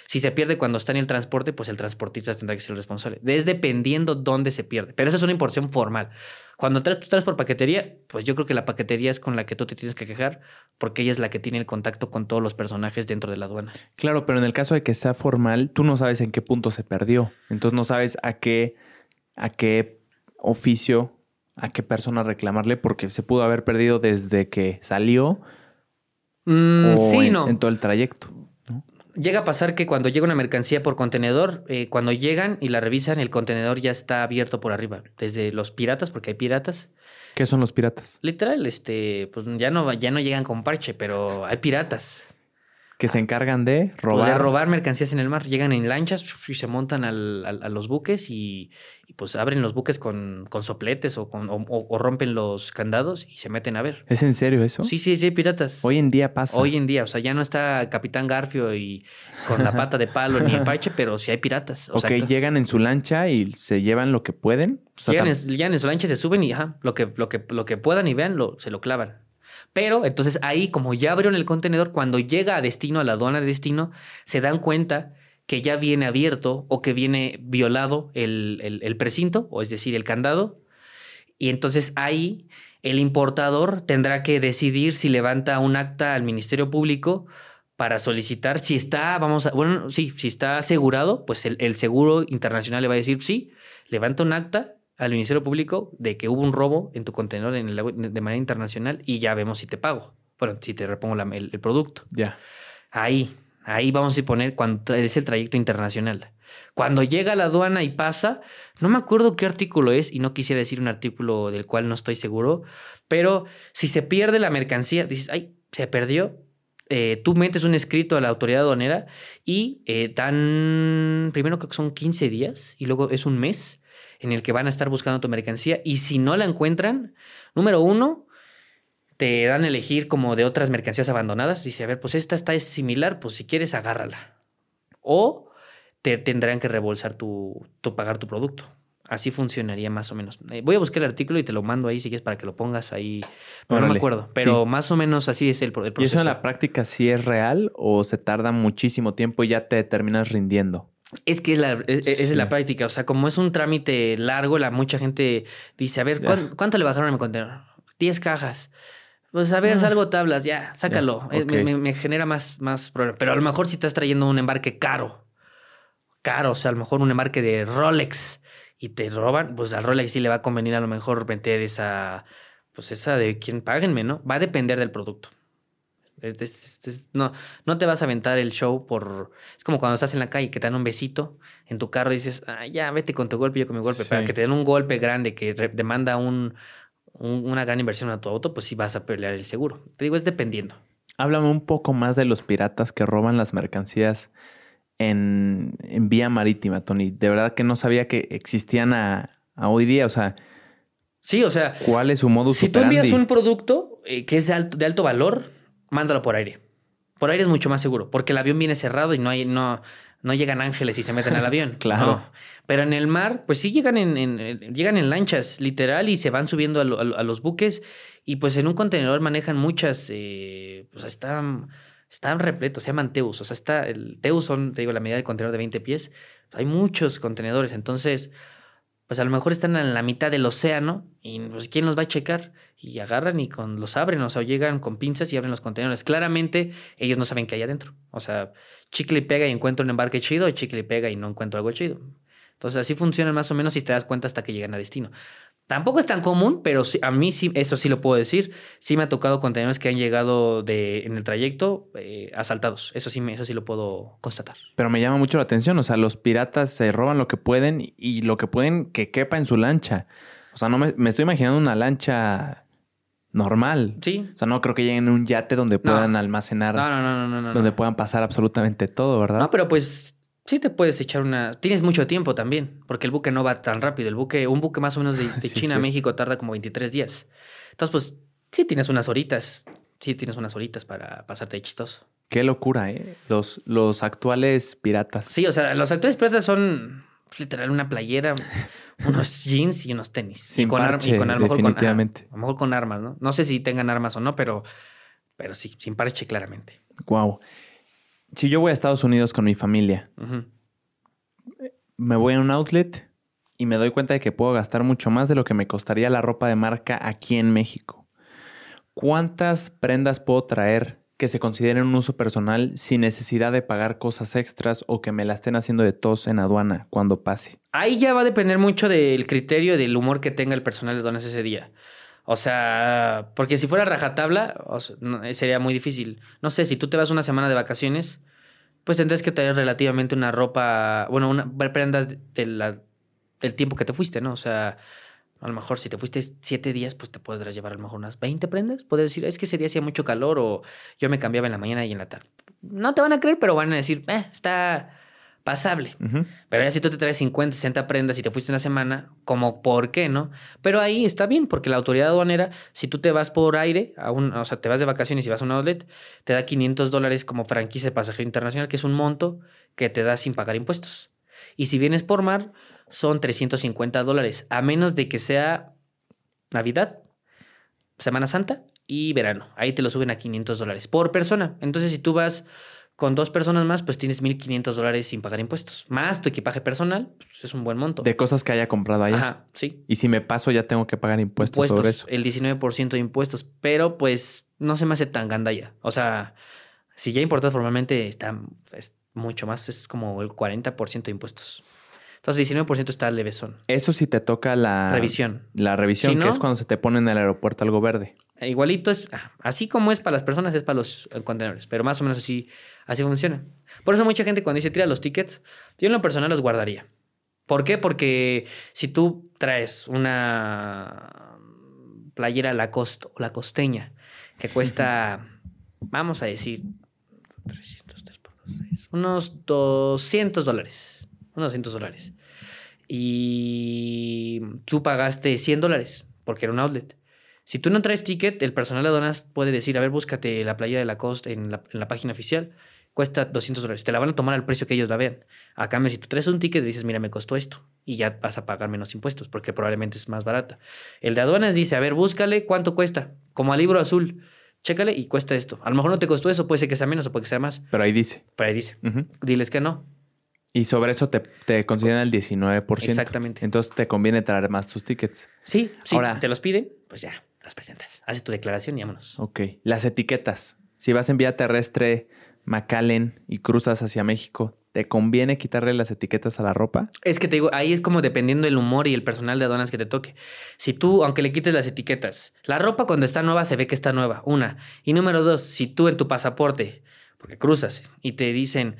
Si se pierde cuando está en el transporte, pues el transportista tendrá que ser el responsable. Es dependiendo dónde se pierde. Pero eso es una importación formal. Cuando tú traes por paquetería, pues yo creo que la paquetería es con la que tú te tienes que quejar, porque ella es la que tiene el contacto con todos los personajes dentro de la aduana. Claro, pero en el caso de que sea formal, tú no sabes en qué punto se perdió. Entonces no sabes a qué, a qué oficio, a qué persona reclamarle, porque se pudo haber perdido desde que salió Mm, o sí, en, no. en todo el trayecto. Llega a pasar que cuando llega una mercancía por contenedor, eh, cuando llegan y la revisan, el contenedor ya está abierto por arriba. Desde los piratas, porque hay piratas. ¿Qué son los piratas? Literal, este, pues ya no, ya no llegan con parche, pero hay piratas. Que se encargan de Pues robar. de robar mercancías en el mar. Llegan en lanchas y se montan al- al- a los buques y, y, pues abren los buques con, con sopletes o, con- o- rompen los candados y se meten a ver. ¿Es en serio eso? Sí, sí, sí, hay piratas. Hoy en día pasa. Hoy en día, o sea, ya no está Capitán Garfio y con la pata de palo ni el parche, pero sí hay piratas. O ok, sea, llegan en su lancha y se llevan lo que pueden. O sea, llegan, en, llegan en su lancha, se suben y ajá, lo que, lo que, lo que puedan y vean, lo, se lo clavan. Pero entonces ahí, como ya abrieron el contenedor, cuando llega a destino, a la aduana de destino, se dan cuenta que ya viene abierto o que viene violado el, el- precinto, o es decir, el candado. Y entonces ahí el importador tendrá que decidir si levanta un acta al Ministerio Público para solicitar si está, vamos a, bueno, sí, si está asegurado, pues el seguro internacional le va a decir sí, levanta un acta al Ministerio Público de que hubo un robo en tu contenedor en el de manera internacional y ya vemos si te pago. Bueno, si te repongo la- el, el producto. Ya. Ahí, ahí vamos a poner cuando es el trayecto internacional. Cuando llega a la aduana y pasa, no me acuerdo qué artículo es y no quisiera decir un artículo del cual no estoy seguro, pero si se pierde la mercancía, dices, ay, se perdió. eh, tú metes un escrito a la autoridad aduanera y eh, dan, primero creo que son 15 días y luego es un mes en el que van a estar buscando tu mercancía y si no la encuentran, número uno, te dan a elegir como de otras mercancías abandonadas. Dice, a ver, pues esta está es similar, pues si quieres agárrala. O te tendrán que rebolsar tu, tu pagar tu producto. Así funcionaría más o menos. Eh, voy a buscar el artículo y te lo mando ahí si quieres para que lo pongas ahí. Pero no me acuerdo. Pero sí. más o menos así es el, el ¿Y proceso. eso en la práctica sí es real o se tarda muchísimo tiempo y ya te terminas rindiendo? Es que es la, es, es Sí. la práctica. O sea, como es un trámite largo, la mucha gente dice, a ver, Ya. ¿cuán- ¿cuánto le bajaron a mi contenedor? 10 cajas. Pues a ver, Ah. salgo tablas, ya, sácalo. Eh, me- ok. me, me genera más, más problema. Pero a lo mejor si estás trayendo un embarque caro, caro, o sea, a lo mejor un embarque de Rolex y te roban, pues al Rolex sí le va a convenir a lo mejor meter esa, pues esa de quien páguenme, ¿no? Va a depender del producto. Es- es- es- es- no, no te vas a aventar el show por... Es como cuando estás en la calle que te dan un besito en tu carro y dices, ah, ya, vete con tu golpe, yo con mi golpe. Sí. Para que te den un golpe grande que demanda un, un- una gran inversión a tu auto, pues sí vas a pelear el seguro. Te digo, es dependiendo. Háblame un poco más de los piratas que roban las mercancías en, en vía marítima, Tony. De verdad que no sabía que existían a, a hoy día. O sea, Sí, o sea, ¿cuál es su modus si tú operandi? envías un producto eh, que es de alto, de alto valor, mándalo por aire. Por aire es mucho más seguro, porque el avión viene cerrado y no hay, no, no llegan ángeles y se meten al avión. Claro. No. Pero en el mar, pues sí llegan en, llegan en lanchas, literal, y se van subiendo a, lo- a lo- a los buques. Y pues en un contenedor manejan muchas, eh, pues están, están repletos, se llaman teus. O sea, está, el teus son, te digo, la medida del contenedor de 20 pies. Hay muchos contenedores, entonces, pues a lo mejor están en la mitad del océano y pues ¿quién los va a checar? Y agarran y con, los abren, o sea, llegan con pinzas y abren los contenedores. Claramente ellos no saben qué hay adentro. O sea, chicle y pega y encuentro un embarque chido, y chicle y pega y no encuentro algo chido. Entonces así funciona más o menos si te das cuenta hasta que llegan a destino. Tampoco es tan común, pero a mí sí, eso sí lo puedo decir. Sí me ha tocado contenedores que han llegado de, en el trayecto eh, asaltados. Eso sí, me- eso sí lo puedo constatar. Pero me llama mucho la atención. O sea, los piratas se roban lo que pueden y- y lo que pueden que quepa en su lancha. O sea, no me, me estoy imaginando una lancha normal. Sí. O sea, no creo que lleguen en un yate donde puedan almacenar, No, no, no, no, no. no. donde puedan pasar absolutamente todo, ¿verdad? No, pero pues sí te puedes echar una. Tienes mucho tiempo también, porque el buque no va tan rápido. El buque, un buque más o menos de, de Sí, China a. México tarda como 23 días. Entonces, pues sí tienes unas horitas. Sí tienes unas horitas para pasarte de chistoso. Qué locura, ¿eh? Los, los actuales piratas. Sí, o sea, los actores piratas son literal una playera, unos jeans y unos tenis. Sin y con, ar- parche, y con a lo mejor con- ajá, definitivamente. a lo mejor con armas, ¿no? No sé si tengan armas o no, pero, pero sí, sin parche claramente. Wow. Si yo voy a Estados Unidos con mi familia, me voy a un outlet y me doy cuenta de que puedo gastar mucho más de lo que me costaría la ropa de marca aquí en México. ¿Cuántas prendas puedo traer que se consideren un uso personal sin necesidad de pagar cosas extras o que me la estén haciendo de tos en aduana cuando pase? Ahí ya va a depender mucho del criterio y del humor que tenga el personal de aduanas ese día. O sea, porque si fuera rajatabla, o eh, sería muy difícil. No sé, si tú te vas una semana de vacaciones, pues tendrás que traer relativamente una ropa, bueno, una, prendas del tiempo que te fuiste, ¿no? O sea, a lo mejor si te fuiste siete días, pues te podrás llevar a lo mejor unas 20 prendas. Puedes decir, es que ese día hacía mucho calor o yo me cambiaba en la mañana y en la tarde. No te van a creer, pero van a decir, eh, está pasable. Pero ya si tú te traes 50, 60 prendas y te fuiste una semana, como por qué, ¿no? Pero ahí está bien, porque la autoridad aduanera, si tú te vas por aire, a un, o sea, te vas de vacaciones y vas a un outlet, te da 500 dólares como franquicia de pasajero internacional, que es un monto que te da sin pagar impuestos. Y si vienes por mar, son 350 dólares, a menos de que sea Navidad, Semana Santa y verano. Ahí te lo suben a 500 dólares por persona. Entonces, si tú vas con dos personas más, pues tienes 1.500 dólares sin pagar impuestos. Más tu equipaje personal, pues es un buen monto. De cosas que haya comprado allá. Ajá, sí. Y si me paso ya tengo que pagar impuestos, Impuestos, sobre eso. el 19% de impuestos. Pero pues no se me hace tan gandalla. O sea, si ya importado formalmente está es mucho más, es como el 40% de impuestos. Entonces, 19% está levesón. Eso sí te toca la Revisión. La revisión, Si no- que es cuando se te pone en el aeropuerto algo verde. Igualito es, ah, así como es para las personas, es para los eh, contenedores, pero más o menos así, así funciona. Por eso mucha gente cuando dice tira los tickets, yo en lo personal los guardaría. ¿Por qué? Porque si tú traes una playera Lacoste o la costeña que cuesta, vamos a decir, 300, 3 por 2, 6, unos 200 dólares, unos 200 dólares. Y tú pagaste 100 dólares porque era un outlet. Si tú no traes ticket, el personal de aduanas puede decir, a ver, búscate la playa de Lacoste en la, en la página oficial. Cuesta 200 dólares. Te la van a tomar al precio que ellos la vean. A cambio, si tú traes un ticket, dices, mira, me costó esto. Y ya vas a pagar menos impuestos porque probablemente es más barata. El de aduanas dice, a ver, búscale cuánto cuesta. Como al libro azul. Chécale y cuesta esto. A lo mejor no te costó eso, puede ser que sea menos o puede que sea más. Pero ahí dice. Pero ahí dice, diles que no. Y sobre eso te, te consideran el 19%. Exactamente. Entonces te conviene traer más tus tickets. Sí, sí, Ahora- te los piden, pues ya, los presentas. Haces tu declaración y vámonos. Ok. Las etiquetas. Si vas en vía terrestre, McAllen y cruzas hacia México, ¿te conviene quitarle las etiquetas a la ropa? Es que te digo, ahí es como dependiendo del humor y el personal de aduanas que te toque. Si tú, aunque le quites las etiquetas, la ropa cuando está nueva se ve que está nueva, una. Y número dos, si tú en tu pasaporte, porque cruzas y te dicen,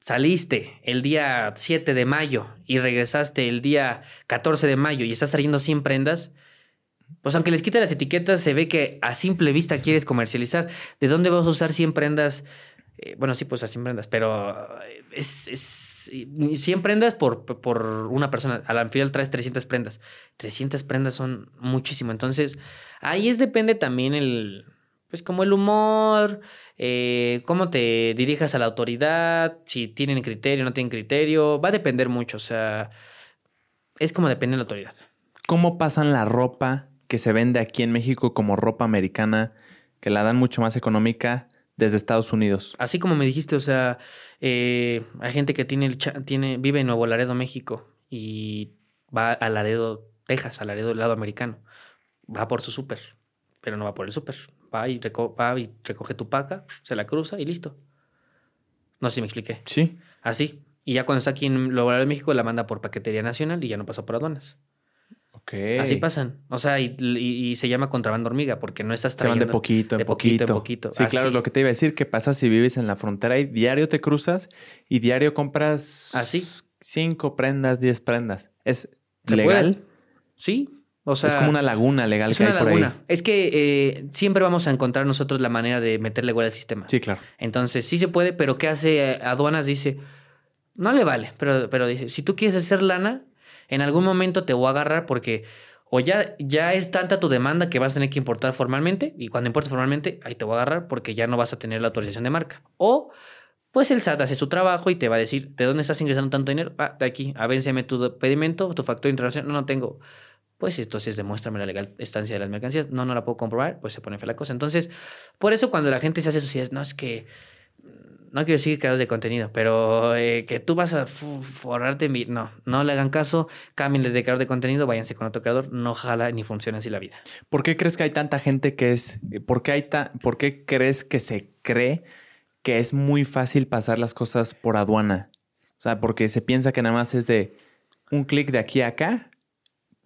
saliste el día 7 de mayo y regresaste el día 14 de mayo y estás trayendo 100 prendas, pues aunque les quites las etiquetas, se ve que a simple vista quieres comercializar. ¿De dónde vas a usar 100 prendas? Eh, bueno, sí, pues a 100 prendas, pero eh, es, es 100 prendas por, por una persona. A la final traes 300 prendas. 300 prendas son muchísimo. Entonces, ahí es depende también el, Pues como el humor, eh, cómo te dirijas a la autoridad, si tienen criterio, no tienen criterio, va a depender mucho, o sea, es como depende de la autoridad. ¿Cómo pasan la ropa que se vende aquí en México como ropa americana, que la dan mucho más económica desde Estados Unidos? Así como me dijiste, o sea, eh, hay gente que tiene, el tiene, vive en Nuevo Laredo, México, y va a Laredo, Texas, a Laredo del lado americano. Va por su súper, pero no va por el súper. Va y, reco- va y recoge tu paca, se la cruza y listo. No sé si me expliqué. Sí. Así. Y ya cuando está aquí en Nuevo Laredo, México, la manda por paquetería nacional y ya no pasó por aduanas. Ok. Así pasan. O sea, y, y- y se llama contrabando hormiga porque no estás Se van de trayendo... poquito en de poquito poquito. en poquito. Sí, claro, Así. lo que te iba a decir, que pasa si vives en la frontera y diario te cruzas y diario compras Así. cinco prendas, diez prendas. ¿Es ¿Se legal? puede? Sí. O sea, es como una laguna legal que hay por ahí. Es que eh, siempre vamos a encontrar nosotros la manera de meterle igual al sistema. Sí, claro. Entonces, sí se puede, pero ¿qué hace eh, aduanas? Dice, no le vale, pero, pero dice, si tú quieres hacer lana, en algún momento te voy a agarrar porque o ya, ya es tanta tu demanda que vas a tener que importar formalmente y cuando importes formalmente, ahí te voy a agarrar porque ya no vas a tener la autorización de marca. O, pues el SAT hace su trabajo y te va a decir, ¿de dónde estás ingresando tanto dinero? Ah, de aquí, a tu pedimento, tu factura internacional, no, no tengo. Pues entonces demuéstrame la legal estancia de las mercancías. No, no la puedo comprobar, pues se pone fea la cosa. Entonces, por eso cuando la gente se hace sociedades, no es que no quiero decir creadores de contenido, pero eh, que tú vas a forrarte vi- No, no le hagan caso, cámbienles de creador de contenido, váyanse con otro creador, no jala ni funciona así la vida. ¿Por qué crees que hay tanta gente que es... ¿Por qué, hay ta- ¿Por qué crees que se cree que es muy fácil pasar las cosas por aduana? O sea, porque se piensa que nada más es de un clic de aquí a acá,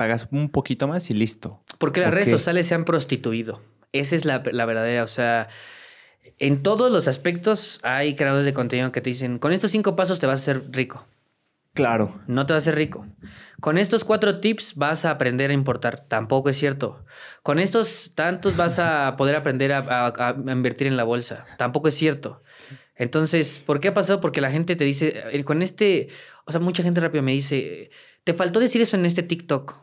pagas un poquito más y listo. Porque las ¿Por redes sociales se han prostituido. Esa es la, la verdadera, o sea, en todos los aspectos hay creadores de contenido que te dicen, con estos cinco pasos te vas a hacer rico. Claro. No te vas a hacer rico. Con estos cuatro tips vas a aprender a importar. Tampoco es cierto. Con estos tantos vas a poder aprender a, a- a invertir en la bolsa. Tampoco es cierto. Entonces, ¿por qué ha pasado? Porque la gente te dice, eh, con este, o sea, mucha gente rápido me dice, te faltó decir eso en este TikTok.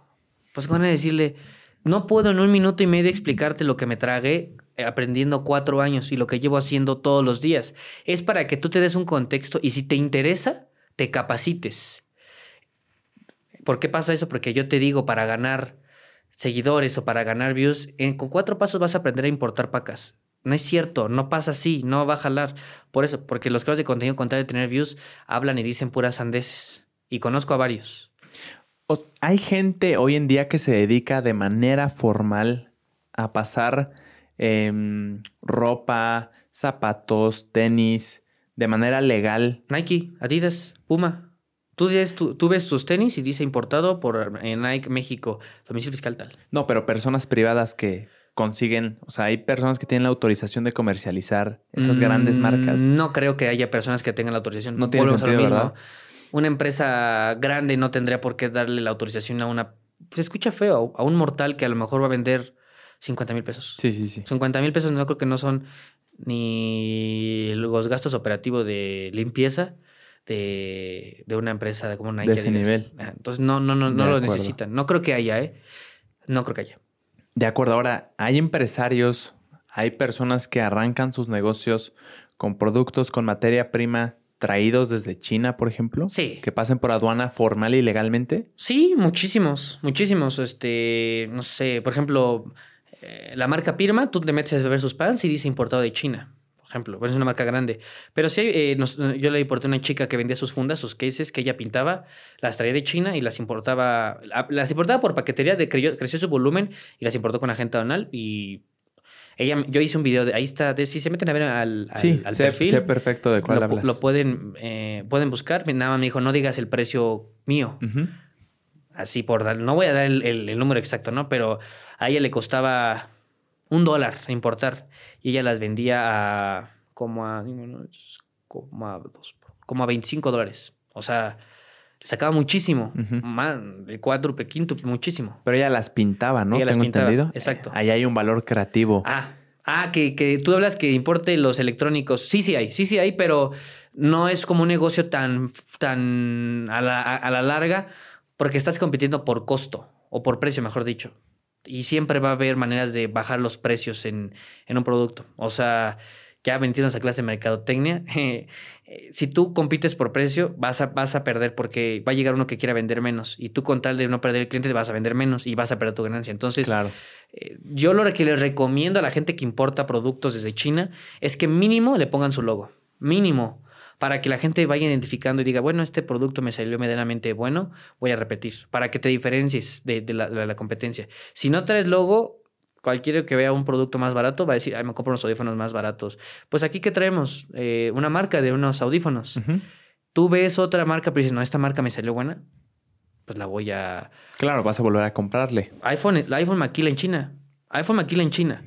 Pues van a decirle, no puedo en un minuto y medio explicarte lo que me tragué eh, aprendiendo cuatro años y lo que llevo haciendo todos los días. Es para que tú te des un contexto y si te interesa, te capacites. ¿Por qué pasa eso? Porque yo te digo, para ganar seguidores o para ganar views, en- con cuatro pasos vas a aprender a importar pacas. No es cierto, no pasa así, no va a jalar. Por eso, porque los creadores de contenido, con tal de tener views, hablan y dicen puras sandeces. Y conozco a varios. Hay gente hoy en día que se dedica de manera formal a pasar em, ropa, zapatos, tenis, de manera legal. Nike, Adidas, Puma. Tú, tú ves tus tenis y dice importado por eh, Nike México, domicilio fiscal tal. No, pero personas privadas que consiguen, o sea, hay personas que tienen la autorización de comercializar esas grandes Mm, marcas. No creo que haya personas que tengan la autorización. No tiene sentido, mismo. ¿verdad? Una empresa grande no tendría por qué darle la autorización a una. Se escucha feo, a un mortal que a lo mejor va a vender 50 mil pesos. Sí, sí, sí. 50 mil pesos no creo que no son ni los gastos operativos de limpieza de, de una empresa como Nike. De ese nivel. Ajá, Entonces no, no, no, no De lo acuerdo. necesitan. No creo que haya, ¿eh? No creo que haya. De acuerdo, ahora hay empresarios, hay personas que arrancan sus negocios con productos con materia prima traídos desde China, por ejemplo, Sí. que pasen por aduana formal y legalmente. Sí, muchísimos, muchísimos. Este, no sé, por ejemplo, eh, la marca Pirma, tú te metes a ver sus pants y dice importado de China, por ejemplo, es una marca grande. Pero sí, eh, nos- yo le importé a una chica que vendía sus fundas, sus cases, que ella pintaba, las traía de China y las importaba, la- las importaba por paquetería, de, creció, creció su volumen y las importó con agente aduanal y ella, yo hice un video de, ahí está, de, si se meten a ver al, al, sí, al sé, perfil. sé perfecto de cuál lo, hablas. lo pueden, eh, pueden buscar. Nada más me dijo, no digas el precio mío así por dar, no voy a dar el, el- el número exacto, ¿no? Pero a ella le costaba un dólar importar y ella las vendía a como a, como a, dos- como a 25 dólares. O sea, sacaba muchísimo, más, el cuádruple, quíntuple, muchísimo. Pero ella las pintaba, ¿no? Ella las Tengo pintaba, entendido. exacto. Ahí hay un valor creativo. Ah, ah que, que tú hablas que importe los electrónicos. Sí, sí hay, sí, sí hay, pero no es como un negocio tan, tan a la, a- la larga porque estás compitiendo por costo o por precio, mejor dicho. Y siempre va a haber maneras de bajar los precios en, en un producto. O sea, ya vendiendo esa clase de mercadotecnia, eh, si tú compites por precio, vas a, vas a perder porque va a llegar uno que quiera vender menos. Y tú con tal de no perder el cliente, vas a vender menos y vas a perder tu ganancia. Entonces, Claro. eh, yo lo que les recomiendo a la gente que importa productos desde China es que mínimo le pongan su logo. Mínimo. Para que la gente vaya identificando y diga, bueno, este producto me salió medianamente bueno, voy a repetir. Para que te diferencies de, de la, de la competencia. Si no traes logo, cualquiera que vea un producto más barato va a decir, ay, me compro unos audífonos más baratos. Pues aquí que traemos Eh, una marca de unos audífonos. Tú ves otra marca, pero dices, no, esta marca me salió buena, pues la voy a... Claro, vas a volver a comprarle. iPhone, el iPhone maquila en China. iPhone maquila en China.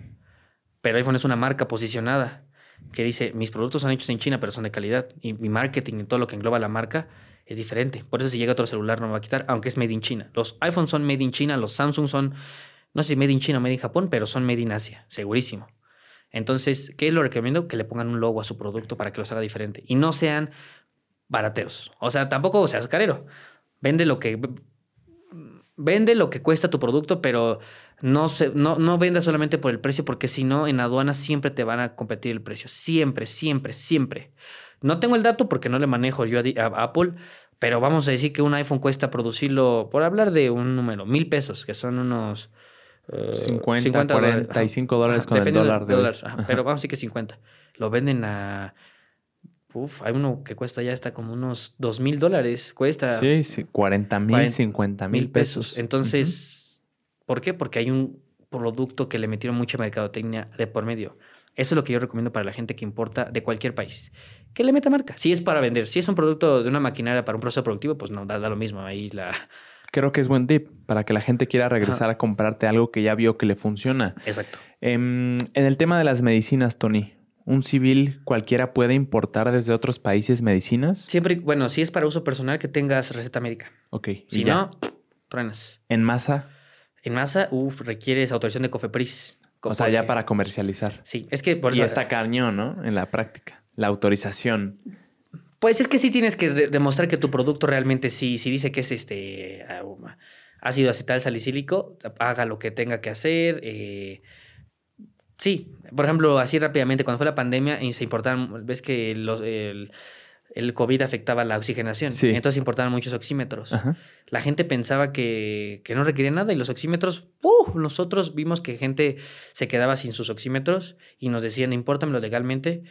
Pero iPhone es una marca posicionada que dice, mis productos son hechos en China, pero son de calidad. Y mi marketing y todo lo que engloba la marca es diferente. Por eso si llega otro celular no me va a quitar, aunque es made in China. Los iPhones son made in China, los Samsung son, no sé si made in China o made in Japón, pero son made Asia, segurísimo. Entonces, ¿qué lo recomiendo? Que le pongan un logo a su producto para que los haga diferente. Y no sean barateros. O sea, tampoco seas carero. Vende lo que vende lo que cuesta tu producto, pero no, se, no, no vendas solamente por el precio, porque si no, en aduanas siempre te van a competir el precio. Siempre, siempre, siempre. No tengo el dato porque no le manejo yo a, a Apple, pero vamos a decir que un iPhone cuesta producirlo, por hablar de un número, mil pesos, que son unos... eh, 50, dólares. 45 dólares con el dólar de hoy. dólar, ajá, Pero vamos a decir que 50. Lo venden a... Uf, hay uno que cuesta ya hasta como unos dos mil dólares. Cuesta Sí, sí, 40 mil, 40 50 mil pesos. Entonces, ¿por qué? Porque hay un producto que le metieron mucha mercadotecnia de por medio. Eso es lo que yo recomiendo para la gente que importa de cualquier país. Que le meta marca. Si es para vender, si es un producto de una maquinaria para un proceso productivo, pues no, da, da lo mismo. Ahí la. Creo que es buen tip para que la gente quiera regresar a comprarte algo que ya vio que le funciona. Exacto. Em, en el tema de las medicinas, Tony, ¿un civil cualquiera puede importar desde otros países medicinas? Siempre, bueno, si es para uso personal, que tengas receta médica. Ok. y Si no, truenas. En masa, En masa, uff, requieres autorización de COFEPRIS. o sea, ya para comercializar. Sí, es que por y eso- está cañón, ¿no? En la práctica. La autorización. Pues es que sí tienes que de- demostrar que tu producto realmente sí, si dice que es este ah, um, ácido acetal salicílico, haga lo que tenga que hacer. eh, sí, por ejemplo, así rápidamente, cuando fue la pandemia y se importaban, ves que los, el, el COVID afectaba la oxigenación, Sí. entonces importaban muchos oxímetros. Ajá. La gente pensaba que, que no requería nada y los oxímetros, ¡uh! nosotros vimos que gente se quedaba sin sus oxímetros y nos decían, impórtamelo legalmente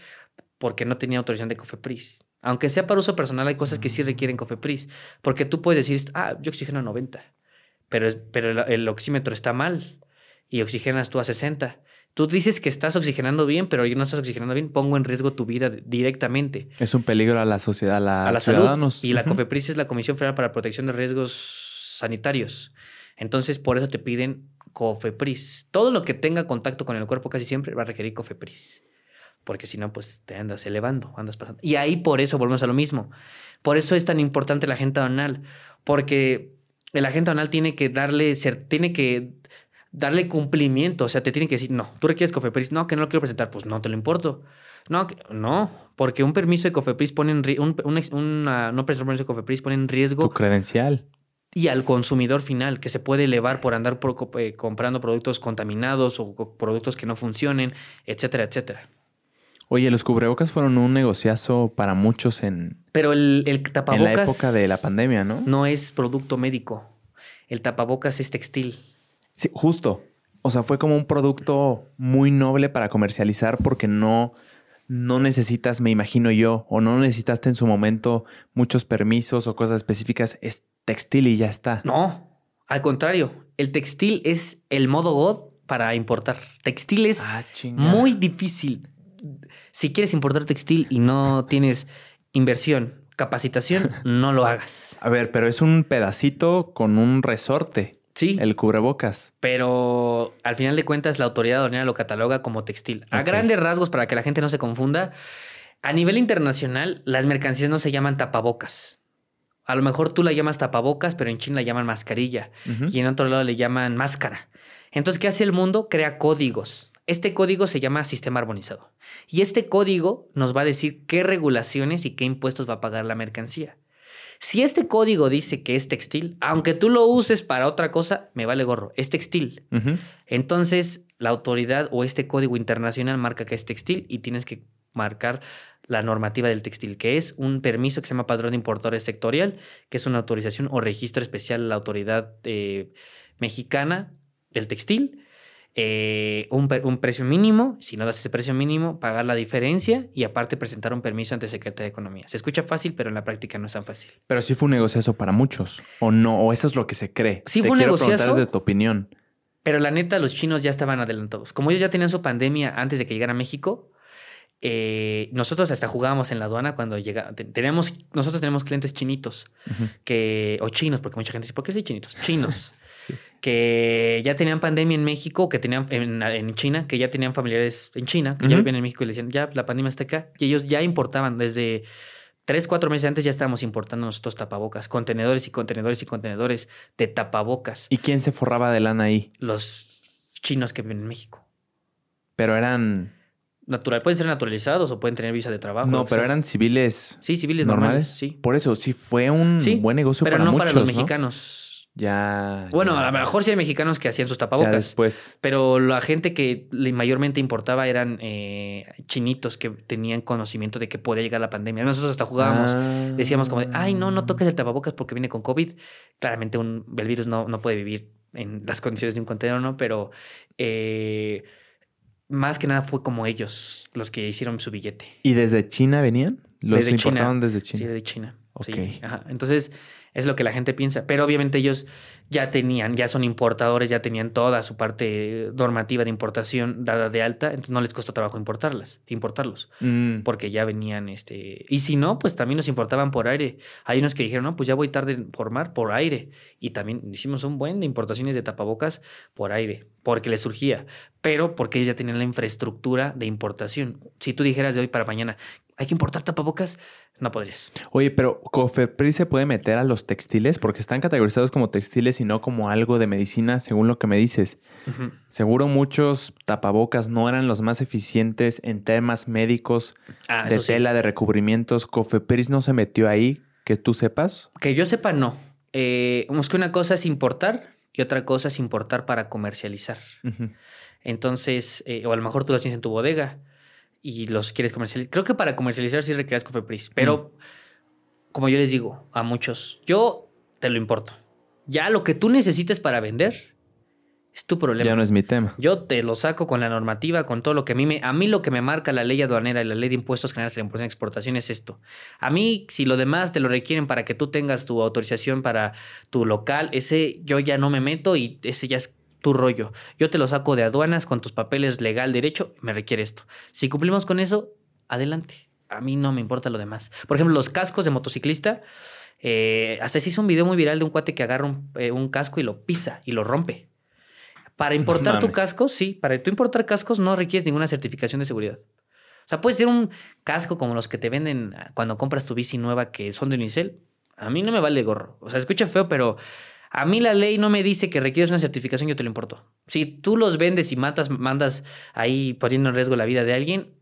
porque no tenía autorización de COFEPRIS. Aunque sea para uso personal, hay cosas que sí requieren COFEPRIS. Porque tú puedes decir, ah, yo oxigeno a 90, pero, es- pero el, el oxímetro está mal y oxigenas tú a 60. Tú dices que estás oxigenando bien, pero no estás oxigenando bien, pongo en riesgo tu vida directamente Es un peligro a la sociedad, a, la a la ciudadanos. salud. Y la. COFEPRIS es la Comisión Federal para Protección de Riesgos Sanitarios. Entonces, por eso te piden COFEPRIS. Todo lo que tenga contacto con el cuerpo casi siempre va a requerir COFEPRIS. Porque si no, pues te andas elevando, andas pasando. Y ahí por eso volvemos a lo mismo. Por eso es tan importante el agente aduanal. Porque el agente aduanal tiene que darle, tiene que darle cumplimiento. O sea, te tiene que decir, no, tú requieres COFEPRIS. No, que no lo quiero presentar. Pues no te lo importo. No, que- no, porque un permiso de COFEPRIS pone en un, una, no presentar un permiso de COFEPRIS pone en riesgo Tu credencial. y al consumidor final, que se puede elevar por andar por eh, comprando productos contaminados o productos que no funcionen, etcétera, etcétera. Oye, los cubrebocas fueron un negociazo para muchos en, Pero el, el en tapabocas la época de la pandemia, ¿no? no es producto médico. El tapabocas es textil. Sí, justo. O sea, fue como un producto muy noble para comercializar porque no, no necesitas, me imagino yo, o no necesitaste en su momento muchos permisos o cosas específicas. Es textil y ya está. No, al contrario, el textil es el modo God para importar. Textil es Ah, muy difícil. Si quieres importar textil y no tienes inversión, capacitación, no lo hagas. A ver, pero es un pedacito con un resorte, Sí, el cubrebocas. pero al final de cuentas la autoridad aduanera lo cataloga como textil. A grandes rasgos, para que la gente no se confunda, a nivel internacional las mercancías no se llaman tapabocas. A lo mejor tú la llamas tapabocas, pero en China la llaman mascarilla y en otro lado le llaman máscara. Entonces, ¿qué hace el mundo? Crea códigos. Este código se llama sistema armonizado. Y este código nos va a decir qué regulaciones y qué impuestos va a pagar la mercancía. Si este código dice que es textil, aunque tú lo uses para otra cosa, me vale gorro, es textil. Entonces, la autoridad o este código internacional marca que es textil y tienes que marcar la normativa del textil, que es un permiso que se llama Padrón de Importadores Sectorial, que es una autorización o registro especial de la autoridad eh, mexicana del textil. Eh, un, precio mínimo, si no das ese precio mínimo, pagar la diferencia y aparte presentar un permiso ante Secretaría de Economía. Se escucha fácil, pero en la práctica no es tan fácil. Pero sí fue un negociazo para muchos. O no, o eso es lo que se cree. Sí Te fue un negociazo. desde tu opinión. Pero la neta, los chinos ya estaban adelantados. Como ellos ya tenían su pandemia antes de que llegara a México, eh, nosotros hasta jugábamos en la aduana cuando llega, te- teníamos, nosotros tenemos clientes chinitos, que, o chinos, porque mucha gente dice, ¿por qué sí chinitos? Chinos, Sí. que ya tenían pandemia en México, que tenían en, en China, que ya tenían familiares en China, que ya vivían en México y le decían, ya la pandemia está acá, y ellos ya importaban desde tres, cuatro meses antes ya estábamos importando nosotros tapabocas, contenedores y contenedores y contenedores de tapabocas, ¿Y quién se forraba de lana ahí? los chinos que viven en México. Pero eran. Natural, pueden ser naturalizados o pueden tener visa de trabajo. No, pero sea. eran civiles Sí, civiles normales. normales, sí. Por eso sí fue un Sí, buen negocio Pero para no muchos. para los ¿no? mexicanos. Ya. Bueno, ya. a lo mejor sí hay mexicanos que hacían sus Ya tapabocas. después. Pero la gente que mayormente importaba eran eh, chinitos que tenían conocimiento de que podía llegar la pandemia. Nosotros hasta jugábamos. Ah. Decíamos como de, ay, no, no toques el tapabocas porque viene con COVID. Claramente un, el virus no, no puede vivir en las condiciones de un contenedor, ¿no? Pero eh, más que nada fue como ellos los que hicieron su billete. ¿Y desde China venían? Los Desde China. importaban desde China. Sí, de China. Sí, Ok. ajá. Entonces, es lo que la gente piensa. Pero obviamente ellos ya tenían, ya son importadores, ya tenían toda su parte normativa de importación dada de alta, entonces no les costó trabajo importarlas, importarlos, Mm. porque ya venían, este... Y si no, pues también los importaban por aire. Hay unos que dijeron, no, pues ya voy tarde por mar, por aire. Y también hicimos un buen de importaciones de tapabocas por aire, porque les surgía, pero porque ellos ya tenían la infraestructura de importación. Si tú dijeras de hoy para mañana, hay que importar tapabocas, no podrías. Oye, pero ¿Cofepris se puede meter a los textiles? Porque están categorizados como textiles y no como algo de medicina, según lo que me dices. Seguro muchos tapabocas no eran los más eficientes en temas médicos, Ah, de sí. tela, de recubrimientos. ¿Cofepris no se metió ahí? Que tú sepas. Que yo sepa, no. Eh, es que una cosa es importar y otra cosa es importar para comercializar. Entonces, eh, o a lo mejor tú los tienes en tu bodega y los quieres comercializar. Creo que para comercializar sí requieres Cofepris, pero como yo les digo a muchos, yo te lo importo. Ya lo que tú necesites para vender es tu problema. Ya no es mi tema. Yo te lo saco con la normativa, con todo lo que a mí me, a mí lo que me marca la ley aduanera y la ley de impuestos generales de la importación y exportación es esto. A mí, si lo demás te lo requieren para que tú tengas tu autorización para tu local, ese yo ya no me meto y ese ya es tu rollo. Yo te lo saco de aduanas con tus papeles legal, derecho, me requiere esto. Si cumplimos con eso, adelante. A mí no me importa lo demás. Por ejemplo, los cascos de motociclista. eh, hasta se hizo un video muy viral de un cuate que agarra un, eh, un casco y lo pisa y lo rompe. Para importar tu casco, sí, para tú importar cascos no requieres ninguna certificación de seguridad. O sea, puede ser un casco como los que te venden cuando compras tu bici nueva que son de Unicel. A mí no me vale gorro. O sea, escucha feo, pero a mí la ley no me dice que requieres una certificación, yo te lo importo. Si tú los vendes y matas, mandas ahí poniendo en riesgo la vida de alguien,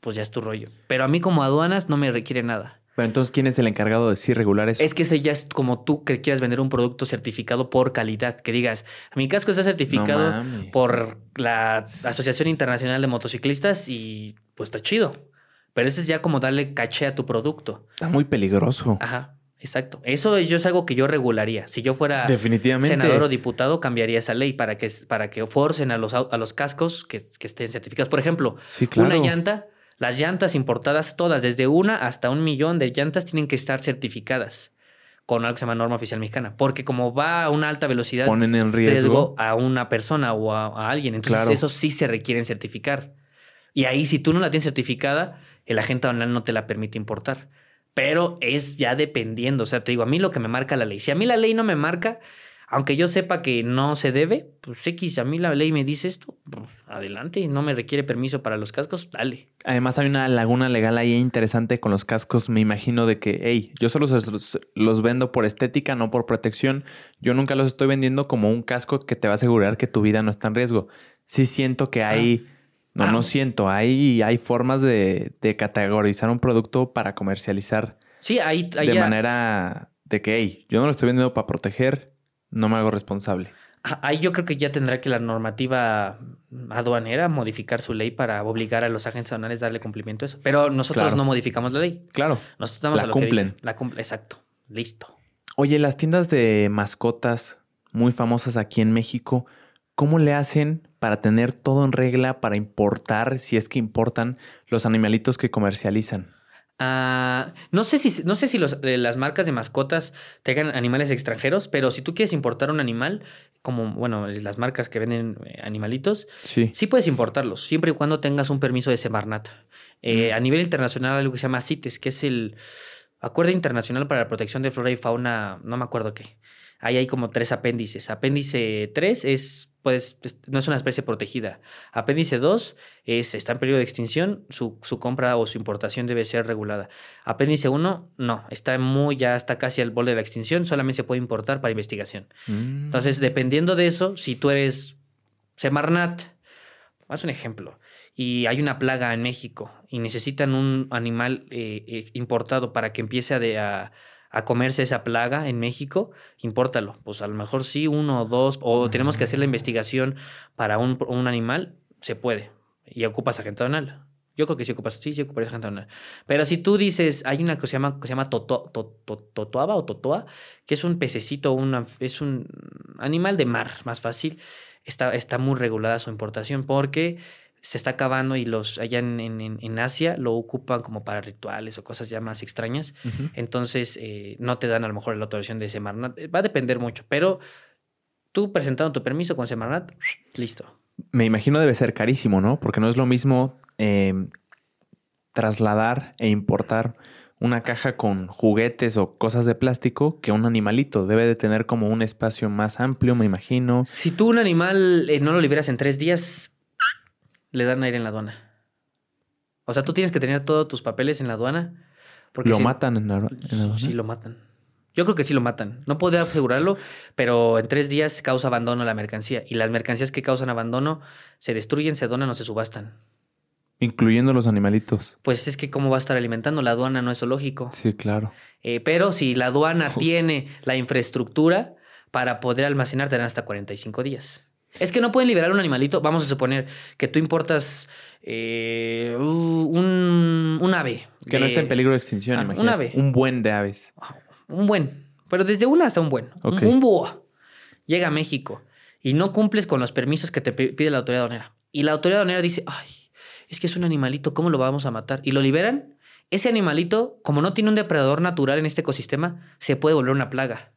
pues ya es tu rollo. Pero a mí como aduanas no me requiere nada. Pero entonces, ¿quién es el encargado de sí regular eso? Es que ese ya es como tú que quieras vender un producto certificado por calidad. Que digas, mi casco está certificado por la Asociación Internacional de Motociclistas y pues está chido. Pero ese es ya como darle caché a tu producto. Está muy peligroso. Ajá, exacto. Eso es, yo es algo que yo regularía. Si yo fuera Definitivamente. senador o diputado, cambiaría esa ley para que, para que forcen a los, a los cascos que, que estén certificados. Por ejemplo, Sí, claro. una llanta, las llantas importadas todas, desde una hasta un millón de llantas, tienen que estar certificadas con algo que se llama norma oficial mexicana. Porque como va a una alta velocidad, Ponen en riesgo. riesgo a una persona o a, a alguien. Entonces, Claro. eso sí se requieren certificar. Y ahí, si tú no la tienes certificada, el agente aduanal no te la permite importar. Pero es ya dependiendo. O sea, te digo, a mí lo que me marca la ley. Si a mí la ley no me marca, aunque yo sepa que no se debe, pues X, a mí la ley me dice esto, pues, adelante, no me requiere permiso para los cascos, dale. Además, hay una laguna legal ahí interesante con los cascos. Me imagino de que, hey, yo solo los, los vendo por estética, no por protección. Yo nunca los estoy vendiendo como un casco que te va a asegurar que tu vida no está en riesgo. Sí siento que hay... No, Ah. no siento. Hay, hay formas de, de categorizar un producto para comercializar Sí, ahí, ahí de ya- manera de que, hey, yo no lo estoy vendiendo para proteger, no me hago responsable. Ah, Ahí yo creo que ya tendrá que la normativa aduanera modificar su ley para obligar a los agentes aduanales a darle cumplimiento a eso. Pero nosotros Claro. no modificamos la ley. Claro. Nosotros estamos La a lo que cumplen. dice. La cumple. Exacto. Listo. Oye, las tiendas de mascotas muy famosas aquí en México, ¿cómo le hacen para tener todo en regla, para importar, si es que importan, los animalitos que comercializan? Ah, no sé si, no sé si los- eh, las marcas de mascotas tengan animales extranjeros, pero si tú quieres importar un animal, como bueno, las marcas que venden eh, animalitos, Sí. sí puedes importarlos, siempre y cuando tengas un permiso de Semarnat. Eh, Mm. A nivel internacional hay algo que se llama CITES, que es el Acuerdo Internacional para la Protección de Flora y Fauna, no me acuerdo qué. Ahí hay como tres apéndices. Apéndice 3 es, pues, es- no es una especie protegida. Apéndice 2 es, está en peligro de extinción, su, su compra o su importación debe ser regulada. Apéndice 1, no, está muy, ya está casi al borde de la extinción, solamente se puede importar para investigación. Mm. Entonces, dependiendo de eso, si tú eres Semarnat, haz un ejemplo, y hay una plaga en México y necesitan un animal eh, eh, importado para que empiece a, de- a- a comerse esa plaga en México, impórtalo. Pues a lo mejor sí, uno o dos, o tenemos que hacer la investigación para un, un animal, se puede. Y ocupas agente aduanal. Yo creo que sí ocupas, sí, sí ocuparías agente. Pero si tú dices, hay una que se llama, que se llama toto- to- to- totoaba o totoa, que es un pececito, una, es un animal de mar, más fácil, está, está muy regulada su importación porque se está acabando y los allá en, en- en- Asia lo ocupan como para rituales o cosas ya más extrañas. Entonces eh, no te dan a lo mejor la autorización de Semarnat. Eh, Va a depender mucho, pero tú presentando tu permiso con Semarnat, listo. Me imagino debe ser carísimo, ¿no? Porque no es lo mismo eh, trasladar e importar una caja con juguetes o cosas de plástico que un animalito. Debe de tener como un espacio más amplio, me imagino. Si tú un animal eh, no lo liberas en tres días, le dan aire en la aduana. O sea, tú tienes que tener todos tus papeles en la aduana. Porque Lo si- matan en la, en la aduana. Sí, lo matan. Yo creo que sí lo matan. No puedo asegurarlo, pero en tres días causa abandono a la mercancía. Y las mercancías que causan abandono se destruyen, se donan o se subastan. Incluyendo los animalitos. Pues es que cómo va a estar alimentando la aduana no es zoológico. Sí, claro. Eh, pero si la aduana Uf. tiene la infraestructura para poder almacenar, te dan hasta 45 días. Es que no pueden liberar un animalito. Vamos a suponer que tú importas eh, un, un ave. Que no esté en peligro de extinción, Ah, un imagínate. ave. Un buen de aves. Un buen. Pero desde una hasta un buen. Un-. Un, búho. Llega a México y no cumples con los permisos que te pi- pide la autoridad aduanera. Y la autoridad aduanera dice, ay, es que es un animalito, ¿cómo lo vamos a matar? Y lo liberan. Ese animalito, como no tiene un depredador natural en este ecosistema, se puede volver una plaga.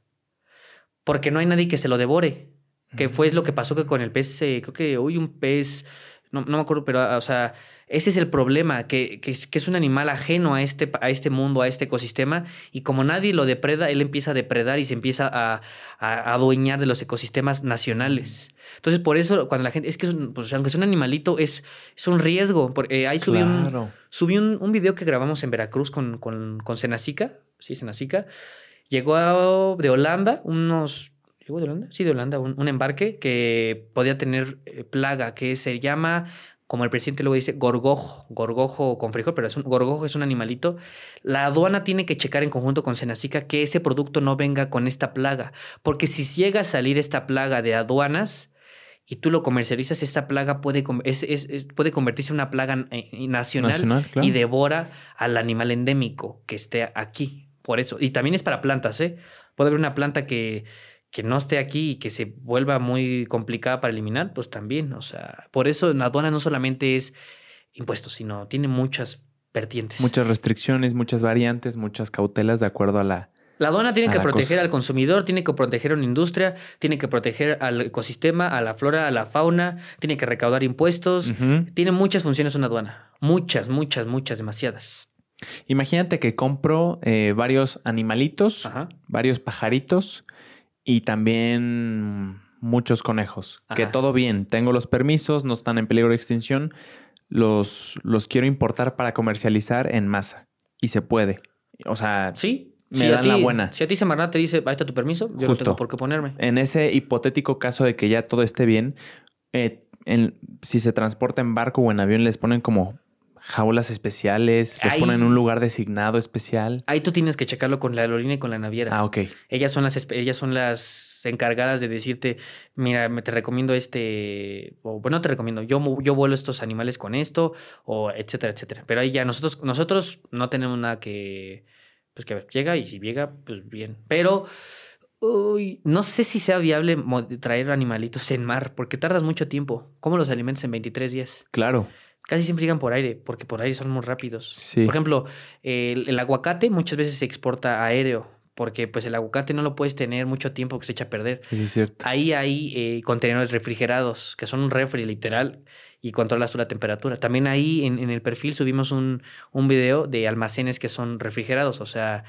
Porque no hay nadie que se lo devore. Que fue lo que pasó que con el pez, eh, creo que hoy un pez, no, no me acuerdo, pero, ah, o sea, ese es el problema, que, que, es, que es un animal ajeno a este, a este mundo, a este ecosistema, y como nadie lo depreda, él empieza a depredar y se empieza a, a adueñar de los ecosistemas nacionales. Entonces, por eso, cuando la gente, es que, pues, aunque es un animalito, es, es un riesgo. Porque, eh, ahí subí un. Subí un, un video que grabamos en Veracruz con, con, con Senacica. Sí, Senacica. Llegó a- de Holanda unos... ¿Llegó de Holanda? Sí, de Holanda. Un, un embarque que podía tener eh, plaga, que se llama, como el presidente luego dice, gorgojo. Gorgojo con frijol, pero es un, gorgojo es un animalito. La aduana tiene que checar en conjunto con Senacica que ese producto no venga con esta plaga. Porque si llega a salir esta plaga de aduanas y tú lo comercializas, esta plaga puede, com- es- es- es- puede convertirse en una plaga eh, nacional, Nacional, claro. y devora al animal endémico que esté aquí. Por eso. Y también es para plantas, ¿eh? Puede haber una planta que, que no esté aquí y que se vuelva muy complicada para eliminar, pues también. O sea, por eso la aduana no solamente es impuestos, sino tiene muchas vertientes. Muchas restricciones, muchas variantes, muchas cautelas de acuerdo a la... La aduana tiene que proteger cosa. al consumidor, tiene que proteger a una industria, tiene que proteger al ecosistema, a la flora, a la fauna, tiene que recaudar impuestos. Tiene muchas funciones una aduana. Muchas, muchas, muchas, demasiadas. Imagínate que compro eh, varios animalitos, Ajá. varios pajaritos y también muchos conejos. Que todo bien, tengo los permisos, no están en peligro de extinción, los, los quiero importar para comercializar en masa. Y se puede. O sea, Sí. Me si dan ti, la buena. Si a ti Semarnat te dice, ahí está tu permiso, yo no Justo. tengo por qué ponerme. en ese hipotético caso de que ya todo esté bien, eh, en- si se transporta en barco o en avión, les ponen como jaulas especiales, los Ahí- ponen en un lugar designado especial. Ahí tú tienes que checarlo con la aerolínea y con la naviera. Ah, ok. Ellas son las ellas son las encargadas de decirte, mira, me te recomiendo este, o bueno, no te recomiendo, yo, yo vuelo estos animales con esto, o etcétera, etcétera. Pero ahí ya nosotros, nosotros no tenemos nada que, pues que ver, llega y si llega, pues bien. Pero uy, no sé si sea viable traer animalitos en mar, porque tardas mucho tiempo. ¿Cómo los alimentas en 23 días? Claro. Casi siempre llegan por aire, porque por aire son muy rápidos. Sí. Por ejemplo, el, el aguacate muchas veces se exporta aéreo, porque pues el aguacate no lo puedes tener mucho tiempo que se echa a perder. Eso es cierto. Ahí hay eh, contenedores refrigerados, que son un refri literal, y controlas tú la temperatura. También ahí en, en el perfil subimos un, un video de almacenes que son refrigerados, o sea...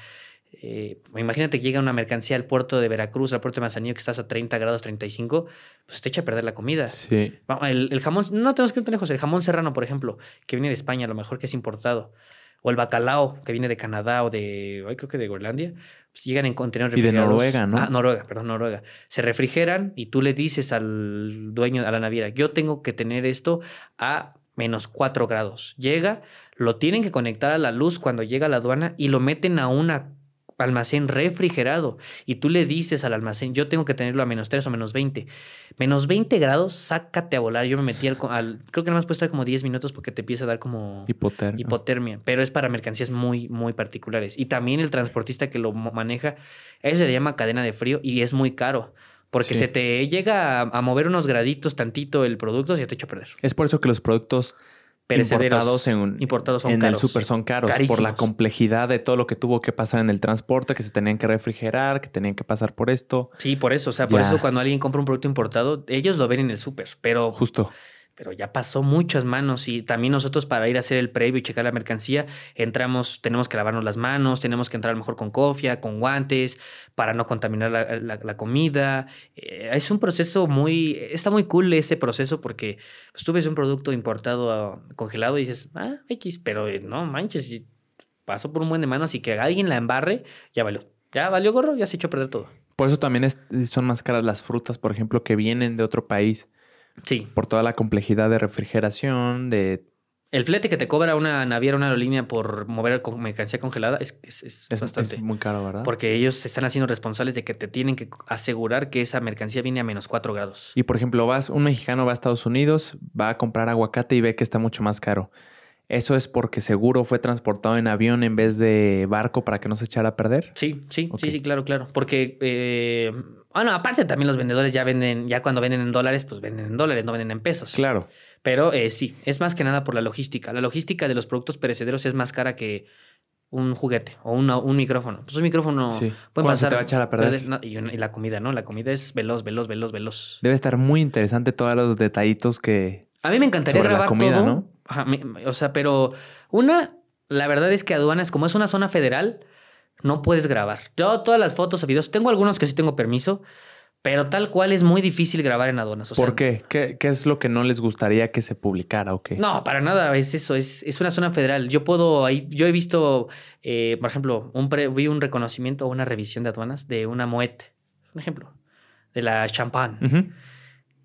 eh, imagínate que llega una mercancía al puerto de Veracruz, al puerto de Manzanillo, que estás a 30 grados, 35, pues te echa a perder la comida. Sí. El, el jamón, no tenemos que ir tan lejos. El jamón serrano, por ejemplo, que viene de España, a lo mejor que es importado. O el bacalao, que viene de Canadá o de, ay, creo que de Groenlandia. pues llegan en contenedores Y de refrigerados. Noruega, ¿no? Ah, Noruega, perdón, Noruega. Se refrigeran y tú le dices al dueño, a la naviera, yo tengo que tener esto a menos 4 grados. Llega, lo tienen que conectar a la luz cuando llega a la aduana y lo meten a una almacén refrigerado y tú le dices al almacén, yo tengo que tenerlo a menos 3 o menos 20. Menos 20 grados, sácate a volar. Yo me metí al, creo que nada más puede estar como 10 minutos porque te empieza a dar como Hipotermia. hipotermia, pero es para mercancías muy, muy particulares. Y también el transportista que lo maneja, a eso se le llama cadena de frío y es muy caro. Porque Sí. se te llega a, a mover unos graditos tantito el producto y ya te echa a perder. Es por eso que los productos Perecederos importados en, importados son en caros. el súper son caros por la complejidad de todo lo que tuvo que pasar en el transporte, que se tenían que refrigerar, que tenían que pasar por esto. Sí, por eso. O sea, por Ya. eso cuando alguien compra un producto importado, ellos lo ven en el súper. Pero Justo. Pero ya pasó muchas manos y también nosotros para ir a hacer el previo y checar la mercancía, entramos, tenemos que lavarnos las manos, tenemos que entrar a lo mejor con cofia, con guantes, para no contaminar la, comida. Eh, es un proceso muy, está muy cool ese proceso porque pues, tú ves un producto importado congelado y dices, ah, X, pero eh, no manches, si pasó por un buen de manos y que alguien la embarre, ya valió. Ya valió gorro, ya se echó a perder todo. Por eso también es- son más caras las frutas, por ejemplo, que vienen de otro país, Sí. por toda la complejidad de refrigeración, de El flete que te cobra una naviera, una aerolínea por mover con mercancía congelada es, es, es es, bastante. es muy caro, ¿verdad? Porque ellos se están haciendo responsables de que te tienen que asegurar que esa mercancía viene a menos 4 grados. Y por ejemplo, vas, un mexicano va a Estados Unidos, va a comprar aguacate y ve que está mucho más caro. Eso es porque seguro fue transportado en avión en vez de barco para que no se echara a perder. Sí, sí, sí, sí, claro, claro. Porque, eh, bueno, aparte también los vendedores ya venden, ya cuando venden en dólares, pues venden en dólares, no venden en pesos. Claro. Pero eh, sí, es más que nada por la logística. La logística de los productos perecederos es más cara que un juguete o una- un micrófono. Pues un micrófono Sí. puede ¿Cuándo se pasar. te va a echar a perder? no, y, una- y la comida, ¿no? La comida es veloz, veloz, veloz, veloz. Debe estar muy interesante todos los detallitos que... A mí me encantaría Sobre la grabar comida, todo. ¿no? O sea, pero una, la verdad es que aduanas, como es una zona federal, no puedes grabar. Yo todas las fotos o videos, tengo algunos que sí tengo permiso, pero tal cual es muy difícil grabar en aduanas. O sea, ¿Por qué? qué? qué es lo que no les gustaría que se publicara o qué? No, para nada, es eso, es, es una zona federal. Yo puedo, ahí, yo he visto, eh, por ejemplo, un pre- vi un reconocimiento o una revisión de aduanas de una Moet, un ejemplo, de la champán. Ujú.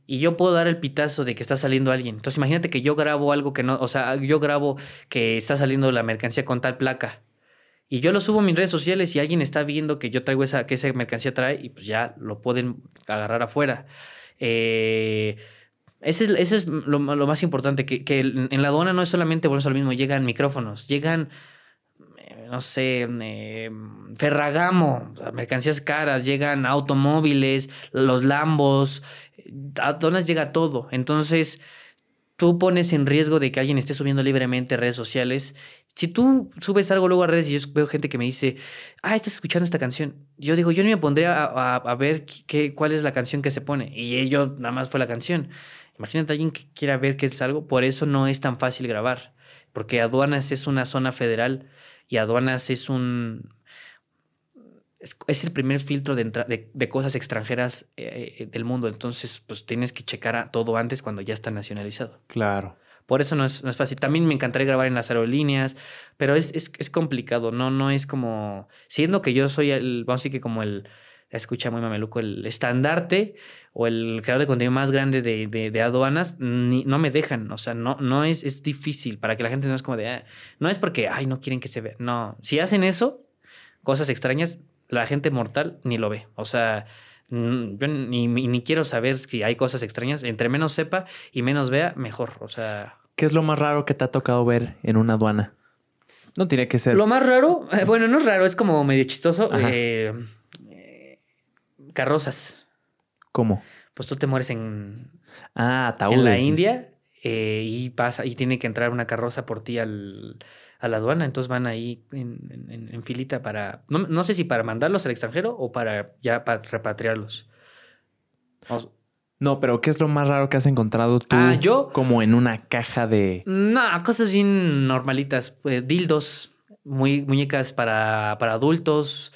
Y yo puedo dar el pitazo de que está saliendo alguien. Entonces imagínate que yo grabo algo que no, o sea, yo grabo que está saliendo la mercancía con tal placa. Y yo lo subo a mis redes sociales y alguien está viendo que yo traigo esa, que esa mercancía trae y pues ya lo pueden agarrar afuera. Eh, ese es, ese es lo, más importante, que, en la aduana no es solamente, volvemos a lo mismo, llegan micrófonos, llegan, eh, no sé, eh, Ferragamo, mercancías caras, llegan automóviles, los Lambos, a aduanas llega todo. Entonces, tú pones en riesgo de que alguien esté subiendo libremente redes sociales. Si tú subes algo luego a redes y yo veo gente que me dice, ah, estás escuchando esta canción. Yo digo, yo no me a- a ver qué, cuál es la canción que se pone. Y ello nada más fue la canción. Imagínate a alguien que quiera ver qué es algo. Por eso no es tan fácil grabar. Porque aduanas es una zona federal y aduanas es un... Es, es el primer filtro de, entra- de, de cosas extranjeras eh, eh, del mundo. Entonces, pues tienes que checar a todo antes cuando ya está nacionalizado. Claro. Por eso no es, no es fácil. También me encantaría grabar en las aerolíneas, pero es, es, es complicado, ¿no? No es como. Siendo que yo soy el, vamos a decir que como el, escucha muy mameluco, el estandarte o el creador de contenido más grande de, de, aduanas, no me dejan. O sea, no, no es, es difícil para que la gente no es como de, ah", no es porque, ay, no quieren que se vea. No, si hacen eso, cosas extrañas, la gente mortal ni lo ve. O sea, yo ni, ni quiero saber si hay cosas extrañas. Entre menos sepa y menos vea, mejor. O sea. ¿Qué es lo más raro que te ha tocado ver en una aduana? No tiene que ser. Lo más raro, eh, bueno, no es raro, es como medio chistoso. Eh, carrozas. ¿Cómo? Pues tú te mueres en. Ah, En la India eh, y pasa, y tiene que entrar una carroza por ti al, a la aduana. Entonces van ahí en, filita para. No, sé si para mandarlos al extranjero o para ya para repatriarlos. No, pero ¿qué es lo más raro que has encontrado tú? Ah, yo. Como en una caja de. No, cosas bien normalitas. Pues, dildos, muy, muñecas para, para adultos.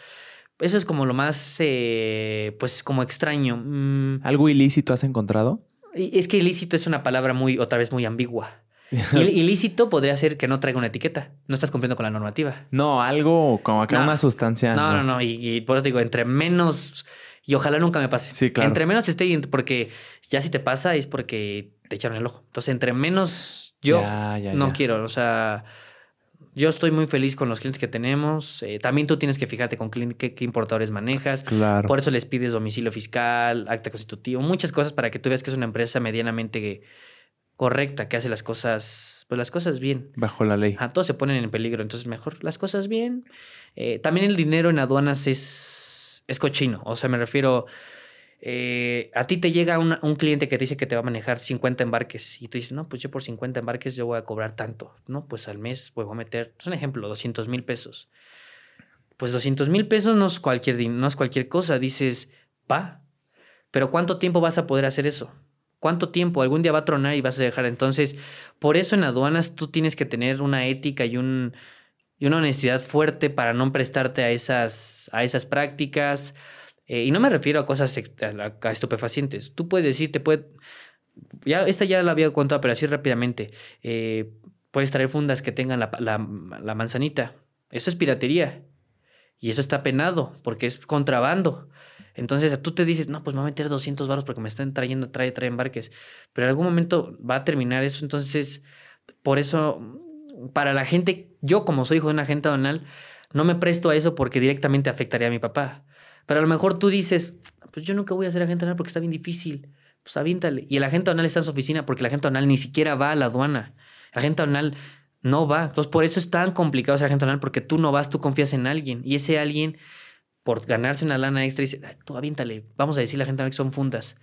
Eso es como lo más, eh, pues, como extraño. Mm. ¿Algo ilícito has encontrado? Es que ilícito es una palabra muy, otra vez, muy ambigua. ilícito podría ser que no traiga una etiqueta. No estás cumpliendo con la normativa. No, algo como acá una sustancia. No, no, no. Y, por eso digo, entre menos. Y ojalá nunca me pase. Sí, claro. Entre menos esté, porque ya si te pasa es porque te echaron el ojo. Entonces, entre menos yo no quiero. O sea, yo estoy muy feliz con los clientes que tenemos. Eh, también tú tienes que fijarte con qué, qué, importadores manejas. Claro. Por eso les pides domicilio fiscal, acta constitutivo, muchas cosas para que tú veas que es una empresa medianamente correcta, que hace las cosas, pues las cosas bien. Bajo la ley. A todos se ponen en peligro, entonces mejor las cosas bien. Eh, también el dinero en aduanas es, es cochino. O sea, me refiero eh, a ti te llega un cliente que te dice que te va a manejar 50 embarques y tú dices, no, pues yo por 50 embarques yo voy a cobrar tanto, ¿no? Pues al mes voy a meter, es un ejemplo, 200 mil pesos. Pues 200 mil pesos no es, cualquier, no es cualquier cosa, dices, va, pero ¿cuánto tiempo vas a poder hacer eso? ¿Cuánto tiempo? Algún día va a tronar y vas a dejar. Entonces, por eso en aduanas tú tienes que tener una ética y, un, y una honestidad fuerte para no prestarte a esas, a esas prácticas, eh, y no me refiero a cosas a, estupefacientes. Tú puedes decir, te puede... Ya, esta ya la había contado, pero así rápidamente. Eh, puedes traer fundas que tengan la, manzanita. Eso es piratería. Y eso está penado porque es contrabando. Entonces tú te dices, no, pues me voy a meter 200 baros porque me están trayendo, trae, trae embarques. Pero en algún momento va a terminar eso. Entonces, por eso, para la gente, yo como soy hijo de una agente donal, no me presto a eso porque directamente afectaría a mi papá. Pero a lo mejor tú dices, pues yo nunca voy a ser agente aduanal porque está bien difícil. Pues avíntale. Y el agente aduanal está en su oficina porque el agente aduanal ni siquiera va a la aduana. El agente aduanal no va. Entonces, por eso es tan complicado ser agente aduanal porque tú no vas, tú confías en alguien. Y ese alguien, por ganarse una lana extra, dice, tú avíntale. Vamos a decirle a la agente aduanal que son fundas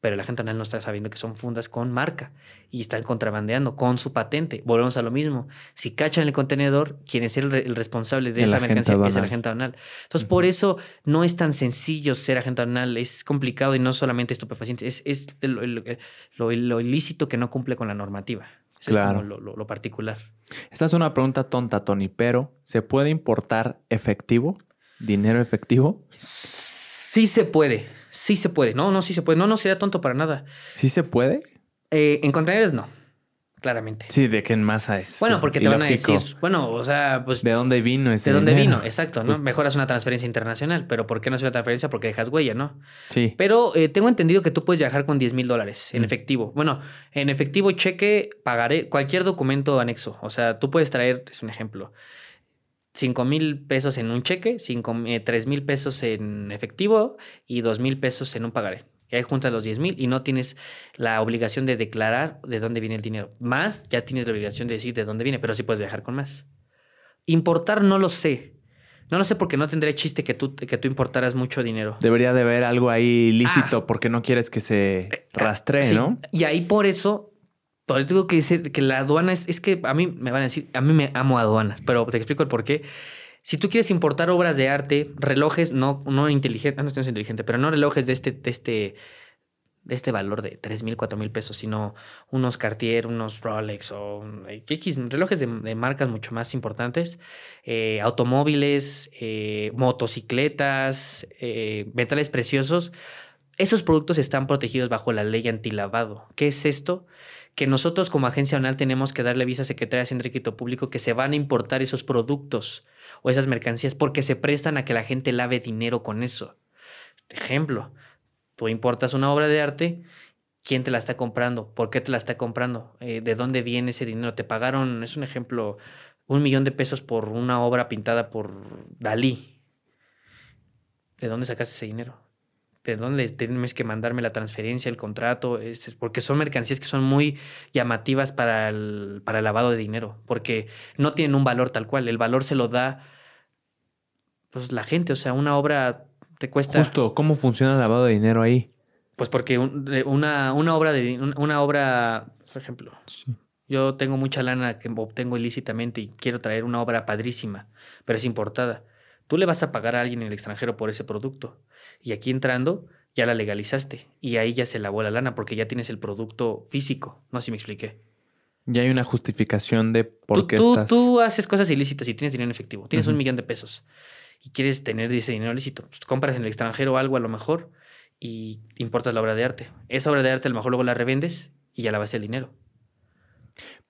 pero la gente no está sabiendo que son fundas con marca y están contrabandeando con su patente. Volvemos a lo mismo. Si cachan el contenedor, quien es el, responsable de esa mercancía es el agente aduanal. Entonces, por eso no es tan sencillo ser agente aduanal. Es complicado y no solamente estupefaciente. Es, es lo, ilícito que no cumple con la normativa. claro. es como lo particular. Esta es una pregunta tonta, Tony, pero ¿se puede importar efectivo? ¿Dinero efectivo? Sí se puede. Sí se puede. No, no, sí se puede. No, no sería tonto para nada. ¿Sí se puede? Eh, en contenedores no. Claramente. Sí, de qué en masa es. Bueno, porque te van a decir, bueno, o sea, pues. ¿De dónde vino ese De dónde vino, exacto, ¿no? Mejoras una transferencia internacional, pero ¿por qué no hace una transferencia? Porque dejas huella, ¿no? Sí. Pero eh, tengo entendido que tú puedes viajar con 10 mil dólares en mm. efectivo. Bueno, en efectivo, cheque, pagaré cualquier documento anexo. O sea, tú puedes traer, es un ejemplo, 5 mil pesos en un cheque, 3 eh, mil pesos en efectivo y 2 mil pesos en un pagaré. Y ahí juntas los 10 mil y no tienes la obligación de declarar de dónde viene el dinero. Más, ya tienes la obligación de decir de dónde viene, pero sí puedes viajar con más. Importar no lo sé. No lo sé porque no tendría chiste que tú, que tú importaras mucho dinero. Debería de haber algo ahí lícito ah. porque no quieres que se eh, rastree, ¿no? Y ahí por eso eso tengo que decir que la aduana es, es que a mí me van a decir, a mí me amo aduanas, pero te explico el por qué. Si tú quieres importar obras de arte, relojes no, no inteligentes, ah, no estoy inteligente, pero no relojes de este, de este, de este valor de 3 mil, 4 mil pesos, sino unos Cartier, unos Rolex o X, relojes de, marcas mucho más importantes, eh, automóviles, eh, motocicletas, eh, metales preciosos. Esos productos están protegidos bajo la ley antilavado. ¿Qué es esto? Que nosotros como agencia anual tenemos que darle visa a Secretaría de Hacienda Público que se van a importar esos productos o esas mercancías porque se prestan a que la gente lave dinero con eso. Ejemplo, tú importas una obra de arte, ¿quién te la está comprando? ¿Por qué te la está comprando? Eh, ¿De dónde viene ese dinero? Te pagaron, es un ejemplo, un millón de pesos por una obra pintada por Dalí. ¿De dónde sacaste ese dinero? ¿De dónde tienes que mandarme la transferencia, el contrato? Es, porque son mercancías que son muy llamativas para el, para el lavado de dinero, porque no tienen un valor tal cual. El valor se lo da pues, la gente. O sea, una obra te cuesta. Justo, ¿cómo funciona el lavado de dinero ahí? Pues porque una, una obra de una obra, por ejemplo, yo tengo mucha lana que obtengo ilícitamente y quiero traer una obra padrísima, pero es importada. Tú le vas a pagar a alguien en el extranjero por ese producto. Y aquí entrando, ya la legalizaste. Y ahí ya se lavó la lana porque ya tienes el producto físico. No sé si me expliqué. Ya hay una justificación de por qué tú, estás... Tú haces cosas ilícitas y tienes dinero en efectivo. Tienes un millón de pesos y quieres tener ese dinero ilícito. Pues compras en el extranjero algo a lo mejor y importas la obra de arte. Esa obra de arte a lo mejor luego la revendes y ya lavaste el dinero.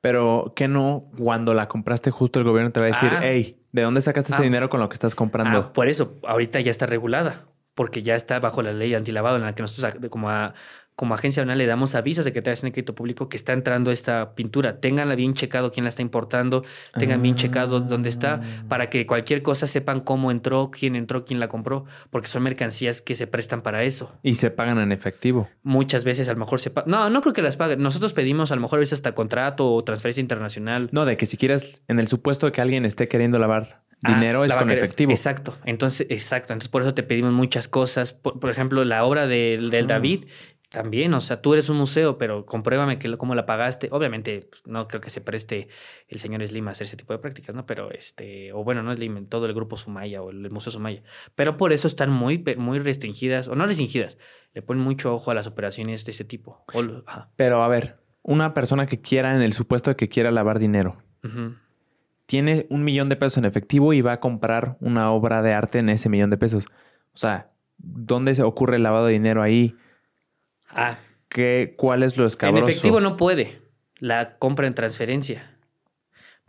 Pero que no, cuando la compraste justo el gobierno te va a decir, hey, ah. ¿de dónde sacaste ese ah. dinero con lo que estás comprando? Ah, por eso, ahorita ya está regulada, porque ya está bajo la ley antilavado en la que nosotros como a, como agencia aduanal le damos avisos de que te en el crédito público que está entrando esta pintura. Ténganla bien checado quién la está importando, tengan bien checado dónde está, ah. para que cualquier cosa sepan cómo entró, quién entró, quién la compró, porque son mercancías que se prestan para eso. Y se pagan en efectivo. Muchas veces a lo mejor se pagan. No, no creo que las paguen. Nosotros pedimos a lo mejor a veces hasta contrato o transferencia internacional. No, de que si quieres, en el supuesto de que alguien esté queriendo lavar ah, dinero es con efectivo. Exacto. Entonces, exacto. Entonces, por eso te pedimos muchas cosas. Por, ejemplo, la obra del, del mm. David también, o sea, tú eres un museo, pero compruébame que cómo la pagaste. Obviamente, pues, no creo que se preste el señor Slim a hacer ese tipo de prácticas, ¿no? Pero este, o bueno, no Slim, todo el grupo Sumaya o el Museo Sumaya. Pero por eso están muy, muy restringidas, o no restringidas, le ponen mucho ojo a las operaciones de ese tipo. Pero a ver, una persona que quiera, en el supuesto de que quiera lavar dinero, tiene un millón de pesos en efectivo y va a comprar una obra de arte en ese millón de pesos. O sea, ¿dónde se ocurre el lavado de dinero ahí? Ah. ¿Qué, ¿Cuál es lo escabroso? En efectivo no puede. La compra en transferencia.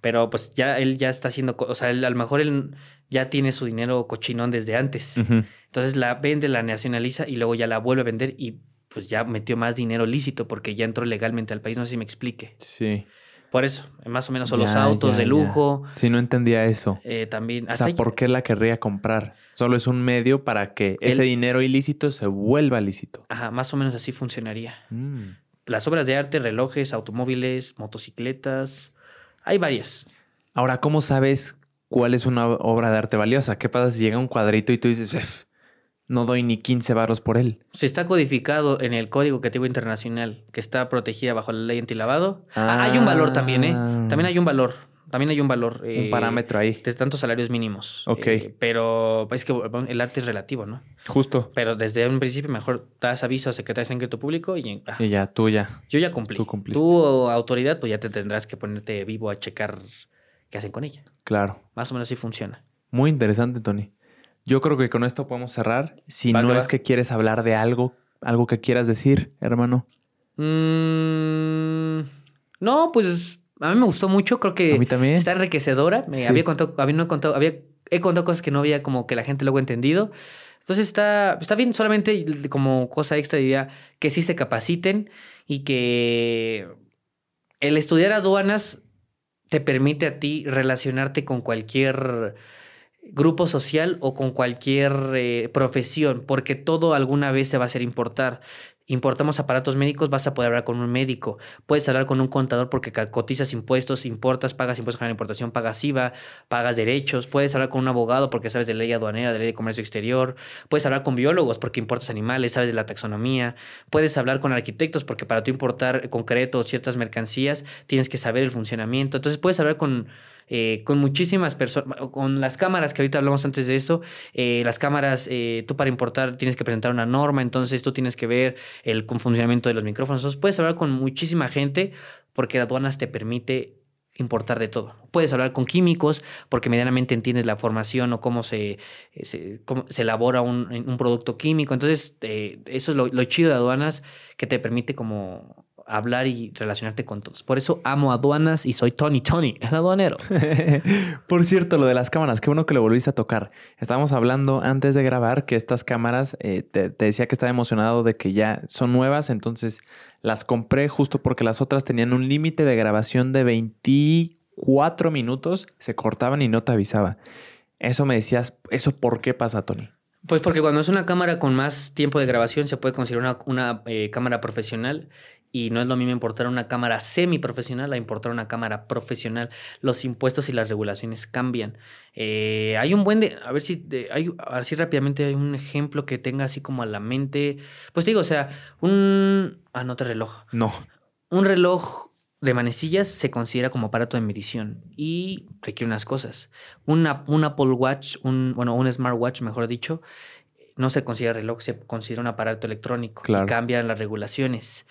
Pero pues ya él ya está haciendo, o sea, a lo mejor él ya tiene su dinero cochinón desde antes. Entonces la vende, la nacionaliza y luego ya la vuelve a vender y pues ya metió más dinero lícito porque ya entró legalmente al país. No sé si me explique. Sí. Por eso, más o menos son los autos de lujo. Si no entendía eso. Eh, también. O sea, ¿por qué la querría comprar? Solo es un medio para que ese dinero ilícito se vuelva lícito. Ajá, más o menos así funcionaría. Mm. Las obras de arte, relojes, automóviles, motocicletas, hay varias. Ahora, ¿cómo sabes cuál es una obra de arte valiosa? ¿Qué pasa si llega un cuadrito y tú dices, no doy ni 15 barros por él. Si está codificado en el Código Creativo Internacional, que está protegida bajo la ley antilavado, ah, hay un valor también, ¿eh? También hay un valor. También hay un valor. un eh, parámetro ahí. De tantos salarios mínimos. Ok. Eh, pero es que el arte es relativo, ¿no? Justo. Pero desde un principio mejor das aviso a Secretaría de Secreto Público y, ah, y ya, tú ya. Yo ya cumplí. Tú cumpliste. Tú, autoridad, pues ya te tendrás que ponerte vivo a checar qué hacen con ella. Claro. Más o menos así funciona. Muy interesante, Tony. Yo creo que con esto podemos cerrar. Si no es que quieres hablar de algo, algo que quieras decir, hermano. Mm, no, pues a mí me gustó mucho. Creo que está enriquecedora. Me había contado, había, no contado, había, he contado cosas que no había como que la gente luego entendido. Entonces está, está bien, solamente como cosa extra diría que sí se capaciten y que el estudiar aduanas te permite a ti relacionarte con cualquier grupo social o con cualquier eh, profesión, porque todo alguna vez se va a hacer importar. Importamos aparatos médicos, vas a poder hablar con un médico. Puedes hablar con un contador porque cotizas impuestos, importas, pagas impuestos con la importación, pagas IVA, pagas derechos. Puedes hablar con un abogado porque sabes de ley aduanera, de ley de comercio exterior. Puedes hablar con biólogos porque importas animales, sabes de la taxonomía. Puedes hablar con arquitectos porque para tú importar concreto ciertas mercancías tienes que saber el funcionamiento. Entonces puedes hablar con eh, con muchísimas personas, con las cámaras que ahorita hablamos antes de eso, eh, las cámaras, eh, tú para importar tienes que presentar una norma, entonces tú tienes que ver el funcionamiento de los micrófonos, entonces puedes hablar con muchísima gente porque aduanas te permite importar de todo. Puedes hablar con químicos porque medianamente entiendes la formación o cómo se, se, elabora un, producto químico. Entonces, eso es lo, chido de aduanas que te permite como hablar y relacionarte con todos. Por eso amo aduanas y soy Tony Tony, el aduanero. Por cierto, lo de las cámaras, qué bueno que lo volviste a tocar. Estábamos hablando antes de grabar que estas cámaras, eh, te, decía que estaba emocionado de que ya son nuevas, entonces las compré justo porque las otras tenían un límite de grabación de 24 minutos, se cortaban y no te avisaba. Eso me decías, ¿eso por qué pasa, Tony? Pues porque cuando es una cámara con más tiempo de grabación se puede considerar una, eh, cámara profesional y no es lo mismo importar una cámara semiprofesional a importar una cámara profesional. Los impuestos y las regulaciones cambian. Eh, hay un buen de, a ver si hay así rápidamente hay un ejemplo que tenga así como a la mente. Pues digo, o sea, un ah no te reloj. No. Un reloj de manecillas se considera como aparato de medición y requiere unas cosas. Una, un Apple Watch, un, bueno, un smartwatch, mejor dicho, no se considera reloj, se considera un aparato electrónico y cambian las regulaciones.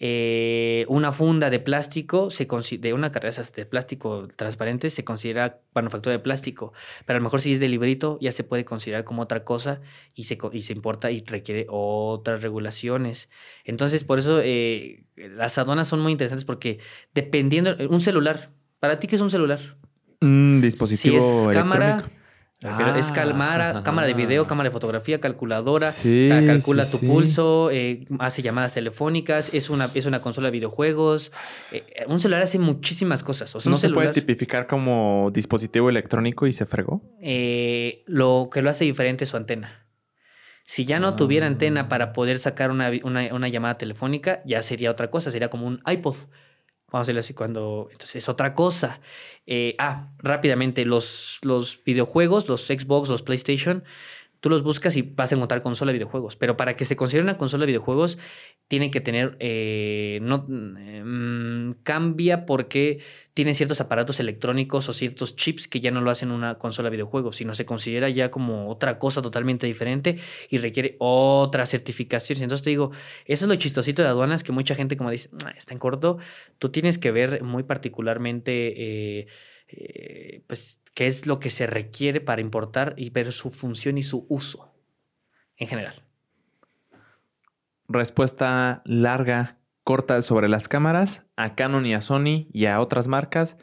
Eh, una funda de plástico, se de una carrera de plástico transparente, se considera manufactura de plástico, pero a lo mejor si es de librito ya se puede considerar como otra cosa y se, y se importa y requiere otras regulaciones. Entonces, por eso eh, las aduanas son muy interesantes porque dependiendo, un celular, ¿para ti qué es un celular? Un dispositivo si es cámara, es cámara, cámara de video, cámara de fotografía, calculadora, calcula tu pulso, eh, hace llamadas telefónicas, es una, es una consola de videojuegos. Eh, un celular hace muchísimas cosas. ¿No se puede tipificar como dispositivo electrónico y se fregó? Eh, lo que lo hace diferente es su antena. Si ya no tuviera antena para poder sacar una, una llamada telefónica, ya sería otra cosa, sería como un iPod. Vamos a decirlo así cuando... Entonces es otra cosa. Eh, ah, rápidamente, los, los videojuegos, los Xbox, los PlayStation, tú los buscas y vas a encontrar consola de videojuegos. Pero para que se considere una consola de videojuegos, tiene que tener. Eh, no mm, cambia porque tiene ciertos aparatos electrónicos o ciertos chips que ya no lo hacen una consola de videojuegos, sino se considera ya como otra cosa totalmente diferente y requiere otras certificaciones. Entonces te digo, eso es lo chistosito de aduanas que mucha gente, como dice, ah, está en corto. Tú tienes que ver muy particularmente. Eh, eh, pues qué es lo que se requiere para importar y ver su función y su uso en general. Respuesta larga, corta sobre las cámaras. A Canon y a Sony y a otras marcas,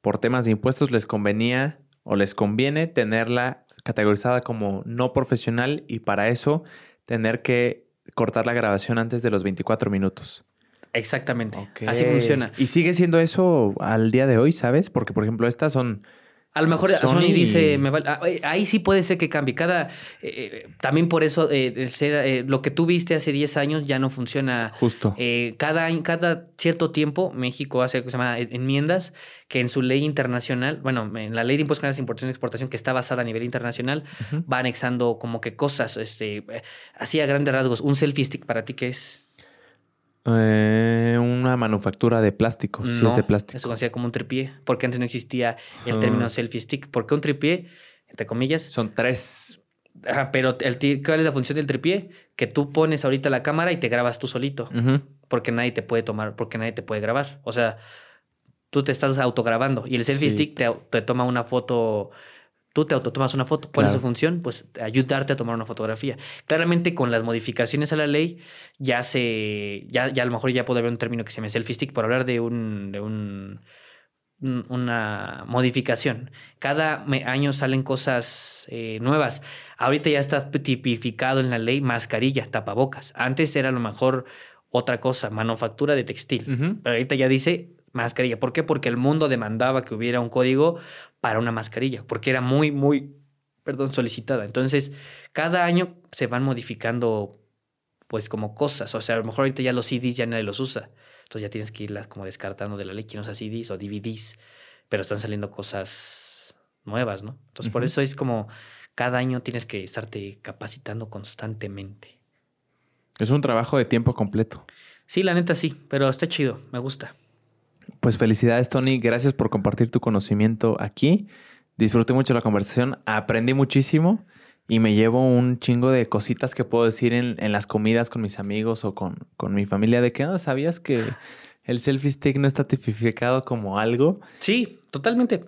por temas de impuestos les convenía o les conviene tenerla categorizada como no profesional y para eso tener que cortar la grabación antes de los 24 minutos. Exactamente. Así funciona. Y sigue siendo eso al día de hoy, ¿sabes? Porque, por ejemplo, estas son a lo mejor Sony, dice, me ah, ahí sí puede ser que cambie. Cada, eh, eh, también por eso eh, lo que tú viste hace 10 años ya no funciona. Justo. cada, cada cierto tiempo México hace que se llama enmiendas que en su ley internacional, bueno, en la ley de impuestos de importación y exportación que está basada a nivel internacional, va anexando como que cosas, este, así a grandes rasgos. Un selfie stick para ti, ¿qué es? Eh, una manufactura de plástico, si es de plástico. Eso considera como un tripié, porque antes no existía el término ah. selfie stick. ¿Por qué un tripié? Entre comillas. Son tres. pero el, ¿cuál es la función del tripié? Que tú pones ahorita la cámara y te grabas tú solito. Porque nadie te puede tomar, porque nadie te puede grabar. O sea, tú te estás autograbando y el selfie stick te, te, toma una foto tú te autotomas una foto. ¿Cuál es su función? Pues ayudarte a tomar una fotografía. Claramente con las modificaciones a la ley ya se, ya, ya a lo mejor ya puede haber un término que se llama selfie stick por hablar de un, de un una modificación. Cada año salen cosas eh, nuevas. Ahorita ya está tipificado en la ley mascarilla, tapabocas. Antes era a lo mejor otra cosa, manufactura de textil. Pero ahorita ya dice mascarilla. ¿Por qué? Porque el mundo demandaba que hubiera un código para una mascarilla, porque era muy, muy, perdón, solicitada. Entonces, cada año se van modificando, pues, como cosas. O sea, a lo mejor ahorita ya los CDs ya nadie los usa. Entonces ya tienes que irlas como descartando de la ley, no usa CDs o DVDs, pero están saliendo cosas nuevas, ¿no? Entonces, por eso es como cada año tienes que estarte capacitando constantemente. Es un trabajo de tiempo completo. Sí, la neta sí, pero está chido, me gusta. Pues felicidades, Tony. Gracias por compartir tu conocimiento aquí. Disfruté mucho la conversación, aprendí muchísimo y me llevo un chingo de cositas que puedo decir en, las comidas con mis amigos o con, con mi familia. ¿De qué no sabías que el selfie stick no está tipificado como algo? Sí, totalmente.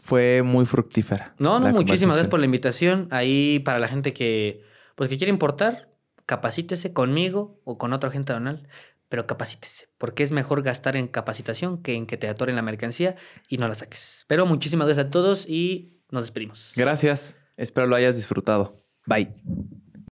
fue muy fructífera. No, no, muchísimas gracias por la invitación. Ahí para la gente que, pues, que quiere importar, capacítese conmigo o con otra gente donal pero capacítese, porque es mejor gastar en capacitación que en que te atoren la mercancía y no la saques. Pero muchísimas gracias a todos y nos despedimos. Gracias. Espero lo hayas disfrutado. Bye.